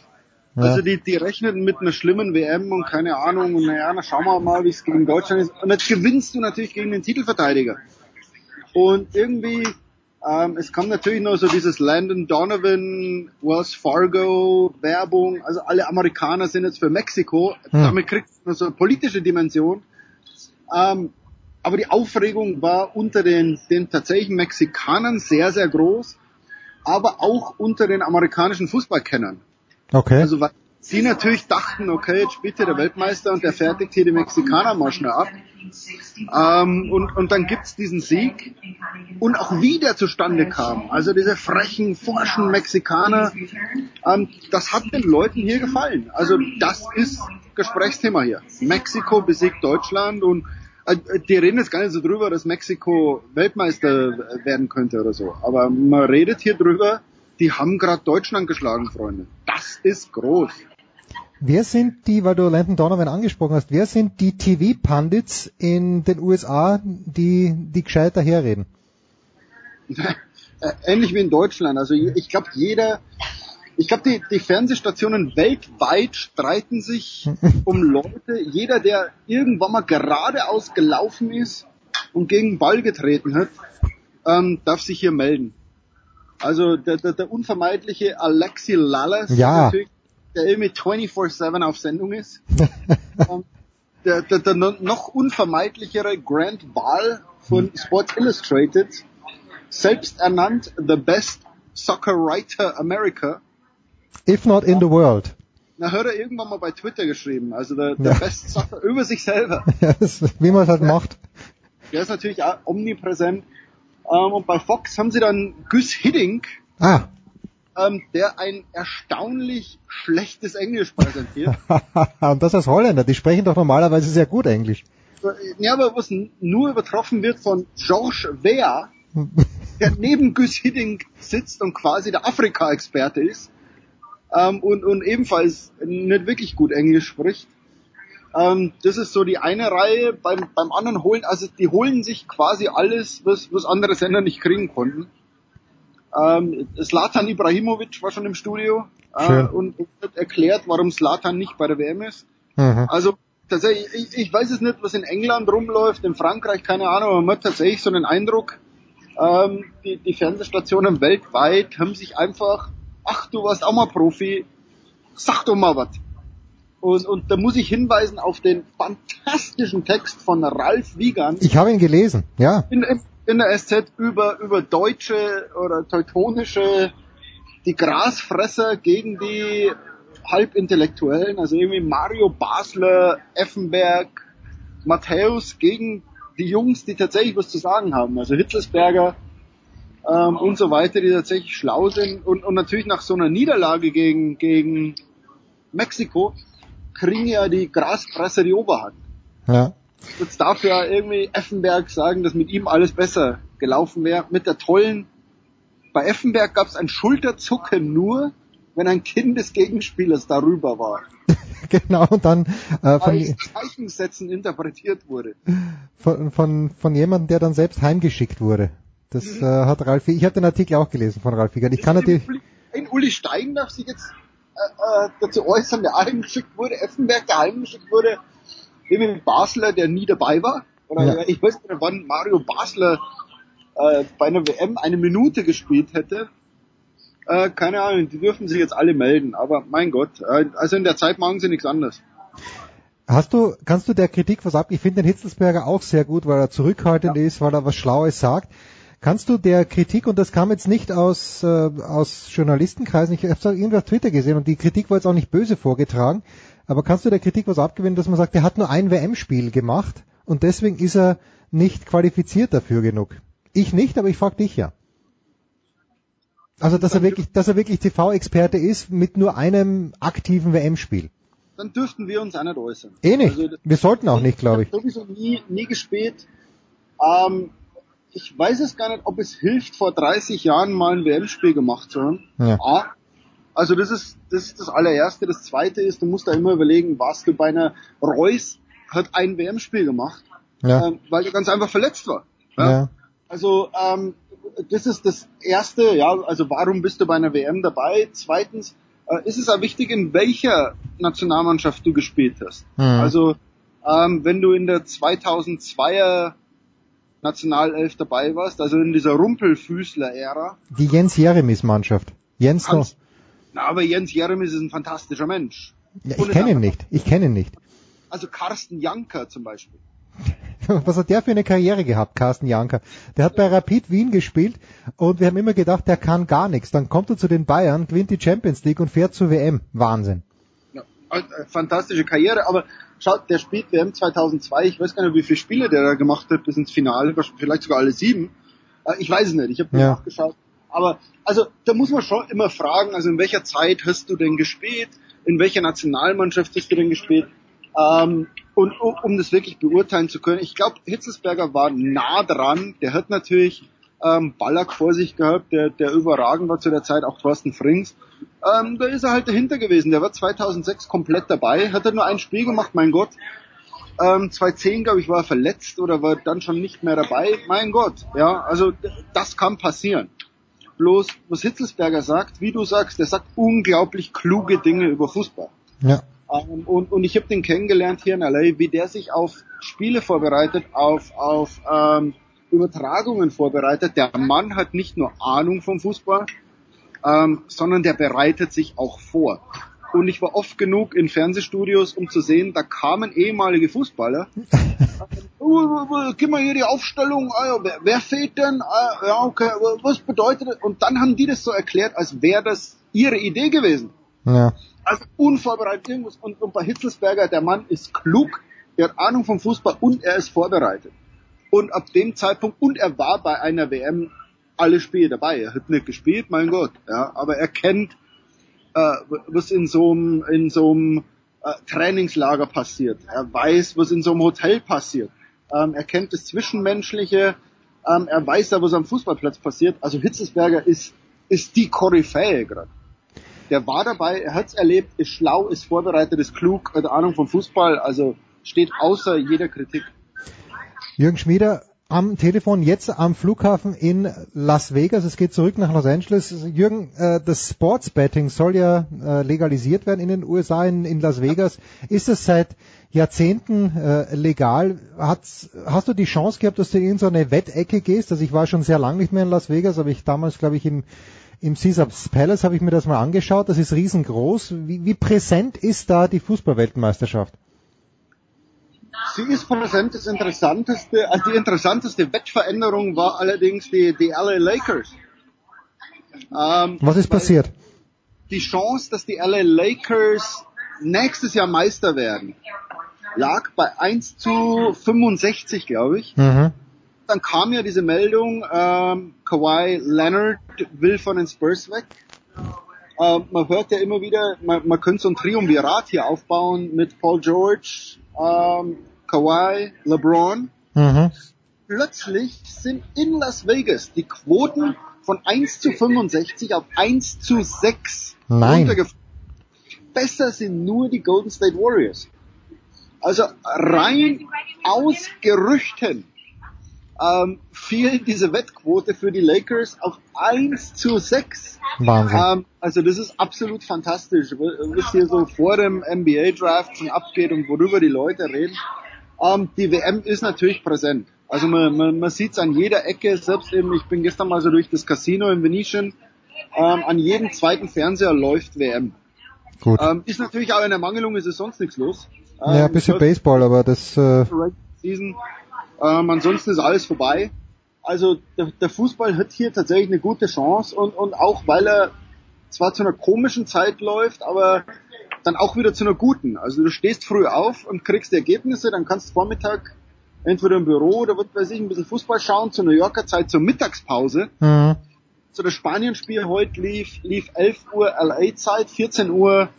Ja. Also die, die rechneten mit einer schlimmen WM und keine Ahnung, und naja, na schauen wir mal, wie es gegen Deutschland ist. Und jetzt gewinnst du natürlich gegen den Titelverteidiger. Und irgendwie ähm, es kam natürlich noch so dieses Landon Donovan, Wells Fargo, Werbung, also alle Amerikaner sind jetzt für Mexiko. Hm. Damit kriegt es noch so eine politische Dimension. Ähm, aber die Aufregung war unter den, den tatsächlichen Mexikanern sehr, sehr groß, aber auch unter den amerikanischen Fußballkennern. Okay. Also die natürlich dachten, okay, jetzt spielt hier der Weltmeister und der fertigt hier die Mexikaner mal schnell ab. Ähm, und, und dann gibt's diesen Sieg und auch wie der zustande kam. Also diese frechen, forschen Mexikaner, ähm, das hat den Leuten hier gefallen. Also das ist Gesprächsthema hier. Mexiko besiegt Deutschland und äh, die reden jetzt gar nicht so drüber, dass Mexiko Weltmeister werden könnte oder so. Aber man redet hier drüber, die haben gerade Deutschland geschlagen, Freunde. Das ist groß. Wer sind die, weil du Landon Donovan angesprochen hast, wer sind die TV-Pundits in den USA, die, die gescheit daherreden? Äh, Ähnlich wie in Deutschland. Also ich glaube, jeder, ich glaube, die, die Fernsehstationen weltweit streiten sich um Leute. Jeder, der irgendwann mal geradeaus gelaufen ist und gegen den Ball getreten hat, ähm, darf sich hier melden. Also der, der, der unvermeidliche Alexi Lallas, Ja. natürlich, der irgendwie 24-7 auf Sendung ist. Ähm, der, der, der noch unvermeidlichere Grant Ball von Sports Illustrated, selbst ernannt The Best Soccer Writer America. If not in the world. Na, hat er irgendwann mal bei Twitter geschrieben, also der, der Ja. Best Soccer über sich selber. Ja, das, wie man es halt macht. Der ist natürlich auch omnipräsent. Ähm, und bei Fox haben sie dann Gus Hiddink, Ah, ähm, der ein erstaunlich schlechtes Englisch präsentiert. und das als Holländer, die sprechen doch normalerweise sehr gut Englisch. ja, aber was nur übertroffen wird von Georges Weah, der neben Gus Hiddink sitzt und quasi der Afrika-Experte ist ähm, und, und ebenfalls nicht wirklich gut Englisch spricht. Ähm, das ist so die eine Reihe. Beim, beim anderen holen, also die holen sich quasi alles, was, was andere Sender nicht kriegen konnten. Ähm, Zlatan Ibrahimovic war schon im Studio äh, und hat erklärt, warum Zlatan nicht bei der WM ist. Mhm. Also tatsächlich, ich, ich weiß es nicht, was in England rumläuft, in Frankreich, keine Ahnung, aber man hat tatsächlich so den Eindruck, ähm, die, die Fernsehstationen weltweit haben sich einfach, ach, du warst auch mal Profi, sag doch mal was. Und, und da muss ich hinweisen auf den fantastischen Text von Ralf Wiegand Ich habe ihn gelesen, ja. in, in, in der SZ über, über deutsche oder teutonische, die Grasfresser gegen die Halbintellektuellen, also irgendwie Mario Basler, Effenberg, Matthäus gegen die Jungs, die tatsächlich was zu sagen haben, also Hitzelsberger ähm, und so weiter, die tatsächlich schlau sind und, und natürlich nach so einer Niederlage gegen, gegen Mexiko kriegen ja die Grasfresser die Oberhand. Ja. Jetzt darf ja irgendwie Effenberg sagen, dass mit ihm alles besser gelaufen wäre. Mit der tollen, bei Effenberg gab es ein Schulterzucken nur, wenn ein Kind des Gegenspielers darüber war. Genau, und dann äh, von, Zeichensätzen interpretiert wurde. von, von, von jemandem, der dann selbst heimgeschickt wurde. Das Mhm. äh, hat Ralf, ich habe den Artikel auch gelesen von Ralf Wiegand. Ich kann natürlich, Ein Uli Stein darf sich jetzt äh, äh, dazu äußern, der heimgeschickt wurde, Effenberg, der heimgeschickt wurde, irgendwie Basler, der nie dabei war. Oder Ja. ich weiß nicht, wann Mario Basler äh, bei einer WM eine Minute gespielt hätte. Äh, keine Ahnung, die dürfen sich jetzt alle melden, aber mein Gott, äh, also in der Zeit machen sie nichts anderes. hast du, kannst du der Kritik was ab? Ich finde den Hitzelsberger auch sehr gut, weil er zurückhaltend ist, weil er was Schlaues sagt. Kannst du der Kritik, und das kam jetzt nicht aus, äh, aus Journalistenkreisen, ich habe es irgendwo auf Twitter gesehen und die Kritik war jetzt auch nicht böse vorgetragen, aber kannst du der Kritik was abgewinnen, dass man sagt, er hat nur ein WM-Spiel gemacht und deswegen ist er nicht qualifiziert dafür genug? Ich nicht, aber ich frage dich ja. Also, dass er wirklich, dass er wirklich TV-Experte ist mit nur einem aktiven WM-Spiel. Dann dürften wir uns auch nicht äußern. Eh nicht. Also, Wir sollten auch nicht, glaube ich. sowieso nie, nie gespielt. Ähm, ich weiß es gar nicht, ob es hilft, vor 30 Jahren mal ein WM-Spiel gemacht zu haben. Ja. A. Also das ist, das ist das allererste. Das zweite ist, du musst da immer überlegen, warst du bei einer Reus, hat ein WM-Spiel gemacht, Ja. ähm, weil er ganz einfach verletzt war. Ja? Ja. Also ähm, das ist das Erste, ja, also warum bist du bei einer WM dabei? Zweitens äh, ist es auch wichtig, in welcher Nationalmannschaft du gespielt hast. Mhm. Also ähm, wenn du in der 2002er Nationalelf dabei warst, also in dieser Rumpelfüßler-Ära, Die Jens Jeremis Mannschaft. Jens noch. Na, aber Jens Jeremis ist ein fantastischer Mensch. Ja, ich kenne ihn nicht. Ich kenne ihn nicht. Also Carsten Janker zum Beispiel. Was hat der für eine Karriere gehabt, Carsten Janker? Der hat bei Rapid Wien gespielt und wir haben immer gedacht, der kann gar nichts. Dann kommt er zu den Bayern, gewinnt die Champions League und fährt zur WM. Wahnsinn. Ja. äh, fantastische Karriere, aber schaut, der spielt WM 2002, ich weiß gar nicht, wie viele Spiele der da gemacht hat bis ins Finale, vielleicht sogar alle sieben. Äh, ich weiß es nicht, ich habe Ja. nachgeschaut. Aber also da muss man schon immer fragen, also in welcher Zeit hast du denn gespielt, in welcher Nationalmannschaft hast du denn gespielt? Ähm, und um, das wirklich beurteilen zu können, ich glaube, Hitzelsberger war nah dran, der hat natürlich ähm, Ballack vor sich gehabt, der, der überragend war zu der Zeit, auch Thorsten Frings. Ähm, da ist er halt dahinter gewesen. Der war 2006 komplett dabei, hat er nur ein Spiel gemacht, mein Gott. Ähm, 2010, glaube ich, war er verletzt oder war dann schon nicht mehr dabei. Mein Gott, ja, also das kann passieren. Bloß, was Hitzelsberger sagt, wie du sagst, der sagt unglaublich kluge Dinge über Fußball. Ja. Ähm, und, und ich habe den kennengelernt hier in LA, wie der sich auf Spiele vorbereitet, auf, auf ähm, Übertragungen vorbereitet. Der Mann hat nicht nur Ahnung vom Fußball, ähm, sondern der bereitet sich auch vor. Und ich war oft genug in Fernsehstudios, um zu sehen, da kamen ehemalige Fußballer. Uh, uh, Gib mal hier die Aufstellung, ah, wer, wer fehlt denn? Ah, ja, okay, was bedeutet das? Und dann haben die das so erklärt, als wäre das ihre Idee gewesen. Ja. Also unvorbereitet irgendwas. Und, und bei Hitzelsberger, der Mann ist klug, der hat Ahnung vom Fußball und er ist vorbereitet. Und ab dem Zeitpunkt, und er war bei einer WM alle Spiele dabei. Er hat nicht gespielt, mein Gott. Ja, aber er kennt, was in so einem, in so einem äh, Trainingslager passiert. Er weiß, was in so einem Hotel passiert. Ähm, er kennt das Zwischenmenschliche. Ähm, er weiß ja, was am Fußballplatz passiert. Also Hitzelsberger ist, ist die Koryphäe gerade. Der war dabei, er hat's erlebt, ist schlau, ist vorbereitet, ist klug, hat Ahnung vom Fußball, also steht außer jeder Kritik. Jürgen Schmieder am Telefon jetzt am Flughafen in Las Vegas. Es geht zurück nach Los Angeles. Jürgen, äh, das Sportsbetting soll ja äh, legalisiert werden in den USA, in, in Las Vegas. Ist es seit Jahrzehnten äh, legal? Hat's, hast du die Chance gehabt, dass du in so eine Wettecke gehst? Also ich war schon sehr lange nicht mehr in Las Vegas, aber ich damals, glaube ich, im im Caesars Palace habe ich mir das mal angeschaut. Das ist riesengroß. Wie, wie präsent ist da die Fußballweltmeisterschaft? Sie ist präsent, das interessanteste, also die interessanteste Wettveränderung war allerdings die, die LA Lakers. Ähm, Was ist passiert? Die Chance, dass die LA Lakers nächstes Jahr Meister werden, lag bei 1 zu 65, glaube ich. Mhm. Dann kam ja diese Meldung, ähm, Kawhi Leonard will von den Spurs weg. Ähm, man hört ja immer wieder, man, man könnte so ein Triumvirat hier aufbauen mit Paul George, ähm, Kawhi, LeBron. Mhm. Plötzlich sind in Las Vegas die Quoten von 1 zu 65 auf 1 zu 6 Nein. Besser sind nur die Golden State Warriors. Also rein aus Gerüchten ähm, fiel diese Wettquote für die Lakers auf 1 zu 6. Wahnsinn. Ähm, also das ist absolut fantastisch, was hier so vor dem NBA-Draft schon abgeht und worüber die Leute reden. Ähm, die WM ist natürlich präsent. Also man, man, man sieht es an jeder Ecke, selbst eben, ich bin gestern mal so durch das Casino in Venetian, ähm, an jedem zweiten Fernseher läuft WM. Gut. Ähm, ist natürlich auch in der Mangelung, ist es sonst nichts los. Ähm, ja, ein bisschen es hört- Baseball, aber das äh, Season. Ähm, ansonsten ist alles vorbei. Also der, der Fußball hat hier tatsächlich eine gute Chance und, und auch weil er zwar zu einer komischen Zeit läuft, aber dann auch wieder zu einer guten. Also du stehst früh auf und kriegst die Ergebnisse, dann kannst du Vormittag entweder im Büro oder was weiß ich, ein bisschen Fußball schauen, zur New Yorker Zeit, zur Mittagspause. mhm. So das Spanien-Spiel heute lief, lief 11 Uhr LA-Zeit, 14 Uhr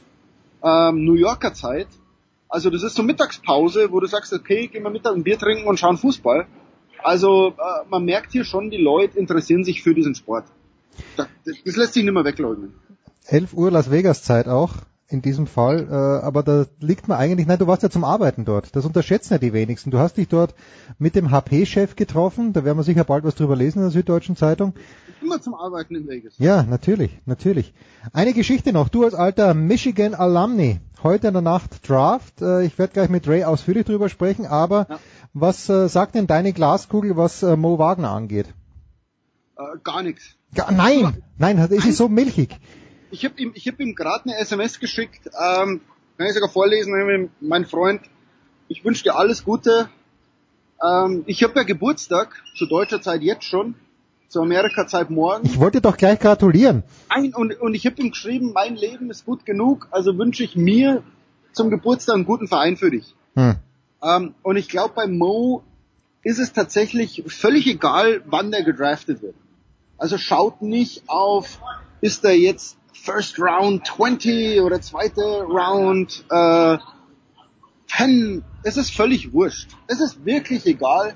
ähm, New Yorker Zeit. Also das ist so Mittagspause, wo du sagst, okay, gehen wir Mittag ein Bier trinken und schauen Fußball. Also äh, man merkt hier schon, die Leute interessieren sich für diesen Sport. Das, das lässt sich nicht mehr wegleugnen. 11 Uhr Las Vegas Zeit auch in diesem Fall, äh, aber da liegt man eigentlich, nein, du warst ja zum Arbeiten dort, das unterschätzen ja die wenigsten. Du hast dich dort mit dem HP-Chef getroffen, da werden wir sicher bald was drüber lesen in der Süddeutschen Zeitung. Immer zum Arbeiten in Vegas. Ja, natürlich, natürlich. Eine Geschichte noch, du als alter Michigan Alumni, heute in der Nacht Draft, äh, ich werde gleich mit Ray ausführlich drüber sprechen, aber was äh, sagt denn deine Glaskugel, was äh, Mo Wagner angeht? Äh, gar nichts. Nein, nein, ist sie so milchig. Ich habe ihm, ich hab ihm gerade eine SMS geschickt, ähm, kann ich sogar vorlesen, mein Freund, ich wünsche dir alles Gute. Ähm, ich habe ja Geburtstag, zu deutscher Zeit jetzt schon, zur Amerika-Zeit morgen. Ich wollte doch gleich gratulieren. Ein, und, und ich habe ihm geschrieben, mein Leben ist gut genug, also wünsche ich mir zum Geburtstag einen guten Verein für dich. Hm. Ähm, und ich glaube, bei Mo ist es tatsächlich völlig egal, wann der gedraftet wird. Also schaut nicht auf, ist er jetzt First Round 20 oder zweite Round äh, 10. Es ist völlig wurscht. Es ist wirklich egal,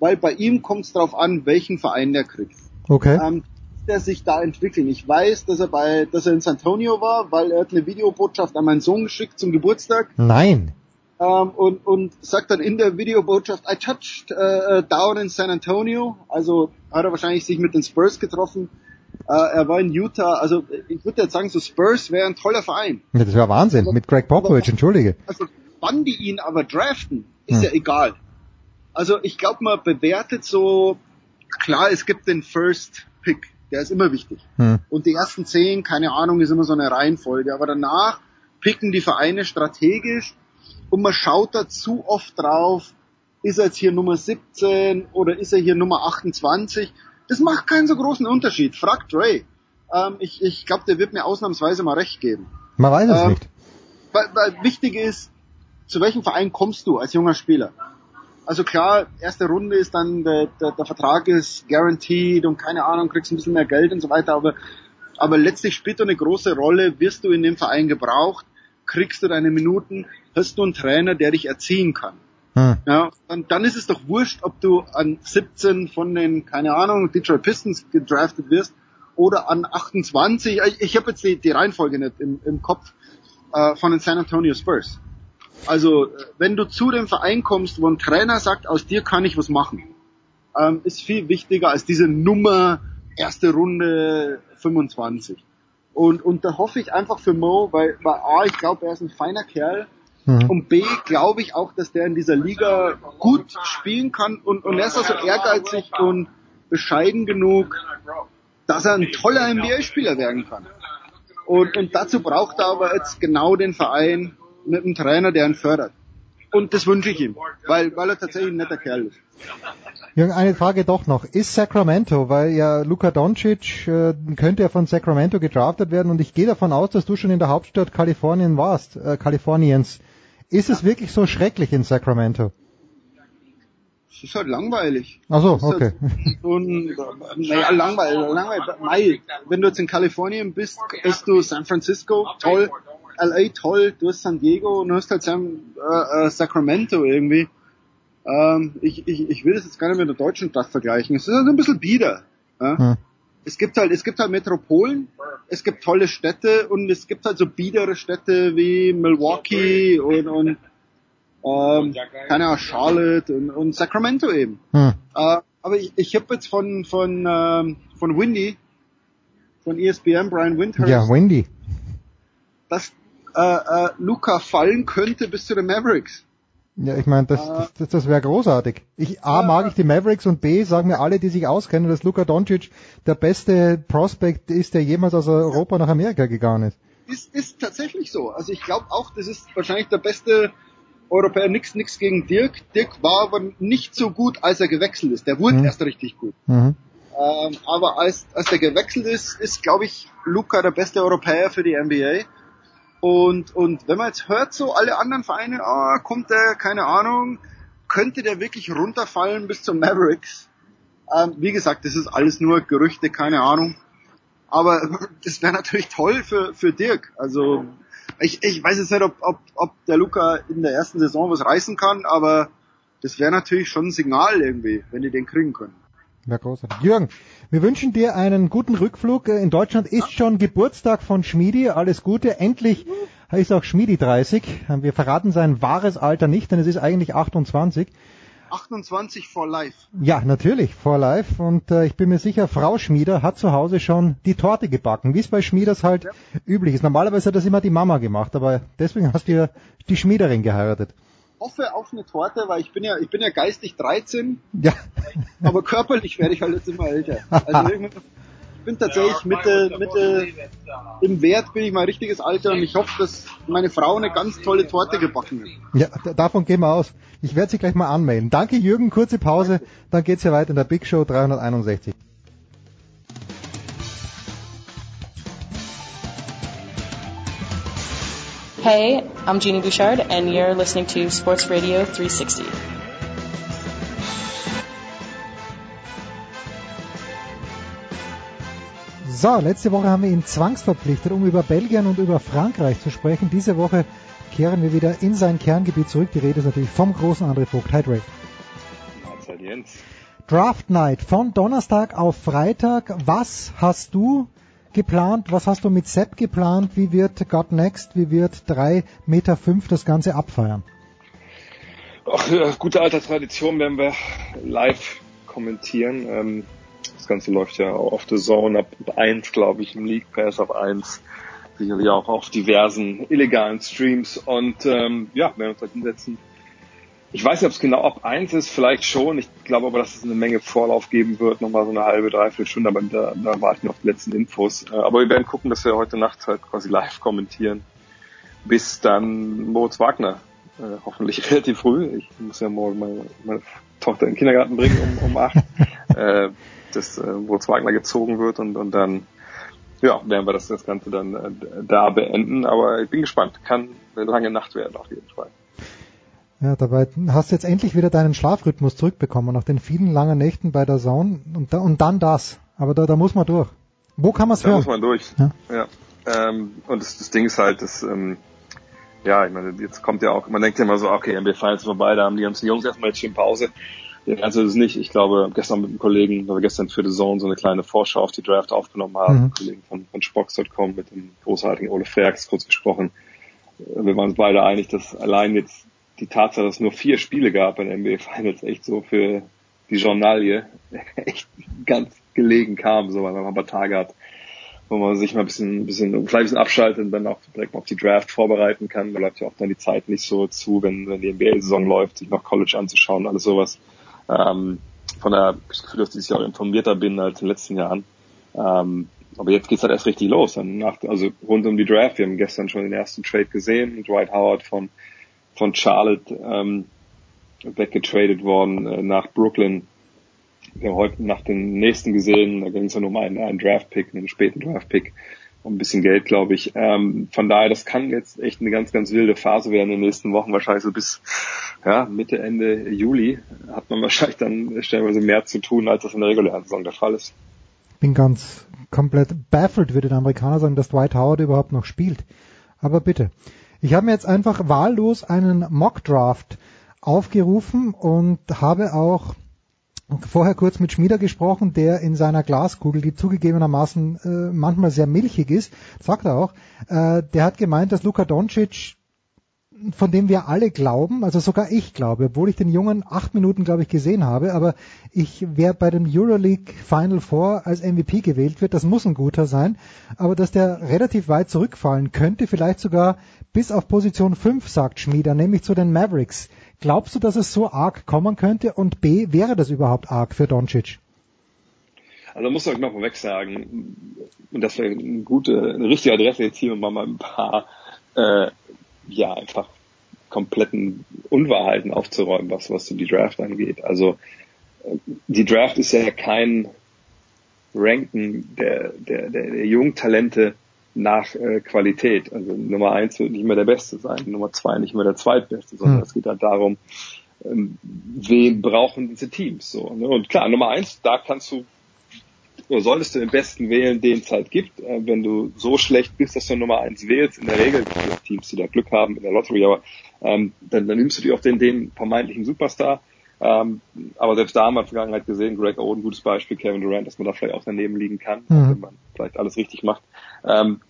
weil bei ihm kommt es darauf an, welchen Verein der kriegt. Okay. Ähm, der sich da entwickeln. Ich weiß, dass er bei, dass er in San Antonio war, weil er hat eine Videobotschaft an meinen Sohn geschickt zum Geburtstag. Nein. Ähm, und, und sagt dann in der Videobotschaft, I touched uh, down in San Antonio. Also hat er wahrscheinlich sich mit den Spurs getroffen. Äh, er war in Utah. Also ich würde jetzt sagen, so Spurs wäre ein toller Verein. Das wäre Wahnsinn. Mit Greg Popovich, entschuldige. Also wann die ihn aber draften, ist Hm. ja egal. Also ich glaube, man bewertet so, klar, es gibt den First Pick, der ist immer wichtig. Hm. Und die ersten zehn, keine Ahnung, ist immer so eine Reihenfolge. Aber danach picken die Vereine strategisch und man schaut da zu oft drauf, ist er jetzt hier Nummer 17 oder ist er hier Nummer 28? Das macht keinen so großen Unterschied. Frag Dre. Ähm, ich ich glaube, der wird mir ausnahmsweise mal recht geben. Man weiß es Ähm, nicht. Weil, weil wichtig ist, zu welchem Verein kommst du als junger Spieler? Also klar, erste Runde ist dann, der, der, der Vertrag ist guaranteed und keine Ahnung, kriegst ein bisschen mehr Geld und so weiter, aber, aber letztlich spielt du eine große Rolle, wirst du in dem Verein gebraucht, kriegst du deine Minuten, hast du einen Trainer, der dich erziehen kann. Hm. Ja, dann, dann ist es doch wurscht, ob du an 17 von den, keine Ahnung, Detroit Pistons gedraftet wirst oder an 28. Ich, ich habe jetzt die, die Reihenfolge nicht im, im Kopf äh, von den San Antonio Spurs. Also, wenn du zu dem Verein kommst, wo ein Trainer sagt, aus dir kann ich was machen, ähm, ist viel wichtiger als diese Nummer erste Runde 25. Und, und da hoffe ich einfach für Mo, weil, weil A, ich glaube, er ist ein feiner Kerl. Mhm. Und B, glaube ich auch, dass der in dieser Liga gut spielen kann. Und, und er ist also ehrgeizig und bescheiden genug, dass er ein toller NBA-Spieler werden kann. Und, und dazu braucht er aber jetzt genau den Verein mit einem Trainer, der ihn fördert. Und das wünsche ich ihm, weil, weil er tatsächlich ein netter Kerl ist. Jürgen, eine Frage doch noch. Ist Sacramento, weil ja Luka Doncic äh, könnte ja von Sacramento gedraftet werden und ich gehe davon aus, dass du schon in der Hauptstadt Kalifornien warst, äh, Kaliforniens. Ist es wirklich so schrecklich in Sacramento? Es ist halt langweilig. Ach so, ist okay. Halt so ein, naja, langweilig, langweilig. Mei, wenn du jetzt in Kalifornien bist, bist du San Francisco, toll, LA toll, du hast San Diego und du hast halt San, äh, äh, Sacramento irgendwie. Ähm, ich, ich, ich will das jetzt gar nicht mit der deutschen Stadt vergleichen. Es ist halt ein bisschen bieder. Ja? Hm. Es gibt halt, es gibt halt Metropolen, es gibt tolle Städte und es gibt halt so biedere Städte wie Milwaukee und, und ähm, keine Ahnung, Charlotte und, und Sacramento eben. Hm. Äh, aber ich, ich habe jetzt von von ähm, von Windy, von ESPN, Brian Windhurst, Ja, Wendy. dass äh, äh, Luca fallen könnte bis zu den Mavericks. Ja, ich meine, das, das, das, das wäre großartig. Ich, A, mag ich die Mavericks und B, sagen mir alle, die sich auskennen, dass Luka Doncic der beste Prospect ist, der jemals aus Europa nach Amerika gegangen ist. Ist, ist tatsächlich so. Also ich glaube auch, das ist wahrscheinlich der beste Europäer. Nix, nix gegen Dirk. Dirk war aber nicht so gut, als er gewechselt ist. Der wurde Mhm. erst richtig gut. Mhm. Ähm, aber als, als der gewechselt ist, ist, glaube ich, Luca der beste Europäer für die NBA. Und, und wenn man jetzt hört, so alle anderen Vereine, ah, kommt der, keine Ahnung, könnte der wirklich runterfallen bis zum Mavericks? Ähm, wie gesagt, das ist alles nur Gerüchte, keine Ahnung. Aber das wäre natürlich toll für, für Dirk. Also ich, ich weiß jetzt nicht, ob, ob, ob der Luca in der ersten Saison was reißen kann, aber das wäre natürlich schon ein Signal irgendwie, wenn die den kriegen können. Wäre großartig. Jürgen, wir wünschen dir einen guten Rückflug. Äh, In Deutschland ist schon Geburtstag von Schmiedi. Alles Gute. Endlich ist auch Schmiedi 30. Wir verraten sein wahres Alter nicht, denn es ist eigentlich 28. 28 for life. Ja, natürlich, for life. Und äh, ich bin mir sicher, Frau Schmieder hat zu Hause schon die Torte gebacken, wie es bei Schmieders halt üblich ist. Normalerweise hat das immer die Mama gemacht, aber deswegen hast du ja die Schmiederin geheiratet. Hoffe auf eine Torte, weil ich bin ja, ich bin ja geistig 13, Ja. aber körperlich werde ich halt jetzt immer älter. Also irgendwann- ich bin tatsächlich Mitte, Mitte, im Wert bin ich mein richtiges Alter und ich hoffe, dass meine Frau eine ganz tolle Torte gebacken hat. Ja, davon gehen wir aus. Ich werde sie gleich mal anmelden. Danke Jürgen, kurze Pause, dann geht's ja weiter in der Big Show 361. Hey, I'm Jeannie Bouchard, and you're listening to Sports Radio 360. So, letzte Woche haben wir ihn zwangsverpflichtet, um über Belgien und über Frankreich zu sprechen. Diese Woche kehren wir wieder in sein Kerngebiet zurück. Die Rede ist natürlich vom großen André Vogt. Hi, Drake. Jens. Draft Night von Donnerstag auf Freitag. Was hast du geplant? Was hast du mit Sepp geplant? Wie wird God Next, wie wird 3,5 Meter das Ganze abfeiern? Ach, ja, gute alte Tradition werden wir live kommentieren. Ähm, das Ganze läuft ja auf The Zone ab 1, glaube ich, im League Pass auf 1. Sicherlich auch auf diversen illegalen Streams. Und ähm, ja, werden wir uns da hinsetzen. Ich weiß nicht, ob es genau ab 1 ist, vielleicht schon. Ich glaube aber, dass es eine Menge Vorlauf geben wird, nochmal so eine halbe, dreiviertel Stunde, aber da, da warte ich noch die letzten Infos. Äh, aber wir werden gucken, dass wir heute Nacht halt quasi live kommentieren. Bis dann Moritz Wagner, äh, hoffentlich relativ früh. Ich muss ja morgen meine, meine Tochter in den Kindergarten bringen um, um 8. äh, dass äh, Moritz Wagner gezogen wird und, und dann ja, werden wir das, das Ganze dann äh, da beenden. Aber ich bin gespannt. Kann eine lange Nacht werden auf jeden Fall. Ja, dabei hast du jetzt endlich wieder deinen Schlafrhythmus zurückbekommen nach den vielen langen Nächten bei der Zone und, da, und dann das. Aber da, da muss man durch. Wo kann man es hören? Da muss man durch. Ja. ja. Ähm, und das, das Ding ist halt, dass ähm, ja, ich meine, jetzt kommt ja auch, man denkt ja immer so, okay, NBA Finals vorbei, da haben die ganzen Jungs erstmal jetzt schön Pause. Ja, also das ist nicht. Ich glaube, gestern mit einem Kollegen, weil wir gestern für The Zone so eine kleine Vorschau auf die Draft aufgenommen haben, mhm. Kollegen von, von Spox.com mit dem großartigen Ole Ferks kurz gesprochen. Wir waren uns beide einig, dass allein jetzt die Tatsache, dass es nur vier Spiele gab in NBA Finals, echt so für die Journalie echt ganz gelegen kam, so weil man ein paar Tage hat, wo man sich mal ein bisschen, ein bisschen, vielleicht ein bisschen abschaltet und dann auch direkt mal auf die Draft vorbereiten kann. Da bleibt ja auch dann die Zeit nicht so zu, wenn, wenn die NBA-Saison läuft, sich noch College anzuschauen, alles sowas. Ähm, von ich das Gefühl, dass ich dieses Jahr informierter bin als in den letzten Jahren. Ähm, aber jetzt geht's halt erst richtig los. Dann nach, also rund um die Draft. Wir haben gestern schon den ersten Trade gesehen. Dwight Howard von von Charlotte ähm, weggetradet worden äh, nach Brooklyn. Wir haben heute nach dem nächsten gesehen, da ging es ja nur um einen, einen Draft-Pick, einen späten Draft-Pick, um ein bisschen Geld, glaube ich. Ähm, von daher, das kann jetzt echt eine ganz, ganz wilde Phase werden in den nächsten Wochen, wahrscheinlich so bis ja, Mitte, Ende Juli hat man wahrscheinlich dann stellenweise mehr zu tun, als das in der regulären Saison der Fall ist. Bin ganz komplett baffled, würde der Amerikaner sagen, dass Dwight Howard überhaupt noch spielt. Aber bitte. Ich habe mir jetzt einfach wahllos einen Mock-Draft aufgerufen und habe auch vorher kurz mit Schmieder gesprochen, der in seiner Glaskugel, die zugegebenermaßen äh, manchmal sehr milchig ist, sagt er auch, äh, der hat gemeint, dass Luka Doncic von dem wir alle glauben, also sogar ich glaube, obwohl ich den Jungen acht Minuten, glaube ich, gesehen habe, aber ich, wer bei dem Euroleague Final Four als MVP gewählt wird, das muss ein guter sein, aber dass der relativ weit zurückfallen könnte, vielleicht sogar bis auf Position 5, sagt Schmieder, nämlich zu den Mavericks. Glaubst du, dass es so arg kommen könnte? Und B, wäre das überhaupt arg für Doncic? Also muss ich mal vorweg sagen, und das wäre eine gute, eine richtige Adresse jetzt hier mal ein paar äh, ja einfach kompletten Unwahrheiten aufzuräumen, was, was so die Draft angeht. Also die Draft ist ja kein Ranken der, der, der, der Jungtalente nach äh, Qualität. Also Nummer eins wird nicht mehr der Beste sein, Nummer zwei nicht mehr der Zweitbeste, sondern hm. es geht halt darum, ähm, wen brauchen diese Teams so. Ne? Und klar, Nummer eins, da kannst du oder solltest du den Besten wählen, den es halt gibt. Äh, wenn du so schlecht bist, dass du Nummer eins wählst, in der Regel gibt Teams, die da Glück haben in der Lottery, aber ähm, dann, dann nimmst du dir auch den, den vermeintlichen Superstar. Ähm, aber selbst da haben wir in der Vergangenheit gesehen, Greg Oden, gutes Beispiel, Kevin Durant, dass man da vielleicht auch daneben liegen kann, mhm. wenn man vielleicht alles richtig macht. Ähm,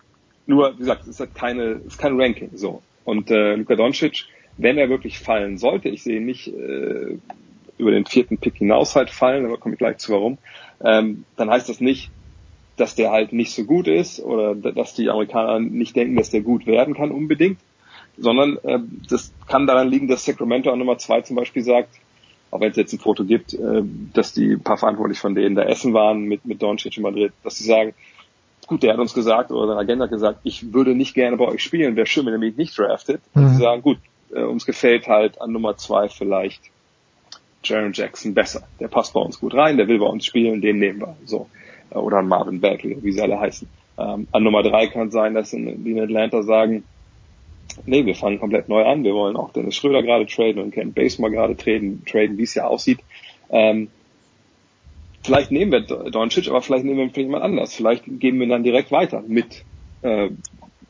nur, wie gesagt, es ist halt keine, es ist kein Ranking, so. Und äh, Luka Doncic, wenn er wirklich fallen sollte, ich sehe nicht äh, über den vierten Pick hinaus halt fallen, aber komme ich gleich zu warum, ähm, dann heißt das nicht, dass der halt nicht so gut ist oder dass die Amerikaner nicht denken, dass der gut werden kann unbedingt, sondern äh, das kann daran liegen, dass Sacramento an Nummer zwei zum Beispiel sagt, auch wenn es jetzt ein Foto gibt, äh, dass die ein paar verantwortlich von denen da essen waren mit, mit Doncic in Madrid, dass sie sagen, gut, der hat uns gesagt, oder sein Agent hat gesagt, ich würde nicht gerne bei euch spielen, wäre schön, wenn er mich nicht draftet. Mhm. Und sie sagen, gut, äh, uns gefällt halt an Nummer zwei vielleicht Jaron Jackson besser. Der passt bei uns gut rein, der will bei uns spielen, den nehmen wir. So. Äh, oder Marvin Bagley, wie sie alle heißen. Ähm, an Nummer drei kann es sein, dass in, die in Atlanta sagen, nee, wir fangen komplett neu an. Wir wollen auch Dennis Schröder gerade traden und Ken Basemore gerade traden, traden, wie es ja aussieht. Ähm, vielleicht nehmen wir Doncic, aber vielleicht nehmen wir jemand anders. Vielleicht geben wir dann direkt weiter mit äh,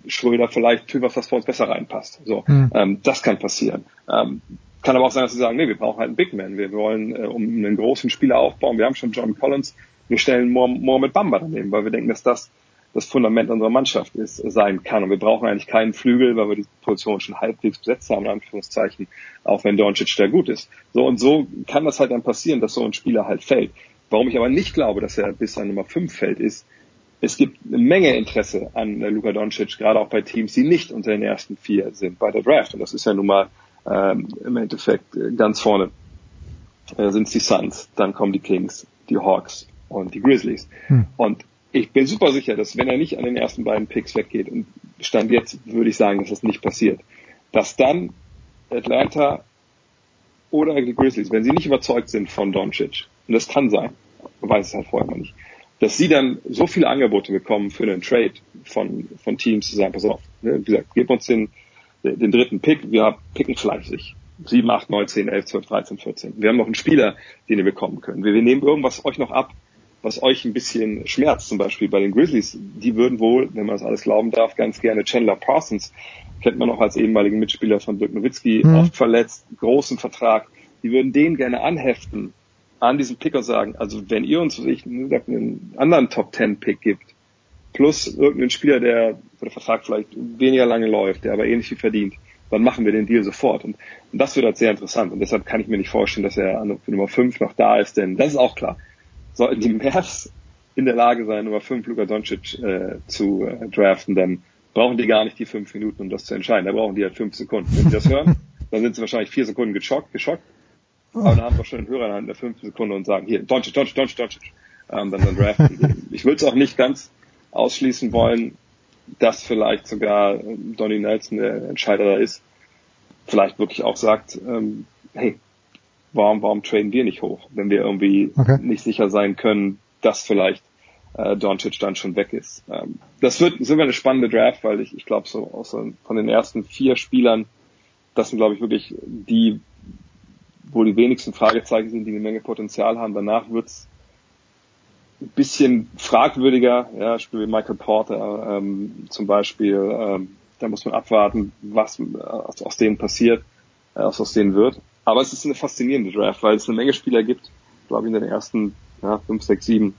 Schröder vielleicht für was, was für uns besser reinpasst. So, Hm. ähm, das kann passieren. Ähm, kann aber auch sein, dass sie sagen, nee, wir brauchen halt einen Big Man. Wir wollen äh, um einen großen Spieler aufbauen. Wir haben schon John Collins. Wir stellen Mohamed Bamba daneben, weil wir denken, dass das das Fundament unserer Mannschaft ist, sein kann. Und wir brauchen eigentlich keinen Flügel, weil wir die Position schon halbwegs besetzt haben, in Anführungszeichen, auch wenn Doncic da gut ist. So und so kann das halt dann passieren, dass so ein Spieler halt fällt. Warum ich aber nicht glaube, dass er bis an Nummer 5 fällt, ist, es gibt eine Menge Interesse an äh, Luka Doncic, gerade auch bei Teams, die nicht unter den ersten vier sind bei der Draft. Und das ist ja nun mal ähm, im Endeffekt äh, ganz vorne äh, sind die Suns, dann kommen die Kings, die Hawks und die Grizzlies. Hm. Und ich bin super sicher, dass wenn er nicht an den ersten beiden Picks weggeht, und Stand jetzt würde ich sagen, dass das nicht passiert, dass dann Atlanta oder die Grizzlies, wenn sie nicht überzeugt sind von Doncic, und das kann sein, man weiß es halt vorher noch nicht, dass sie dann so viele Angebote bekommen für einen Trade von, von Teams zu sagen, pass auf, ne, wie gesagt, gib uns den, den dritten Pick, wir picken fleißig. 7, 8, 9, 10, 11, 12, 13, 14. Wir haben noch einen Spieler, den ihr bekommen könnt. Wir, wir nehmen irgendwas euch noch ab, was euch ein bisschen schmerzt, zum Beispiel bei den Grizzlies. Die würden wohl, wenn man das alles glauben darf, ganz gerne Chandler Parsons, kennt man auch als ehemaligen Mitspieler von Dirk Nowitzki, Mhm. oft verletzt, großen Vertrag. Die würden den gerne anheften an diesen Pick und sagen, also wenn ihr uns ich, einen anderen Top 10 Pick gibt, plus irgendeinen Spieler, der, der Vertrag vielleicht weniger lange läuft, der aber ähnlich viel verdient, dann machen wir den Deal sofort. Und, und das wird halt sehr interessant. Und deshalb kann ich mir nicht vorstellen, dass er an für Nummer 5 noch da ist, denn das ist auch klar. Sollten die Mavs in der Lage sein, Nummer 5 Luka Doncic äh, zu äh, draften, dann brauchen die gar nicht die fünf Minuten, um das zu entscheiden. Da brauchen die halt fünf Sekunden. Wenn sie das hören, dann sind sie wahrscheinlich vier Sekunden geschockt, geschockt. Aber dann haben wir schon einen Hörer in der Hand der fünf Sekunde und sagen, hier, Doncic, Doncic, Doncic, Doncic. Ähm, dann, dann draften die den. Ich würde es auch nicht ganz ausschließen wollen, dass vielleicht sogar Donny Nelson der Entscheider da ist. Vielleicht wirklich auch sagt, ähm, hey, warum, warum traden wir nicht hoch, wenn wir irgendwie Okay. nicht sicher sein können, dass vielleicht äh, Doncic dann schon weg ist. Ähm, das wird sogar eine spannende Draft, weil ich, ich glaube so aus, von den ersten vier Spielern, das sind glaube ich wirklich die, wo die wenigsten Fragezeichen sind, die eine Menge Potenzial haben. Danach wird's bisschen fragwürdiger, ja, Spiel wie Michael Porter ähm, zum Beispiel, ähm, da muss man abwarten, was äh, aus, aus denen passiert, äh, was aus denen wird. Aber es ist eine faszinierende Draft, weil es eine Menge Spieler gibt, glaube ich, in den ersten ja, fünf, sechs, sieben,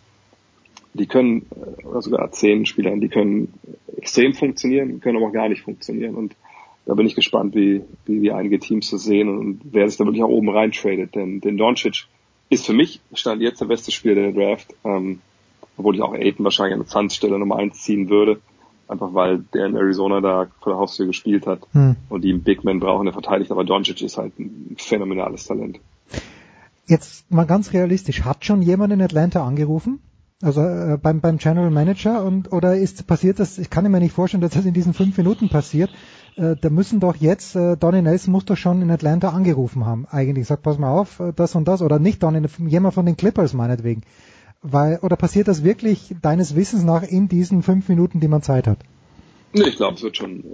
die können, äh, oder sogar zehn Spieler, die können extrem funktionieren, können aber auch gar nicht funktionieren. Und da bin ich gespannt, wie, wie, wie einige Teams das sehen und wer sich da wirklich auch oben rein tradet. Denn, denn Doncic ist für mich, stand jetzt der beste Spieler der Draft, ähm, obwohl ich auch Aiton wahrscheinlich an der Zanzstelle Nummer eins ziehen würde. Einfach weil der in Arizona da vor der Haustür gespielt hat Hm. und die einen Big Man brauchen, der verteidigt. Aber Doncic ist halt ein phänomenales Talent. Jetzt mal ganz realistisch, hat schon jemand in Atlanta angerufen? Also äh, beim, beim General Manager und oder ist passiert das, ich kann mir nicht vorstellen, dass das in diesen fünf Minuten passiert. Äh, da müssen doch jetzt, äh, Donny Nelson muss doch schon in Atlanta angerufen haben, eigentlich. Sagt, pass mal auf, äh, das und das. Oder nicht Donny, jemand von den Clippers meinetwegen. Weil, oder passiert das wirklich deines Wissens nach in diesen fünf Minuten, die man Zeit hat? Nee, ich glaube, es wird schon,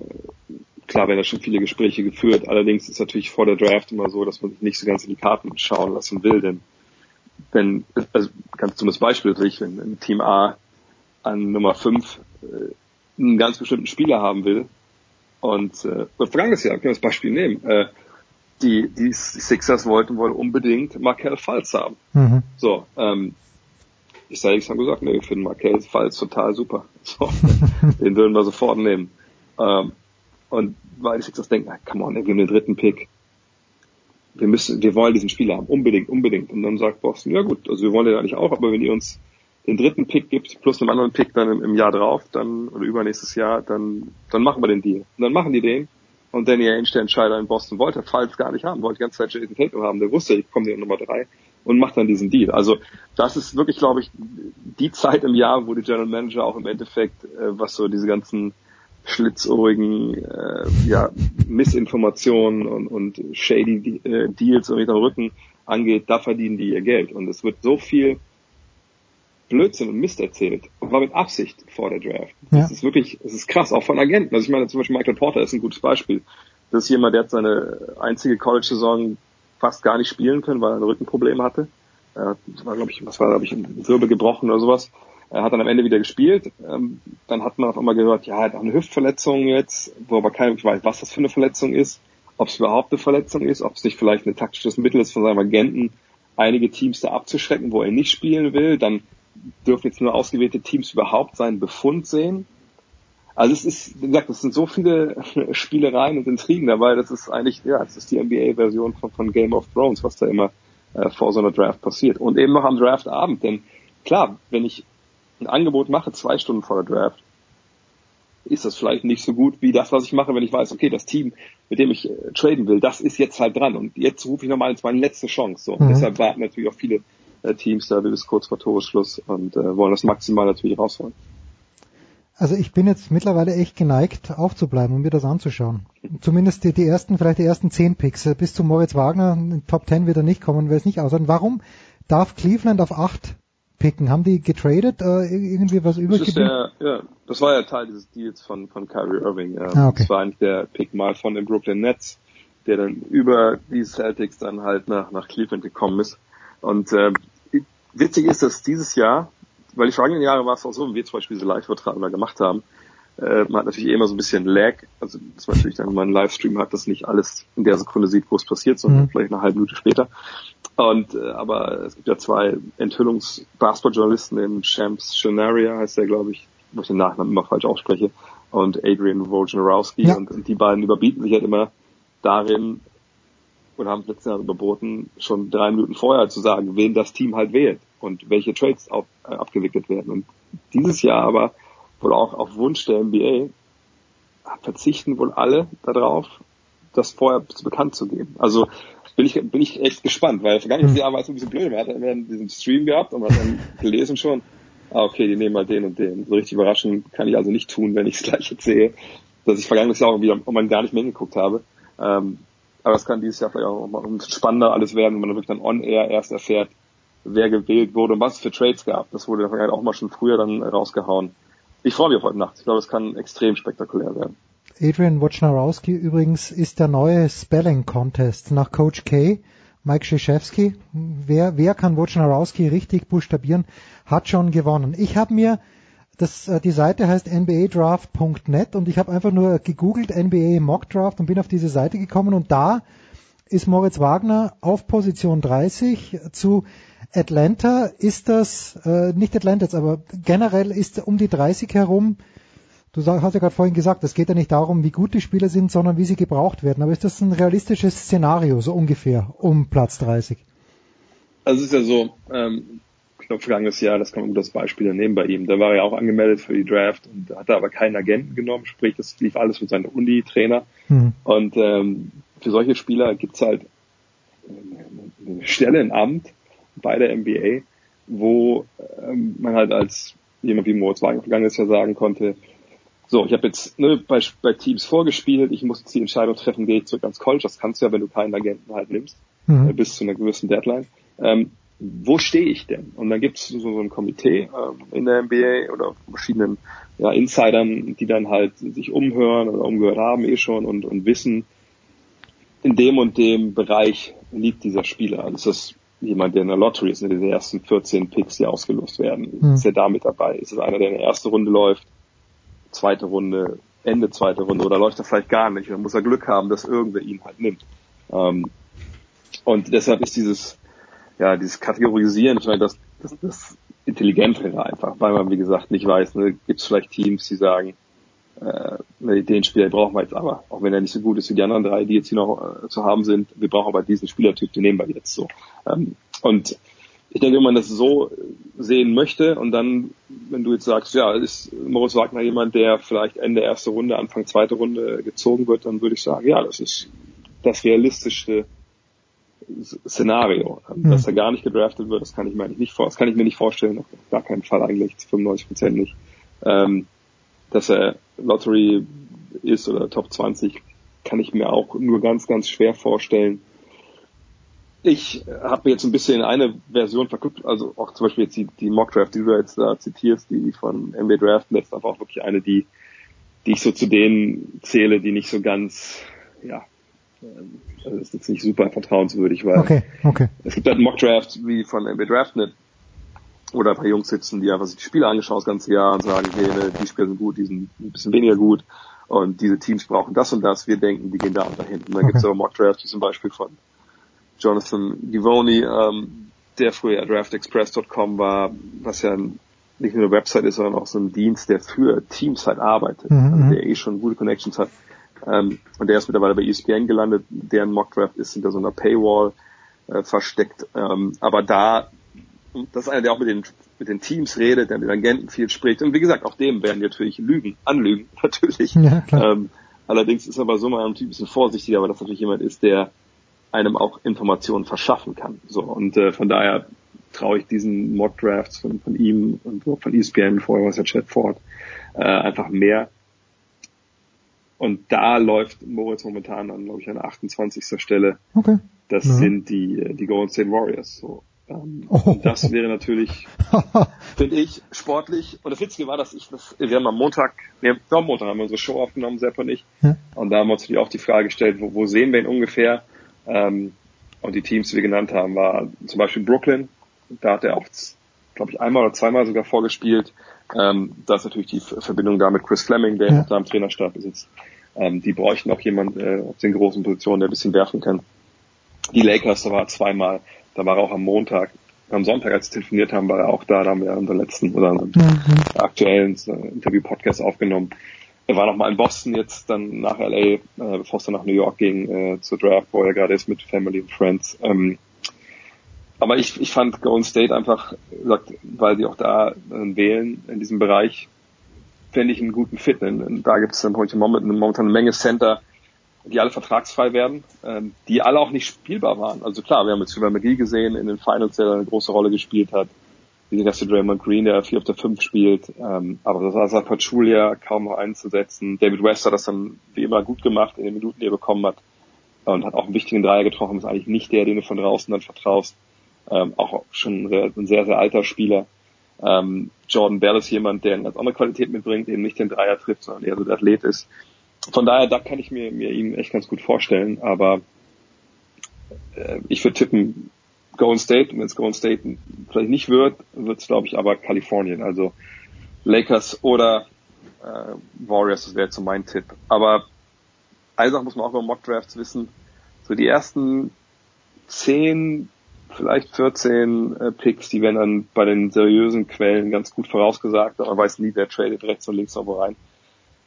äh, klar werden da schon viele Gespräche geführt. Allerdings ist natürlich vor der Draft immer so, dass man sich nicht so ganz in die Karten schauen lassen will, denn wenn, also ganz dummes Beispiel wenn, Team A an Nummer 5 äh, einen ganz bestimmten Spieler haben will und äh, vergangenes Jahr, können wir das Beispiel nehmen, äh, die, die Sixers wollten wohl unbedingt Markel Falls haben. Mhm. So, ähm, die Celtics haben gesagt, nee, wir finden Markel Falls total super. So, den würden wir sofort nehmen. Ähm, und weil die Sixers denken, ah, come on, wir haben den dritten Pick. Wir müssen, wir wollen diesen Spieler haben, unbedingt, unbedingt. Und dann sagt Boston, ja gut, also wir wollen den eigentlich auch, aber wenn ihr uns den dritten Pick gibt, plus einen anderen Pick dann im, im Jahr drauf, dann, oder übernächstes Jahr, dann, dann machen wir den Deal. Und dann machen die den. Und Danny Ainge, der Entscheider in Boston, wollte Falls gar nicht haben, wollte die ganze Zeit Jason Tatum haben, der wusste, ich komme hier Nummer drei und macht dann diesen Deal. Also das ist wirklich, glaube ich, die Zeit im Jahr, wo die General Manager auch im Endeffekt, äh, was so diese ganzen schlitzohrigen äh, ja, Missinformationen und, und shady äh, Deals und hinterm Rücken angeht, da verdienen die ihr Geld. Und es wird so viel Blödsinn und Mist erzählt und war mit Absicht vor der Draft. Ja. Das ist wirklich, das ist krass, auch von Agenten. Also ich meine zum Beispiel Michael Porter ist ein gutes Beispiel. Das ist jemand, der hat seine einzige College-Saison fast gar nicht spielen können, weil er ein Rückenproblem hatte. Er war, glaube ich, was war, glaube ich, ein Wirbel gebrochen oder sowas. Er hat dann am Ende wieder gespielt. Ähm, dann hat man auf einmal gehört, ja, er hat eine Hüftverletzung jetzt, wo aber keiner weiß, was das für eine Verletzung ist, ob es überhaupt eine Verletzung ist, ob es nicht vielleicht ein taktisches Mittel ist von seinem Agenten, einige Teams da abzuschrecken, wo er nicht spielen will. Dann dürfen jetzt nur ausgewählte Teams überhaupt seinen Befund sehen. Also es ist, wie gesagt, es sind so viele Spielereien und Intrigen dabei, das ist eigentlich, ja, es ist die NBA-Version von, von Game of Thrones, was da immer äh, vor so einer Draft passiert. Und eben noch am Draftabend, denn klar, wenn ich ein Angebot mache, zwei Stunden vor der Draft, ist das vielleicht nicht so gut wie das, was ich mache, wenn ich weiß, okay, das Team, mit dem ich äh, traden will, das ist jetzt halt dran und jetzt rufe ich nochmal, es meine letzte Chance. So. Mhm. Deshalb warten natürlich auch viele äh, Teams da bis kurz vor Toresschluss und äh, wollen das maximal natürlich rausholen. Also ich bin jetzt mittlerweile echt geneigt, aufzubleiben und mir das anzuschauen. Zumindest die, die ersten, vielleicht die ersten zehn Picks. Bis zu Moritz Wagner, in Top 10 wird er nicht kommen, will es nicht aushalten. Warum darf Cleveland auf acht picken? Haben die getradet, äh, irgendwie was übrig Das, ist der, ja, das war ja Teil dieses Deals von, von Kyrie Irving. Ja. Ah, okay. Das war eigentlich der Pick mal von den Brooklyn Nets, der dann über die Celtics dann halt nach, nach Cleveland gekommen ist. Und äh, witzig ist, dass dieses Jahr, weil die vergangenen Jahre war es auch so, wie wir zum Beispiel diese Live-Vertrag mal gemacht haben, äh, man hat natürlich eh immer so ein bisschen Lag, also dass man natürlich dann, wenn man einen Livestream hat, dass nicht alles in der Sekunde sieht, wo es passiert, sondern Mhm. vielleicht eine halbe Minute später. Und äh, aber es gibt ja zwei Enthüllungs-Basketball-Journalisten, den Shams Shanaria heißt der, glaube ich, wo ich den Nachnamen immer falsch ausspreche, und Adrian Wojnarowski Ja. und, und die beiden überbieten sich halt immer darin und haben es letztes Jahr überboten, schon drei Minuten vorher zu sagen, wen das Team halt wählt und welche Trades auf, äh, abgewickelt werden. Und dieses Jahr aber wohl auch auf Wunsch der NBA verzichten wohl alle darauf, das vorher bekannt zu geben. Also bin ich, bin ich echt gespannt, weil vergangenes Jahr war es ein bisschen blöd. Man hat dann diesen Stream gehabt und man hat dann gelesen schon, ah, okay, die nehmen mal den und den. So richtig überraschend kann ich also nicht tun, wenn ich es gleich jetzt sehe, dass ich vergangenes Jahr auch wieder, um gar nicht mehr hingeguckt habe. Ähm, aber das kann dieses Jahr vielleicht auch mal spannender alles werden, wenn man wirklich dann on-air erst erfährt, wer gewählt wurde und was es für Trades gab. Das wurde in auch mal schon früher dann rausgehauen. Ich freue mich auf heute Nacht. Ich glaube, es kann extrem spektakulär werden. Adrian Wojnarowski übrigens ist der neue Spelling Contest nach Coach K. Mike Krzyzewski. Wer, wer kann Wojnarowski richtig buchstabieren, hat schon gewonnen. Ich habe mir, das, äh, die Seite heißt nbadraft.net und ich habe einfach nur gegoogelt NBA Mock Draft und bin auf diese Seite gekommen und da ist Moritz Wagner auf Position 30 zu Atlanta ist das, äh, nicht Atlanta aber generell ist um die 30 herum Du hast ja gerade vorhin gesagt, es geht ja nicht darum, wie gut die Spieler sind, sondern wie sie gebraucht werden. Aber ist das ein realistisches Szenario, so ungefähr, um Platz 30? Also es ist ja so, ähm, ich glaube vergangenes Jahr, das kann man gut als Beispiel nehmen bei ihm. Da war er ja auch angemeldet für die Draft und hatte aber keinen Agenten genommen, sprich das lief alles mit seinem Uni-Trainer. Hm. Und ähm, für solche Spieler gibt's halt eine Stelle im Amt bei der NBA, wo ähm, man halt als jemand wie Moritz Wagner vergangenes Jahr sagen konnte, so, ich habe jetzt ne, bei, bei Teams vorgespielt, ich muss jetzt die Entscheidung treffen, gehe ich zurück ans College, das kannst du ja, wenn du keinen Agenten halt nimmst, Mhm. bis zu einer gewissen Deadline. Ähm, wo stehe ich denn? Und dann gibt es so, so ein Komitee ähm, in der NBA oder verschiedenen ja, Insidern, die dann halt sich umhören oder umgehört haben eh schon und, und wissen, in dem und dem Bereich liegt dieser Spieler. Also ist das jemand, der in der Lottery ist, in den ersten 14 Picks, die ausgelost werden. Hm. Ist er da mit dabei? Ist es einer, der in der ersten Runde läuft, zweite Runde, Ende zweite Runde oder läuft er vielleicht gar nicht? Dann muss er Glück haben, dass irgendwer ihn halt nimmt. Ähm, und deshalb ist dieses, ja, dieses Kategorisieren, ich meine, das, das, das Intelligentere einfach, weil man, wie gesagt, nicht weiß, ne, gibt es vielleicht Teams, die sagen, äh, den Spieler brauchen wir jetzt aber, auch wenn er nicht so gut ist wie die anderen drei, die jetzt hier noch äh, zu haben sind, wir brauchen aber diesen Spielertyp, den nehmen wir jetzt so. Ähm, und ich denke, wenn man das so sehen möchte und dann, wenn du jetzt sagst, ja, ist Moritz Wagner jemand, der vielleicht Ende erste Runde, Anfang zweite Runde gezogen wird, dann würde ich sagen, ja, das ist das realistischste Szenario. Hm. Dass er gar nicht gedraftet wird, das kann ich mir eigentlich nicht vor, das kann ich mir nicht vorstellen, auf gar keinen Fall eigentlich, zu 95 Prozent nicht. Ähm, dass er Lottery ist oder Top 20, kann ich mir auch nur ganz, ganz schwer vorstellen. ich habe jetzt ein bisschen eine Version verguckt, also auch zum Beispiel jetzt die, die Mock Draft, die du jetzt da zitierst, die von NBA Draft, das ist einfach auch wirklich eine, die, die ich so zu denen zähle, die nicht so ganz, ja, ähm, also ist jetzt nicht super vertrauenswürdig, weil Okay, okay. es gibt halt Mock Drafts wie von NBA Draftnet, oder ein paar Jungs sitzen, die einfach sich die Spiele angeschaut das ganze Jahr und sagen, hey, ne, die Spieler sind gut, die sind ein bisschen weniger gut und diese Teams brauchen das und das, wir denken, die gehen da und dahin. Und dann Okay. gibt's aber Mock Drafts, wie zum Beispiel von Jonathan Givoni, ähm, der früher draftexpress.com war, was ja ein, nicht nur eine Website ist, sondern auch so ein Dienst, der für Teams halt arbeitet, Mhm, also mhm. der eh schon gute Connections hat. Ähm, und der ist mittlerweile bei ESPN gelandet, deren Mockdraft ist hinter so einer Paywall äh, versteckt. Ähm, aber da, das ist einer, der auch mit den, mit den Teams redet, der mit Agenten viel spricht. Und wie gesagt, auch dem werden die natürlich Lügen, anlügen, natürlich. Ja. Ähm, allerdings ist aber so mal ein Typ ein bisschen vorsichtiger, weil das natürlich jemand ist, der einem auch Informationen verschaffen kann. So und äh, von daher traue ich diesen Mock Drafts von, von ihm und von ESPN, vorher war es ja Chad Ford, äh, einfach mehr. Und da läuft Moritz momentan an, glaube ich, an 28. Stelle. Okay. Das Ja. sind die, äh, die Golden State Warriors. So. Ähm, Oh. das wäre natürlich, finde ich, sportlich. Und das Witzige war, dass ich das, wir haben am Montag, nee, am Montag haben wir unsere Show aufgenommen, Sepp und ich. Ja. Und da haben wir uns natürlich auch die Frage gestellt, wo, wo sehen wir ihn ungefähr? Ähm, und die Teams, die wir genannt haben, war zum Beispiel Brooklyn. Da hat er auch, glaube ich, einmal oder zweimal sogar vorgespielt. Ähm, da ist natürlich die Ver- Verbindung da mit Chris Fleming, der Ja. auf seinem Trainerstab sitzt. Ähm, die bräuchten auch jemand äh, auf den großen Positionen, der ein bisschen werfen kann. Die Lakers, da war er zweimal. Da war er auch am Montag. Am Sonntag, als wir telefoniert haben, war er auch da. Da haben wir unseren letzten oder unseren aktuellen äh, Interview-Podcast aufgenommen. Er war noch mal in Boston jetzt, dann nach LA, äh, bevor es dann nach New York ging, äh, zur Draft, wo er gerade ist mit Family und Friends. Ähm, aber ich, ich fand Golden State einfach, weil sie auch da äh, wählen in diesem Bereich, fände ich einen guten Fit. Denn, da gibt es momentan, momentan eine Menge Center, die alle vertragsfrei werden, ähm, die alle auch nicht spielbar waren. Also klar, wir haben jetzt Silver McGee gesehen in den Finals, der eine große Rolle gespielt hat. Wie gesagt, der Draymond Green, der 4 auf der 5 spielt. Ähm, aber das war Pachulia kaum noch einzusetzen. David West hat das dann wie immer gut gemacht in den Minuten, die er bekommen hat. Und hat auch einen wichtigen Dreier getroffen. Ist eigentlich nicht der, den du von draußen dann vertraust. Ähm, auch schon ein sehr, sehr, alter Spieler. Ähm, Jordan Bell ist jemand, der eine ganz andere Qualität mitbringt, eben nicht den Dreier trifft, sondern eher so der Athlet ist. Von daher, da kann ich mir, mir ihn echt ganz gut vorstellen, aber äh, ich würde tippen Golden State, und wenn es Golden State vielleicht nicht wird, wird es glaube ich aber Kalifornien, also Lakers oder äh, Warriors, das wäre jetzt so mein Tipp. Aber eine Sache muss man auch über Mock Drafts wissen, so die ersten 10, vielleicht 14 äh, Picks, die werden dann bei den seriösen Quellen ganz gut vorausgesagt, aber man weiß nie, wer tradet rechts und links noch wo rein.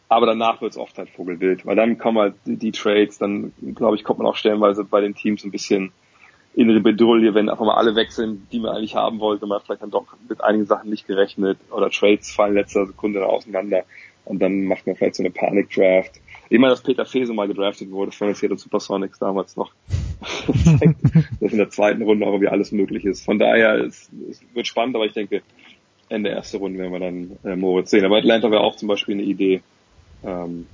Aber danach wird es oft halt Vogelwild, weil dann kommen halt die, die Trades, dann glaube ich, kommt man auch stellenweise bei den Teams ein bisschen in eine Bedrulle, wenn einfach mal alle sind, die man eigentlich haben wollte, man hat vielleicht dann doch mit einigen Sachen nicht gerechnet oder Trades fallen letzter Sekunde dann auseinander und dann macht man vielleicht so eine Panik-Draft. Ich meine, dass Peter Fese mal gedraftet wurde von den Seattle Supersonics damals noch. Das zeigt, dass in der zweiten Runde auch irgendwie alles möglich ist. Von daher, es, es wird spannend, aber ich denke, Ende erste Runde werden wir dann äh, Moritz sehen. Aber Atlanta wäre auch zum Beispiel eine Idee. Ähm,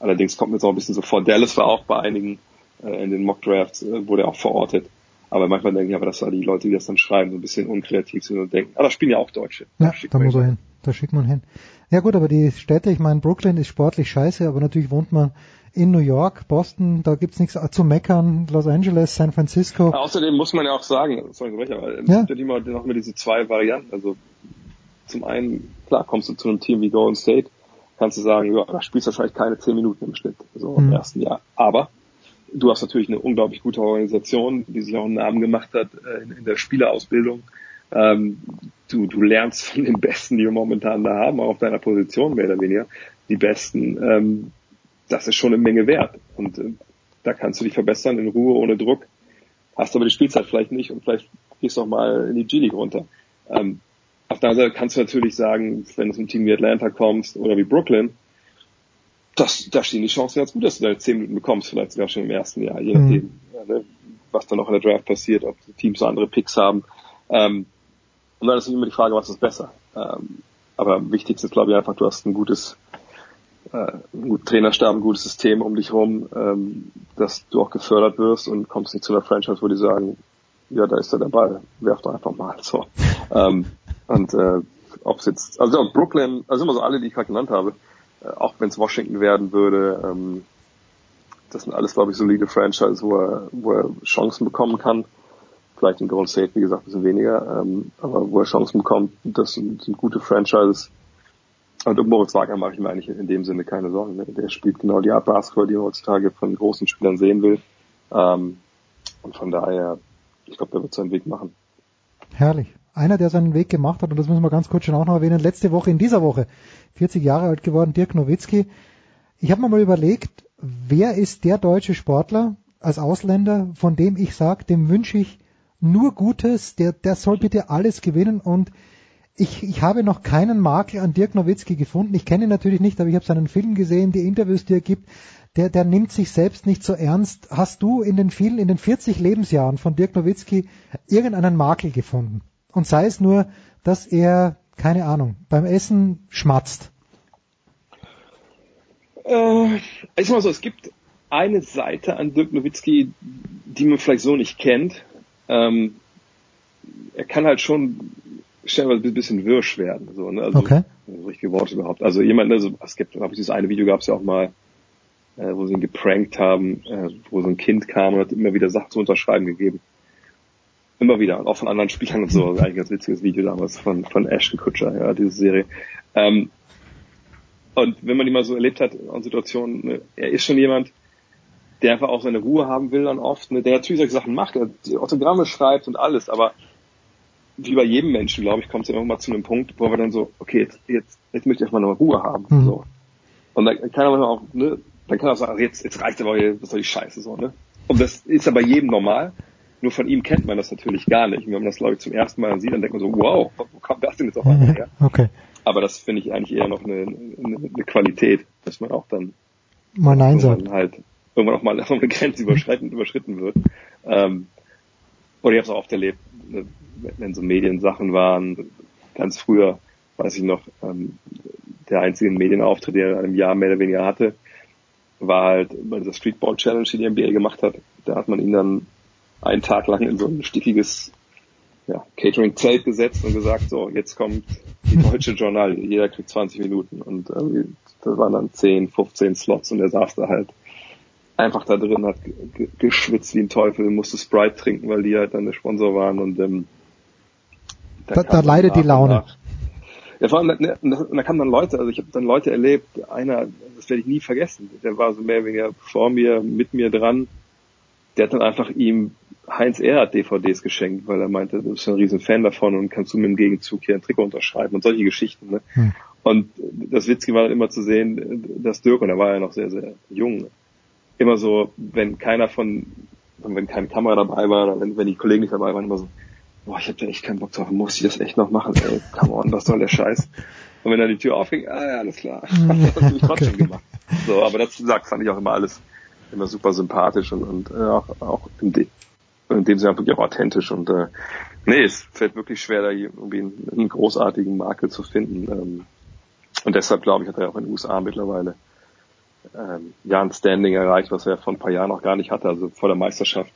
allerdings kommt mir jetzt auch ein bisschen so vor. Dallas war auch bei einigen äh, in den Mock Drafts, äh, wurde auch verortet. Aber manchmal denke ich aber, dass da die Leute, die das dann schreiben, so ein bisschen unkreativ sind und denken, ah, da spielen ja auch Deutsche. Ja, da muss er hin. Da schickt man hin. Ja gut, aber die Städte, ich meine, Brooklyn ist sportlich scheiße, aber natürlich wohnt man in New York, Boston, da gibt's nichts zu meckern, Los Angeles, San Francisco. Außerdem muss man ja auch sagen, sorry, aber es Ja. gibt immer noch mal diese zwei Varianten. Also zum einen, klar, kommst du zu einem Team wie Golden State, kannst du sagen, ja, da spielst du wahrscheinlich keine zehn Minuten im Schnitt, so im Mhm. ersten Jahr. Aber du hast natürlich eine unglaublich gute Organisation, die sich auch einen Namen gemacht hat äh, in, in der Spielerausbildung. Ähm, du, du lernst von den Besten, die wir momentan da haben, auch auf deiner Position mehr oder weniger, die Besten. Ähm, das ist schon eine Menge wert. Und äh, da kannst du dich verbessern in Ruhe, ohne Druck. Hast aber die Spielzeit vielleicht nicht und vielleicht gehst du auch mal in die G-League runter. Ähm, auf der anderen Seite kannst du natürlich sagen, wenn du zum Team wie Atlanta kommst oder wie Brooklyn, das, da stehen die Chancen ganz gut, dass du deine 10 Minuten bekommst, vielleicht sogar schon im ersten Jahr, je Mhm. nachdem, ja, ne, was dann noch in der Draft passiert, ob die Teams so andere Picks haben. Ähm, und dann ist immer die Frage, was ist besser? Ähm, aber am wichtigsten ist, glaube ich, einfach, du hast ein gutes, äh, einen guten Trainerstab, ein gutes System um dich rum, ähm, dass du auch gefördert wirst und kommst nicht zu einer Franchise, wo die sagen, ja, da ist er der Ball, werft doch einfach mal so. ähm, und äh, ob es jetzt, also Brooklyn, also immer so alle, die ich gerade genannt habe, äh, auch wenn es Washington werden würde, ähm, das sind alles, glaube ich, solide Franchises, wo er, wo er Chancen bekommen kann. Vielleicht in Golden State, wie gesagt, ein bisschen weniger, ähm, aber wo er Chancen bekommt, das sind, sind gute Franchises. Und um Moritz Wagner mache ich mir eigentlich in dem Sinne keine Sorgen. Ne? Der spielt genau die Art Basketball, die man heutzutage von großen Spielern sehen will. Ähm, und von daher, ich glaube, der wird seinen Weg machen. Herrlich. Einer, der seinen Weg gemacht hat, und das müssen wir ganz kurz schon auch noch erwähnen, letzte Woche, in dieser Woche, 40 Jahre alt geworden, Dirk Nowitzki. Ich habe mir mal überlegt, wer ist der deutsche Sportler als Ausländer, von dem ich sage, dem wünsche ich nur Gutes, der, der soll bitte alles gewinnen und ich, ich habe noch keinen Makel an Dirk Nowitzki gefunden. Ich kenne ihn natürlich nicht, aber ich habe seinen Film gesehen, die Interviews, die er gibt. Der, der nimmt sich selbst nicht so ernst. Hast du in den vielen, in den 40 Lebensjahren von Dirk Nowitzki irgendeinen Makel gefunden? Und sei es nur, dass er, keine Ahnung, beim Essen schmatzt. Äh, ich mal so, es gibt eine Seite an Dirk Nowitzki, die man vielleicht so nicht kennt. Ähm, er kann halt schon stellenweise ein bisschen wirsch werden. So, ne? also, okay. Richtige Worte überhaupt. Also jemand, also es gibt, glaube ich, dieses eine Video gab es ja auch mal, äh, wo sie ihn geprankt haben, äh, wo so ein Kind kam und hat immer wieder Sachen zu unterschreiben gegeben. Immer wieder. Und auch von anderen Spielern und so. Ist eigentlich ein ganz witziges Video damals von, von Ashton Kutcher, ja, diese Serie. Ähm, und wenn man die mal so erlebt hat in Situationen, ne, er ist schon jemand, der einfach auch seine Ruhe haben will dann oft, ne, der natürlich solche Sachen macht, der Autogramme schreibt und alles, aber wie bei jedem Menschen, glaube ich, kommt es ja irgendwann zu einem Punkt, wo wir dann so, okay, jetzt, jetzt, jetzt möchte ich erstmal noch Ruhe haben. Mhm. So. Und dann kann er auch, ne, dann kann er auch sagen, jetzt, jetzt reicht aber, was soll die Scheiße so, ne? Und das ist ja bei jedem normal. Nur von ihm kennt man das natürlich gar nicht. Und wenn man das, glaube ich, zum ersten Mal sieht, dann denkt man so, wow, wo kommt das denn jetzt auf einmal her? Okay. Aber das finde ich eigentlich eher noch eine, eine, eine Qualität, dass man auch dann Mal Nein sagt. halt irgendwann auch mal eine Grenze überschritten, überschritten wird. Ähm, oder ich habe es auch oft erlebt, wenn so Mediensachen waren, ganz früher, weiß ich noch, ähm, der einzige Medienauftritt, den er in einem Jahr mehr oder weniger hatte, war halt bei dieser Streetball Challenge, die die NBA gemacht hat. Da hat man ihn dann einen Tag lang in so ein stickiges ja, Catering-Zelt gesetzt und gesagt, so, jetzt kommt die deutsche Journal, jeder kriegt 20 Minuten und irgendwie, das waren dann 10, 15 Slots und er saß da halt einfach da drin, hat geschwitzt wie ein Teufel, musste Sprite trinken, weil die halt dann der Sponsor waren und ähm, da, da leidet die Laune. Ja, vor allem, ne, da kamen dann Leute, also ich habe dann Leute erlebt, einer, das werde ich nie vergessen, der war so mehr oder weniger vor mir, mit mir dran, der hat dann einfach ihm Heinz Erhardt DVDs geschenkt, weil er meinte, du bist ein riesen Fan davon und kannst du mir im Gegenzug hier ein Trikot unterschreiben und solche Geschichten. Ne? Hm. Und das Witzige war dann immer zu sehen, dass Dirk, und er war ja noch sehr, sehr jung, immer so, wenn keiner von, wenn keine Kamera dabei war oder wenn, wenn die Kollegen nicht dabei waren, immer so, boah, ich hab da echt keinen Bock drauf, muss ich das echt noch machen, ey, come on, was soll der Scheiß? Und wenn dann die Tür aufging, ah ja, alles klar, das hat natürlich trotzdem okay. gemacht. So, aber das sagt, fand ich auch immer alles immer super sympathisch und, und äh, auch, auch in, de, in dem Sinne wirklich auch authentisch und äh, nee, es fällt wirklich schwer, da irgendwie einen, einen großartigen Makel zu finden. Ähm, und deshalb glaube ich, hat er auch in den USA mittlerweile ähm, ja ein Standing erreicht, was er vor ein paar Jahren noch gar nicht hatte, also vor der Meisterschaft.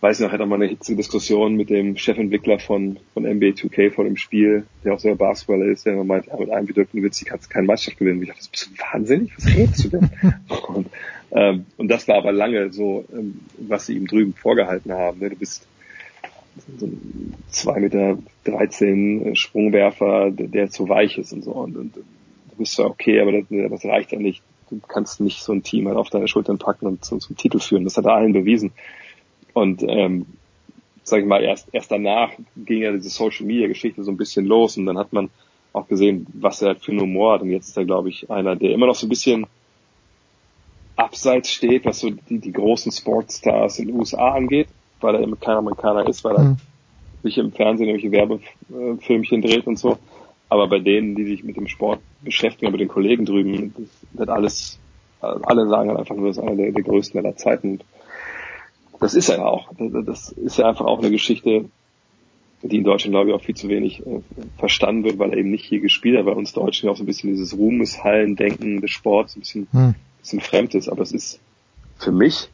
Weiß noch, hatte mal eine hitzige Diskussion mit dem Chefentwickler von, von NBA 2K vor dem Spiel, der auch selber Basketballer ist, der immer meint, ja, mit einem Nowitzki kannst du keine Meisterschaft gewinnen. Und ich dachte, bist du wahnsinnig? Was redest du denn? und, ähm, und das war aber lange so, ähm, was sie ihm drüben vorgehalten haben. Ne? Du bist so ein 2 Meter 13 Sprungwerfer, der, der zu weich ist und so. Und, und du bist zwar okay, aber das, das reicht ja nicht. Du kannst nicht so ein Team halt auf deine Schultern packen und zum, zum Titel führen. Das hat er allen bewiesen. Und ähm, sag ich mal, erst, erst danach ging ja diese Social Media Geschichte so ein bisschen los und dann hat man auch gesehen, was er halt für einen Humor hat. Und jetzt ist er, glaube ich, einer, der immer noch so ein bisschen abseits steht, was so die, die großen Sportstars in den USA angeht, weil er kein Amerikaner ist, weil er mhm. sich im Fernsehen irgendwelche Werbefilmchen dreht und so. Aber bei denen, die sich mit dem Sport beschäftigen, mit den Kollegen drüben, das wird alles, alle sagen halt einfach nur, das ist einer der, der größten aller Zeiten. Das ist er auch. Das ist ja einfach auch eine Geschichte, die in Deutschland, glaube ich, auch viel zu wenig äh, verstanden wird, weil er eben nicht hier gespielt hat. Bei uns Deutschen ja auch so ein bisschen dieses Ruhmeshallen-Denken des Sports, ein bisschen, hm. bisschen fremd ist. Aber es ist für mich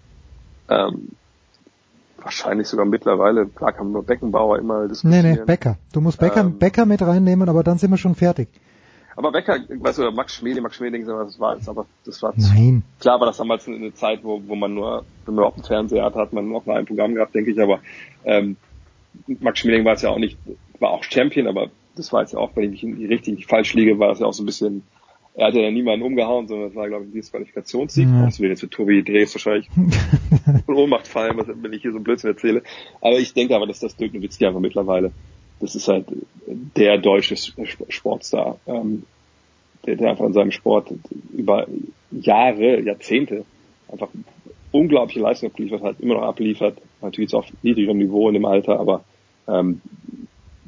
ähm, wahrscheinlich sogar mittlerweile, klar kann man nur Beckenbauer immer Nee, diskutieren. nee, Becker. Du musst Becker, Ähm, Becker mit reinnehmen, aber dann sind wir schon fertig. Aber Becker, weißt du, Max Schmeling, Max Schmeling, das war jetzt aber, das war Nein. klar war das damals eine Zeit, wo, wo man nur, wenn man auf dem Fernseher hat, hat man noch mal ein Programm gehabt, denke ich, aber ähm, Max Schmeling war es ja auch nicht, war auch Champion, aber das war jetzt ja auch, wenn ich mich richtig falsch liege, war das ja auch so ein bisschen, er hat ja niemanden umgehauen, sondern das war, glaube ich, ein Disqualifikationssieg. Ja. Das will jetzt für Tobi Drees wahrscheinlich in Ohnmacht fallen, was, wenn ich hier so einen Blödsinn erzähle. Aber ich denke aber, dass das Dirk Nowitzki einfach mittlerweile, das ist halt der deutsche Sportstar, ähm, der, der einfach in seinem Sport über Jahre, Jahrzehnte einfach unglaubliche Leistung abgeliefert hat, immer noch abliefert, natürlich auf niedrigerem Niveau in dem Alter, aber ähm,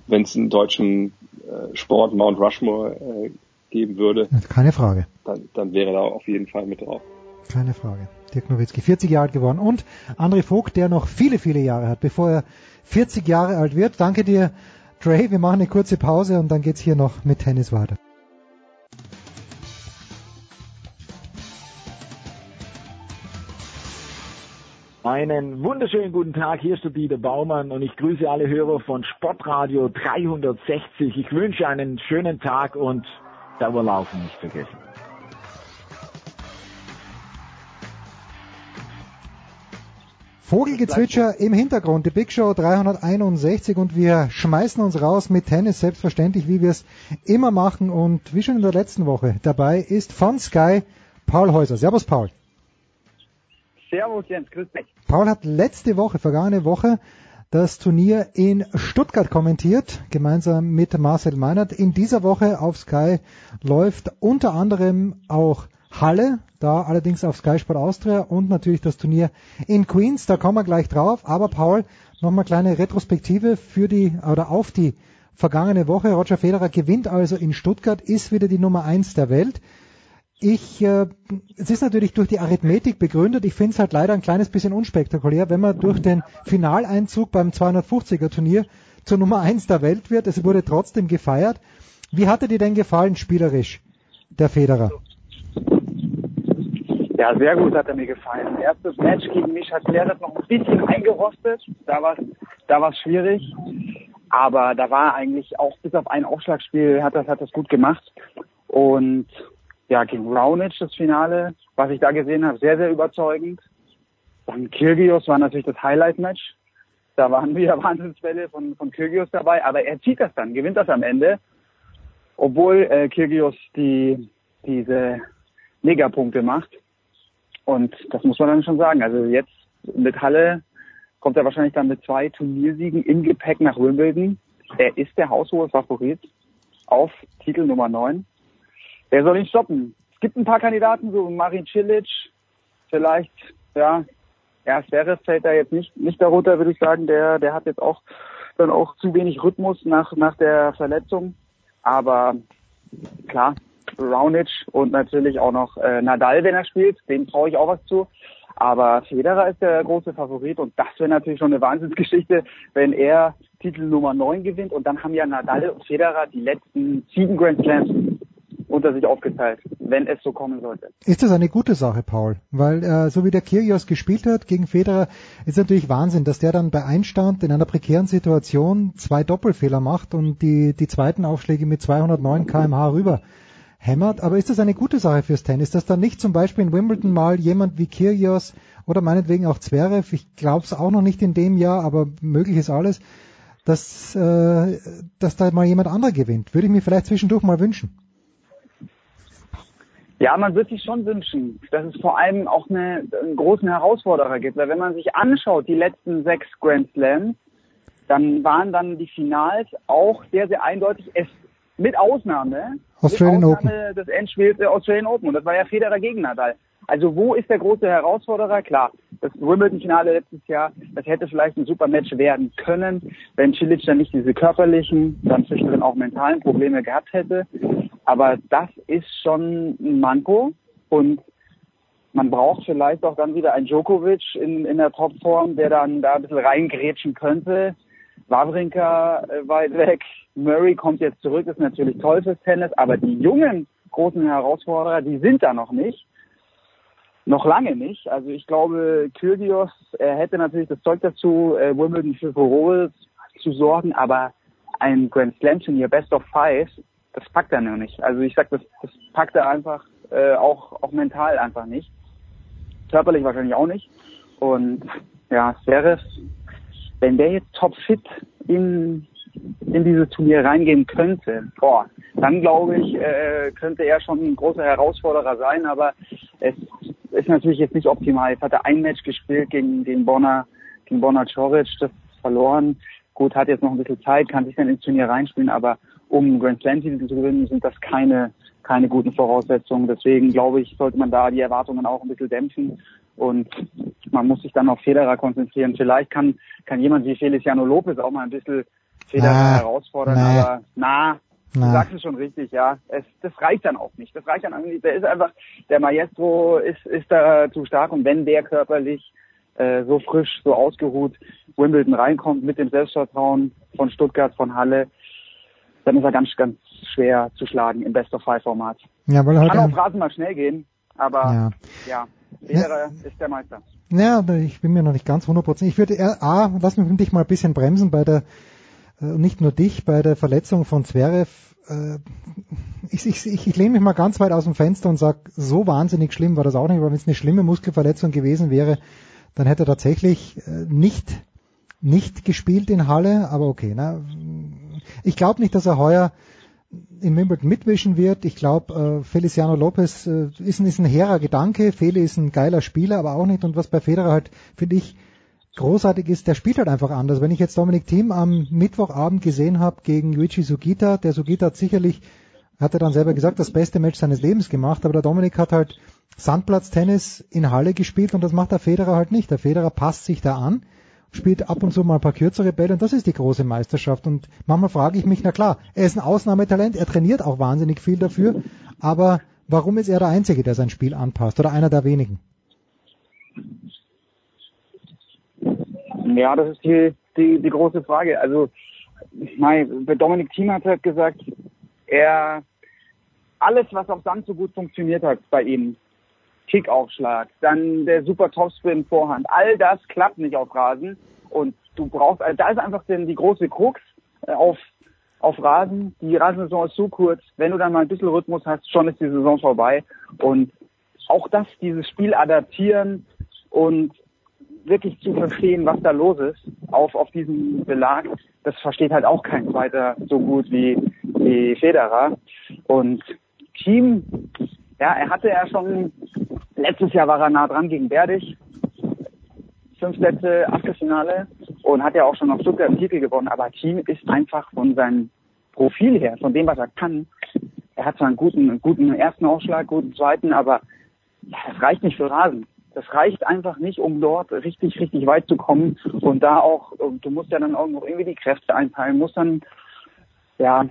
wenn es einen deutschen äh, Sport Mount Rushmore äh, geben würde, Keine Frage. dann, dann wäre da auf jeden Fall mit drauf. Keine Frage. Dirk Nowitzki, 40 Jahre alt geworden. Und André Vogt, der noch viele, viele Jahre hat, bevor er 40 Jahre alt wird. Danke dir, Dre. Wir machen eine kurze Pause und dann geht's hier noch mit Tennis weiter. Einen wunderschönen guten Tag, hier ist der Dieter Baumann und ich grüße alle Hörer von Sportradio 360. Ich wünsche einen schönen Tag und Dauerlaufen nicht vergessen. Vogelgezwitscher im Hintergrund, die Big Show 361 und wir schmeißen uns raus mit Tennis, selbstverständlich, wie wir es immer machen und wie schon in der letzten Woche. Dabei ist von Sky Paul Häuser. Servus Paul. Servus Jens, grüß dich. Paul hat letzte Woche, vergangene Woche, das Turnier in Stuttgart kommentiert, gemeinsam mit Marcel Meinert. In dieser Woche auf Sky läuft unter anderem auch Halle, da allerdings auf Sky Sport Austria und natürlich das Turnier in Queens, da kommen wir gleich drauf. Aber Paul, nochmal kleine Retrospektive für die oder auf die vergangene Woche. Roger Federer gewinnt also in Stuttgart, ist wieder die Nummer eins der Welt. Ich, äh, es ist natürlich durch die Arithmetik begründet. Ich finde es halt leider ein kleines bisschen unspektakulär, wenn man durch den Finaleinzug beim 250er Turnier zur Nummer eins der Welt wird. Es wurde trotzdem gefeiert. Wie hatte dir denn gefallen spielerisch, der Federer? Ja, sehr gut hat er mir gefallen. Erstes Match gegen mich hat Zverev noch ein bisschen eingerostet. Da war da war's schwierig. Aber da war eigentlich auch bis auf ein Aufschlagspiel hat das, hat das gut gemacht. Und ja, gegen Raonic das Finale, was ich da gesehen habe, sehr, sehr überzeugend. Dann Kyrgios war natürlich das Highlight-Match. Da waren wieder Wahnsinnsfälle von, von Kyrgios dabei, aber er zieht das dann, gewinnt das am Ende. Obwohl äh, Kyrgios die, diese Megapunkte macht. Und das muss man dann schon sagen. Also jetzt mit Halle kommt er wahrscheinlich dann mit zwei Turniersiegen im Gepäck nach Wimbledon. Er ist der haushohe Favorit auf Titel Nummer 9. Wer soll ihn stoppen? Es gibt ein paar Kandidaten, so Marin Cilic, vielleicht, ja, ja, Zverev fällt da jetzt nicht, nicht darunter, würde ich sagen. Der, der hat jetzt auch dann auch zu wenig Rhythmus nach, nach der Verletzung. Aber klar, Raonic und natürlich auch noch äh, Nadal, wenn er spielt, dem traue ich auch was zu. Aber Federer ist der große Favorit und das wäre natürlich schon eine Wahnsinnsgeschichte, wenn er Titel Nummer 9 gewinnt und dann haben ja Nadal und Federer die letzten sieben Grand Slams unter sich aufgeteilt, wenn es so kommen sollte. Ist das eine gute Sache, Paul? Weil äh, so wie der Kyrgios gespielt hat gegen Federer, ist natürlich Wahnsinn, dass der dann bei Einstand in einer prekären Situation zwei Doppelfehler macht und die, die zweiten Aufschläge mit 209 kmh rüber hämmert. Aber ist das eine gute Sache fürs Tennis, dass dann nicht zum Beispiel in Wimbledon mal jemand wie Kyrgios oder meinetwegen auch Zverev, ich glaube es auch noch nicht in dem Jahr, aber möglich ist alles, dass, äh, dass da mal jemand anderer gewinnt. Würde ich mir vielleicht zwischendurch mal wünschen. Ja, man wird sich schon wünschen, dass es vor allem auch eine, einen großen Herausforderer gibt. Weil wenn man sich anschaut, die letzten sechs Grand Slams, dann waren dann die Finals auch sehr, sehr eindeutig, es, mit Ausnahme, Australian mit Ausnahme des Endspiels der Australian Open. Und das war ja Federer gegen Nadal. Also wo ist der große Herausforderer? Klar, das Wimbledon-Finale letztes Jahr, das hätte vielleicht ein super Match werden können, wenn Cilic dann nicht diese körperlichen, dann zwischendrin auch mentalen Probleme gehabt hätte. Aber das ist schon ein Manko und man braucht vielleicht auch dann wieder einen Djokovic in, in der Topform, der dann da ein bisschen reingrätschen könnte. Wawrinka äh, weit weg, Murray kommt jetzt zurück, ist natürlich toll fürs Tennis, aber die jungen großen Herausforderer, die sind da noch nicht. Noch lange nicht. Also ich glaube, Kyrgios, er hätte natürlich das Zeug dazu, äh, Wimbledon für Furore zu sorgen, aber ein Grand Slam Turnier Best of Five, das packt er noch nicht. Also ich sag, das, das packt er einfach äh, auch auch mental einfach nicht. Körperlich wahrscheinlich auch nicht. Und ja, Zverev, wenn der jetzt topfit in in dieses Turnier reingehen könnte, boah, dann glaube ich, äh, könnte er schon ein großer Herausforderer sein, aber es ist natürlich jetzt nicht optimal. Jetzt hat er ein Match gespielt gegen den Bonner, gegen Bonner Czoric, das verloren. Gut, hat jetzt noch ein bisschen Zeit, kann sich dann ins Turnier reinspielen, aber um Grand Slam Titel zu gewinnen, sind das keine, keine guten Voraussetzungen. Deswegen glaube ich, sollte man da die Erwartungen auch ein bisschen dämpfen und man muss sich dann auf Federer konzentrieren. Vielleicht kann, kann jemand wie Feliciano Lopez auch mal ein bisschen Federer Na, herausfordern, na. aber na, du Na. sagst es schon richtig, ja. Es, das reicht dann auch nicht. Das reicht dann auch nicht. Der ist einfach, der Maestro ist, ist da zu stark und wenn der körperlich äh, so frisch, so ausgeruht Wimbledon reinkommt mit dem Selbstvertrauen von Stuttgart, von Halle, dann ist er ganz, ganz schwer zu schlagen im Best of Five Format. Ja, weil er Kann halt auf Rasen mal schnell gehen, aber ja, Federer ist der Meister. Ja, aber ich bin mir noch nicht ganz 100%. Ich würde eher, A, lass mich dich mal ein bisschen bremsen bei der, äh, nicht nur dich, bei der Verletzung von Zverev. Äh, ich, ich, ich, ich lehne mich mal ganz weit aus dem Fenster und sag, so wahnsinnig schlimm war das auch nicht, aber wenn es eine schlimme Muskelverletzung gewesen wäre, dann hätte er tatsächlich äh, nicht, nicht gespielt in Halle, aber okay. Na, ich glaube nicht, dass er heuer in Wimbledon mitwischen wird. Ich glaube, äh, Feliciano Lopez äh, ist, ein, ist ein hehrer Gedanke. Fele ist ein geiler Spieler, aber auch nicht. Und was bei Federer halt, finde ich, großartig ist, der spielt halt einfach anders. Wenn ich jetzt Dominik Thiem am Mittwochabend gesehen habe gegen Yuichi Sugita, der Sugita hat sicherlich, hat er dann selber gesagt, das beste Match seines Lebens gemacht, aber der Dominik hat halt Sandplatztennis in Halle gespielt und das macht der Federer halt nicht. Der Federer passt sich da an, spielt ab und zu mal ein paar kürzere Bälle und das ist die große Meisterschaft. Und manchmal frage ich mich, na klar, er ist ein Ausnahmetalent, er trainiert auch wahnsinnig viel dafür, aber warum ist er der Einzige, der sein Spiel anpasst oder einer der wenigen? Ja, das ist die, die, die große Frage. Also, mein, Dominik Thiem hat halt gesagt, er, alles, was auf Sand so gut funktioniert hat bei ihm, Kickaufschlag, dann der super Topspin Vorhand, all das klappt nicht auf Rasen und du brauchst, also da ist einfach denn die große Krux äh, auf, auf Rasen. Die Rasensaison ist so kurz, wenn du dann mal ein bisschen Rhythmus hast, schon ist die Saison vorbei und auch das, dieses Spiel adaptieren und wirklich zu verstehen, was da los ist, auf, auf diesem Belag, das versteht halt auch kein zweiter so gut wie, wie Federer. Und Team, ja, er hatte ja schon, letztes Jahr war er nah dran gegen Berdych, fünf Sätze Achtelfinale und hat ja auch schon auf Stuttgart einen Titel gewonnen, aber Team ist einfach von seinem Profil her, von dem, was er kann, er hat zwar einen guten, einen guten ersten Aufschlag, guten zweiten, aber ja, das reicht nicht für Rasen. Das reicht einfach nicht, um dort richtig, richtig weit zu kommen. Und da auch, du musst ja dann auch noch irgendwie die Kräfte einteilen, musst dann, ja,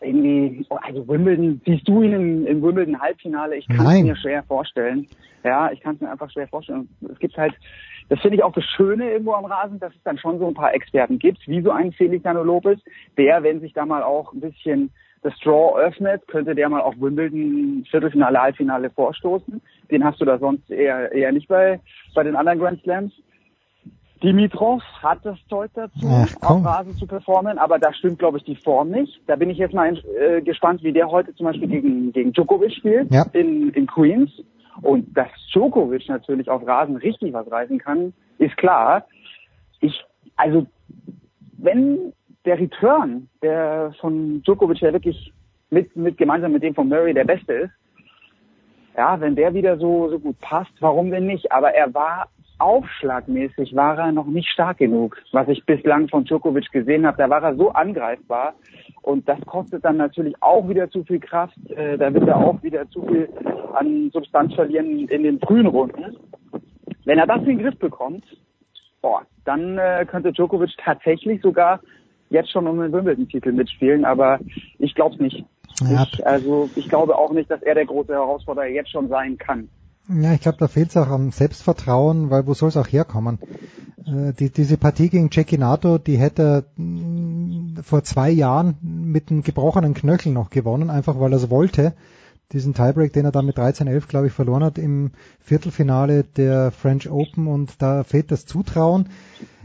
irgendwie, also Wimbledon, siehst du ihn im, im Wimbledon Halbfinale? Ich kann es mir schwer vorstellen. Ja, ich kann es mir einfach schwer vorstellen. Es gibt halt, das finde ich auch das Schöne irgendwo am Rasen, dass es dann schon so ein paar Experten gibt, wie so ein Feliciano Lopez, der, wenn sich da mal auch ein bisschen das Draw öffnet, könnte der mal auf Wimbledon Viertelfinale, Halbfinale vorstoßen. Den hast du da sonst eher, eher nicht bei, bei den anderen Grand Slams. Dimitrov hat das Zeug dazu, Ach, auf Rasen zu performen, aber da stimmt, glaube ich, die Form nicht. Da bin ich jetzt mal äh, gespannt, wie der heute zum Beispiel gegen, gegen Djokovic spielt Ja. in, in Queens. Und dass Djokovic natürlich auf Rasen richtig was reißen kann, ist klar. Ich, also, wenn der Return, der von Djokovic ja wirklich mit, mit gemeinsam mit dem von Murray der beste ist, ja, wenn der wieder so, so gut passt, warum denn nicht? Aber er war aufschlagmäßig, war er noch nicht stark genug, was ich bislang von Djokovic gesehen habe. Da war er so angreifbar und das kostet dann natürlich auch wieder zu viel Kraft. Äh, da wird er auch wieder zu viel an Substanz verlieren in den frühen Runden. Wenn er das in den Griff bekommt, boah, dann äh, könnte Djokovic tatsächlich sogar jetzt schon um den Wimbledon-Titel mitspielen, aber ich glaube es nicht. Ja. Ich, also ich glaube auch nicht, dass er der große Herausforderer jetzt schon sein kann. Ja, ich glaube, da fehlt es auch am Selbstvertrauen, weil wo soll es auch herkommen? Äh, die, diese Partie gegen Cecchinato, die hätte mh, vor zwei Jahren mit einem gebrochenen Knöchel noch gewonnen, einfach weil er es wollte. diesen Tiebreak, den er dann mit 13-11, glaube ich, verloren hat im Viertelfinale der French Open und da fehlt das Zutrauen.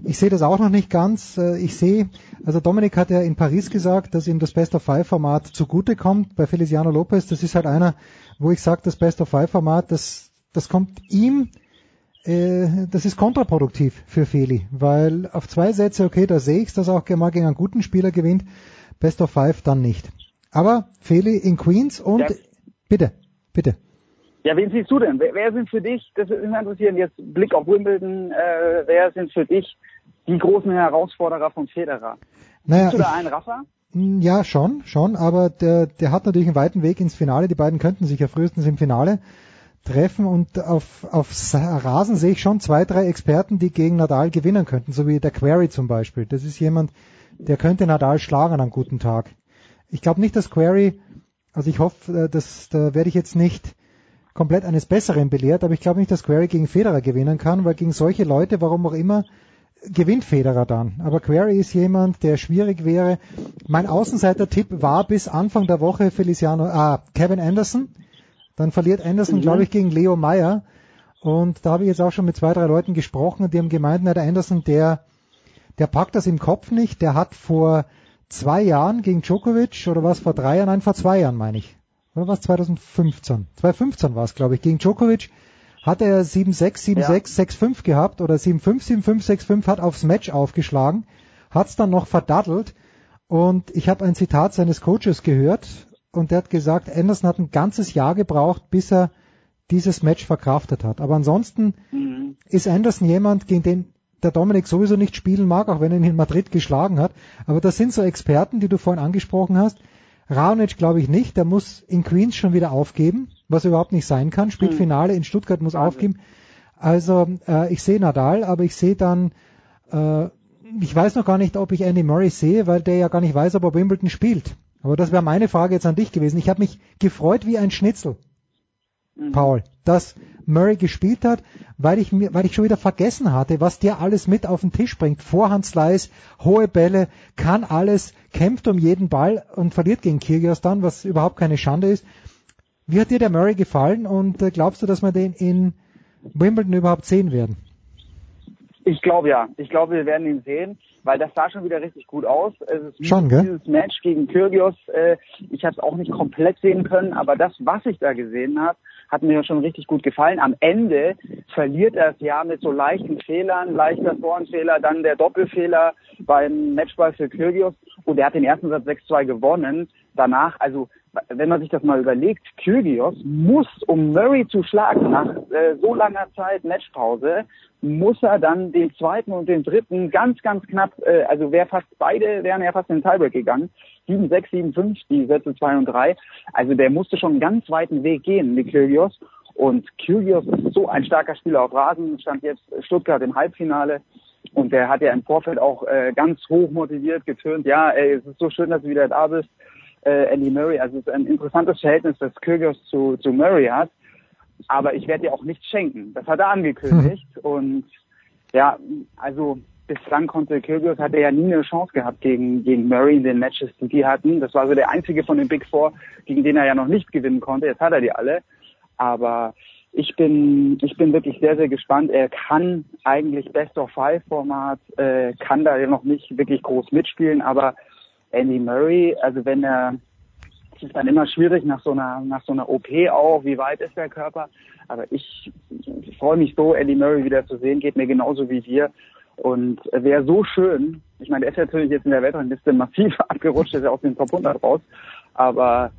Ich sehe das auch noch nicht ganz. Äh, Ich sehe, also Dominik hat ja in Paris gesagt, dass ihm das Best of Five Format zugute kommt. Bei Feliciano Lopez, das ist halt einer, wo ich sage, das Best of Five Format, das, das kommt ihm äh, das ist kontraproduktiv für Feli, weil auf zwei Sätze, okay, da sehe ich dass er auch mal gegen einen guten Spieler gewinnt, Best of Five dann nicht. Aber Feli in Queens und Ja. bitte, bitte. Ja, wen siehst du denn? Wer, wer sind für dich, das würde mich interessieren, jetzt Blick auf Wimbledon, äh, wer sind für dich die großen Herausforderer vom Federer? Naja, Siehst du da einen Rafa? Mm, Ja, schon, schon, aber der, der hat natürlich einen weiten Weg ins Finale. Die beiden könnten sich ja frühestens im Finale treffen und auf, auf Rasen sehe ich schon zwei, drei Experten, die gegen Nadal gewinnen könnten, so wie der Query zum Beispiel. Das ist jemand, der könnte Nadal schlagen an einem guten Tag. Ich glaube nicht, dass Query, also ich hoffe, äh, dass da werde ich jetzt nicht komplett eines Besseren belehrt, aber ich glaube nicht, dass Query gegen Federer gewinnen kann, weil gegen solche Leute, warum auch immer, gewinnt Federer dann. Aber Query ist jemand, der schwierig wäre. Mein Außenseiter-Tipp war bis Anfang der Woche Feliciano, ah, Kevin Anderson. Dann verliert Anderson, Mhm. glaube ich, gegen Leo Meyer. Und da habe ich jetzt auch schon mit zwei, drei Leuten gesprochen und die haben gemeint, na, der Anderson, der, der packt das im Kopf nicht. Der hat vor zwei Jahren gegen Djokovic oder was vor drei Jahren, nein, vor zwei Jahren meine ich. Oder was 2015? 2015 war es, glaube ich. Gegen Djokovic hat er 7-6, 7-6, 6-5 gehabt oder 7-5, 7-5, 6-5, hat aufs Match aufgeschlagen, hat es dann noch verdaddelt und ich habe ein Zitat seines Coaches gehört und der hat gesagt, Anderson hat ein ganzes Jahr gebraucht, bis er dieses Match verkraftet hat. Aber ansonsten Mhm. ist Anderson jemand, gegen den der Dominik sowieso nicht spielen mag, auch wenn er ihn in Madrid geschlagen hat. Aber das sind so Experten, die du vorhin angesprochen hast. Raonic glaube ich nicht, der muss in Queens schon wieder aufgeben, was überhaupt nicht sein kann. Spielt Hm. Finale in Stuttgart, muss aufgeben. Also äh, ich sehe Nadal, aber ich sehe dann, äh, ich weiß noch gar nicht, ob ich Andy Murray sehe, weil der ja gar nicht weiß, ob er Wimbledon spielt. Aber das wäre meine Frage jetzt an dich gewesen. Ich habe mich gefreut wie ein Schnitzel, Paul, dass Murray gespielt hat, weil ich mir, weil ich schon wieder vergessen hatte, was der alles mit auf den Tisch bringt. Vorhandslice, hohe Bälle, kann alles, kämpft um jeden Ball und verliert gegen Kyrgios dann, was überhaupt keine Schande ist. Wie hat dir der Murray gefallen und äh, glaubst du, dass wir den in Wimbledon überhaupt sehen werden? Ich glaube ja. Ich glaube, wir werden ihn sehen, weil das sah schon wieder richtig gut aus. Es ist wie Schon, gell? dieses Match gegen Kyrgios. Äh, ich habe es auch nicht komplett sehen können, aber das, was ich da gesehen habe, hat mir schon richtig gut gefallen. Am Ende verliert er es ja mit so leichten Fehlern, leichter Vorhandfehler, dann der Doppelfehler beim Matchball für Kyrgios und er hat den ersten Satz 6-2 gewonnen. Danach, also wenn man sich das mal überlegt, Kyrgios muss, um Murray zu schlagen, nach äh, so langer Zeit Matchpause, muss er dann den zweiten und den dritten ganz, ganz knapp, äh, also wäre fast beide, wären ja fast in den Tiebreak gegangen. 7, 6, 7, 5, die Sätze 2 und 3. Also der musste schon einen ganz weiten Weg gehen mit Kyrgios. Und Kyrgios ist so ein starker Spieler auf Rasen, stand jetzt Stuttgart im Halbfinale. Und der hat ja im Vorfeld auch äh, ganz hoch motiviert getönt, ja, ey, es ist so schön, dass du wieder da bist, äh, Andy Murray. Also es ist ein interessantes Verhältnis, das Kyrgios zu, zu Murray hat. Aber ich werde dir auch nichts schenken. Das hat er angekündigt. Und ja, also bislang konnte Kyrgios, hatte ja nie eine Chance gehabt gegen, gegen Murray in den Matches, die die hatten. Das war so der einzige von den Big Four, gegen den er ja noch nicht gewinnen konnte. Jetzt hat er die alle. Aber ich bin, ich bin wirklich sehr, sehr gespannt. Er kann eigentlich Best of Five Format, äh, kann da ja noch nicht wirklich groß mitspielen, aber Andy Murray, also wenn er, es ist dann immer schwierig nach so einer, nach so einer OP auch, wie weit ist der Körper, aber ich, ich freue mich so, Andy Murray wieder zu sehen, geht mir genauso wie dir. Und wäre so schön, ich meine, der ist natürlich jetzt in der Weltrangliste massiv abgerutscht, ist ja aus den Top 100 raus, aber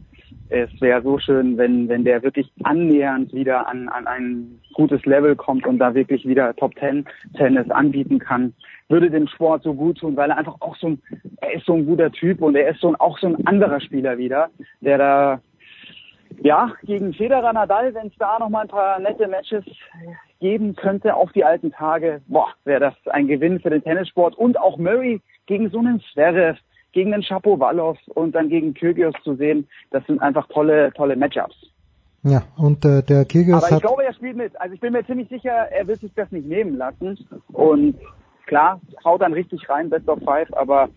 es wäre so schön, wenn, wenn der wirklich annähernd wieder an, an ein gutes Level kommt und da wirklich wieder Top 10 Tennis anbieten kann. Würde dem Sport so gut tun, weil er einfach auch so ein, er ist so ein guter Typ und er ist so ein, auch so ein anderer Spieler wieder, der da, ja, gegen Federer Nadal, wenn es da nochmal ein paar nette Matches geben könnte auf die alten Tage, boah, wäre das ein Gewinn für den Tennissport und auch Murray gegen so einen Zverev, gegen den Shapovalov und dann gegen Kyrgios zu sehen, das sind einfach tolle, tolle Matchups. Ja, und äh, der Kyrgios Aber ich hat glaube, er spielt mit. Also ich bin mir ziemlich sicher, er wird sich das nicht nehmen lassen. Und klar, haut dann richtig rein, Best of Five, aber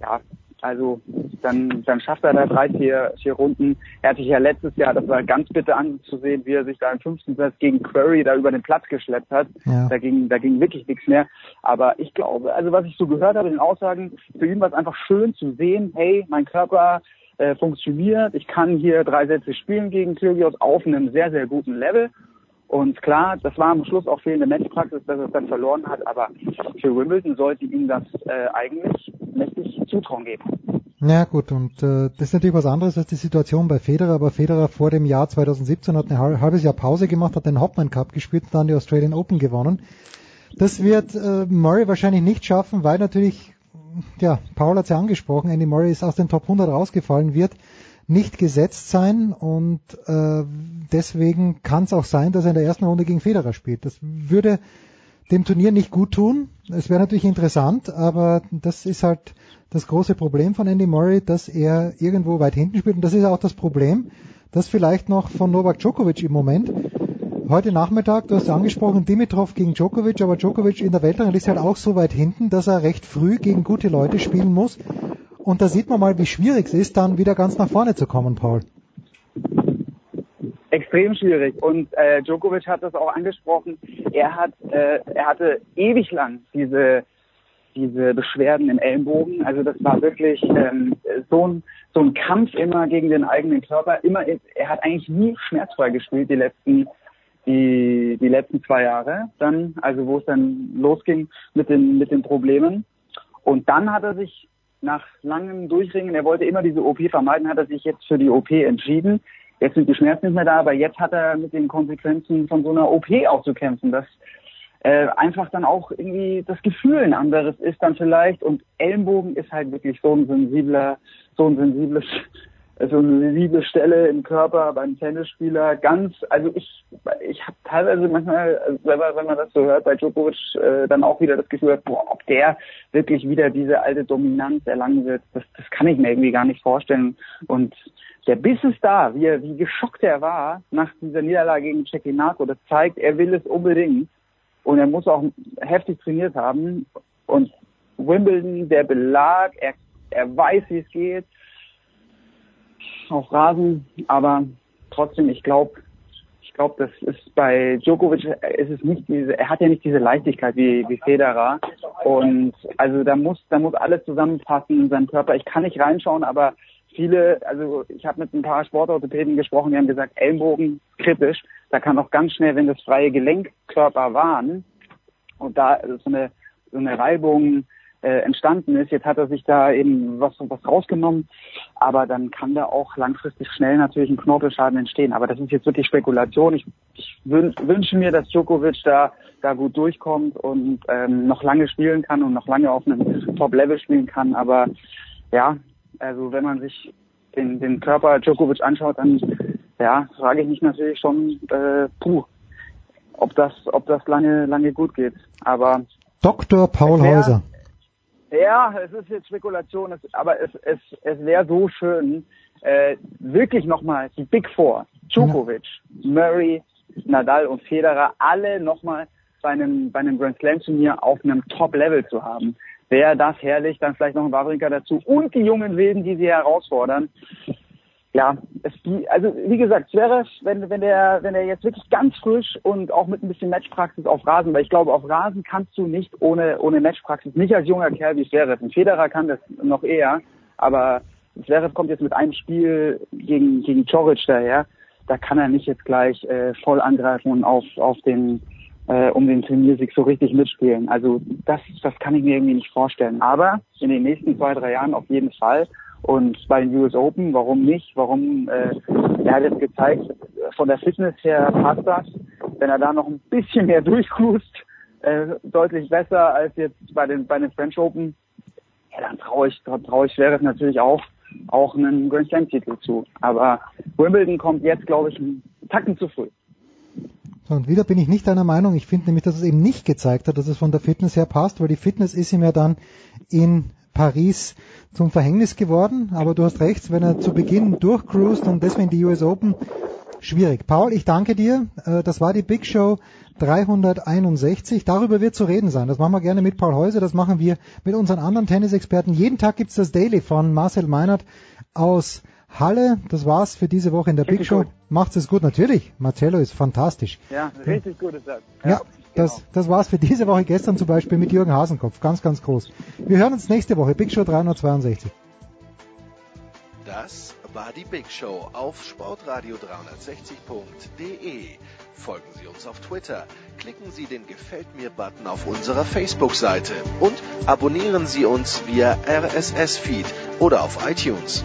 ja, also dann, dann schafft er da drei, vier, vier Runden. Er hat sich ja letztes Jahr, das war ganz bitter anzusehen, wie er sich da im fünften Satz gegen Query da über den Platz geschleppt hat. Ja. Da ging, da ging wirklich nichts mehr. Aber ich glaube, also was ich so gehört habe in den Aussagen, für ihn war es einfach schön zu sehen, hey, mein Körper äh, funktioniert, ich kann hier drei Sätze spielen gegen Kyrgios auf einem sehr, sehr guten Level. Und klar, das war am Schluss auch fehlende Matchpraxis, dass er es dann verloren hat, aber für Wimbledon sollte ihm das äh, eigentlich mächtig Zutrauen geben. Ja gut, und äh, das ist natürlich was anderes als die Situation bei Federer, aber Federer vor dem Jahr 2017 hat ein hal- halbes Jahr Pause gemacht, hat den Hopman Cup gespielt und dann die Australian Open gewonnen. Das wird äh, Murray wahrscheinlich nicht schaffen, weil natürlich, ja, Paul hat es ja angesprochen, Andy Murray ist aus den Top 100 rausgefallen, wird nicht gesetzt sein und äh, deswegen kann es auch sein, dass er in der ersten Runde gegen Federer spielt. Das würde dem Turnier nicht gut tun. Es wäre natürlich interessant, aber das ist halt das große Problem von Andy Murray, dass er irgendwo weit hinten spielt. Und das ist auch das Problem, das vielleicht noch von Novak Djokovic im Moment. Heute Nachmittag, du hast angesprochen, Dimitrov gegen Djokovic, aber Djokovic in der Weltrangliste halt auch so weit hinten, dass er recht früh gegen gute Leute spielen muss. Und da sieht man mal, wie schwierig es ist, dann wieder ganz nach vorne zu kommen, Paul. extrem schwierig. Und äh, Djokovic hat das auch angesprochen. Er hat, äh, er hatte ewig lang diese diese Beschwerden im Ellenbogen. Also das war wirklich ähm, so ein so ein Kampf immer gegen den eigenen Körper. Immer, er hat eigentlich nie schmerzfrei gespielt die letzten die die letzten zwei Jahre. Dann, also wo es dann losging mit den mit den Problemen. Und dann hat er sich nach langem Durchringen, er wollte immer diese OP vermeiden, hat er sich jetzt für die OP entschieden. Jetzt sind die Schmerzen nicht mehr da, aber jetzt hat er mit den Konsequenzen von so einer OP auch zu kämpfen. Das äh, einfach dann auch irgendwie das Gefühl ein anderes ist dann vielleicht und Ellenbogen ist halt wirklich so ein sensibler, so ein sensibles, so eine sensible Stelle im Körper beim Tennisspieler. Ganz, also ich, ich habe teilweise manchmal, also wenn man, wenn man das so hört bei Djokovic, äh, dann auch wieder das Gefühl, boah, ob der wirklich wieder diese alte Dominanz erlangen wird, das, das kann ich mir irgendwie gar nicht vorstellen. Und der Biss ist da, wie, er, wie geschockt er war nach dieser Niederlage gegen Cecchinato. Das zeigt, er will es unbedingt. Und er muss auch heftig trainiert haben. Und Wimbledon, der Belag, er, er weiß, wie es geht. Auf Rasen. Aber trotzdem, ich glaube, ich glaube, das ist bei Djokovic, ist es nicht diese, er hat ja nicht diese Leichtigkeit wie, wie Federer. Und also da muss, da muss alles zusammenpassen in seinem Körper. Ich kann nicht reinschauen, aber viele, also ich habe mit ein paar Sportorthopäden gesprochen, die haben gesagt, Ellenbogen kritisch. Da kann auch ganz schnell, wenn das freie Gelenkkörper waren und da so eine, so eine Reibung äh, entstanden ist, jetzt hat er sich da eben was, was rausgenommen, aber dann kann da auch langfristig schnell natürlich ein Knorpelschaden entstehen. Aber das ist jetzt wirklich Spekulation. Ich, ich wün, wünsche mir, dass Djokovic da, da gut durchkommt und ähm, noch lange spielen kann und noch lange auf einem Top-Level spielen kann. Aber ja, also wenn man sich den, den Körper Djokovic anschaut, dann ja, frage ich mich natürlich schon, äh, puh, ob das, ob das lange, lange gut geht. Aber Dr. Paul Häuser. Ja, es ist jetzt Spekulation, es, aber es, es, es wäre so schön, äh, wirklich nochmal die Big Four, Djokovic, Murray, Nadal und Federer, alle nochmal bei einem, bei einem Grand Slam Turnier auf einem Top-Level zu haben. Wäre das herrlich, dann vielleicht noch ein Wawrinka dazu und die jungen Wilden, die sie herausfordern. Ja, es, also wie gesagt, Zverev, wenn, wenn der, wenn er jetzt wirklich ganz frisch und auch mit ein bisschen Matchpraxis auf Rasen, weil ich glaube, auf Rasen kannst du nicht ohne, ohne Matchpraxis, nicht als junger Kerl wie Zverev. Ein Federer kann das noch eher, aber Zverev kommt jetzt mit einem Spiel gegen, gegen Choric daher. Da kann er nicht jetzt gleich äh, voll angreifen und auf, auf den, äh, um den Turniersieg so richtig mitspielen. Also das, das kann ich mir irgendwie nicht vorstellen. Aber in den nächsten zwei, drei Jahren auf jeden Fall. Und bei den US Open, warum nicht? Warum? Äh, er hat jetzt gezeigt, von der Fitness her passt das. Wenn er da noch ein bisschen mehr durchcruist, äh, deutlich besser als jetzt bei den bei den French Open, ja, dann traue ich traue ich Schweres natürlich auch auch einen Grand Slam Titel zu. Aber Wimbledon kommt jetzt, glaube ich, einen Tacken zu früh. So, und wieder bin ich nicht deiner Meinung. Ich finde nämlich, dass es eben nicht gezeigt hat, dass es von der Fitness her passt, weil die Fitness ist ihm ja dann in Paris zum Verhängnis geworden. Aber du hast recht, wenn er zu Beginn durchcruist und deswegen die US Open schwierig. Paul, ich danke dir. Äh, Das war die Big Show 361. Darüber wird zu reden sein. Das machen wir gerne mit Paul Häuser, das machen wir mit unseren anderen Tennisexperten. Jeden Tag gibt's das Daily von Marcel Meinert aus Halle. Das war's für diese Woche in der Big Richtig Show. gut. Macht's es gut, natürlich. Marcello ist fantastisch. Ja, richtig gut ist das. Ja, das, das war's für diese Woche. Gestern zum Beispiel mit Jürgen Hasenkopf. Ganz, ganz groß. Wir hören uns nächste Woche. Big Show 362. Das war die Big Show auf sportradio360.de. Folgen Sie uns auf Twitter, klicken Sie den Gefällt mir-Button auf unserer Facebook-Seite und abonnieren Sie uns via RSS-Feed oder auf iTunes.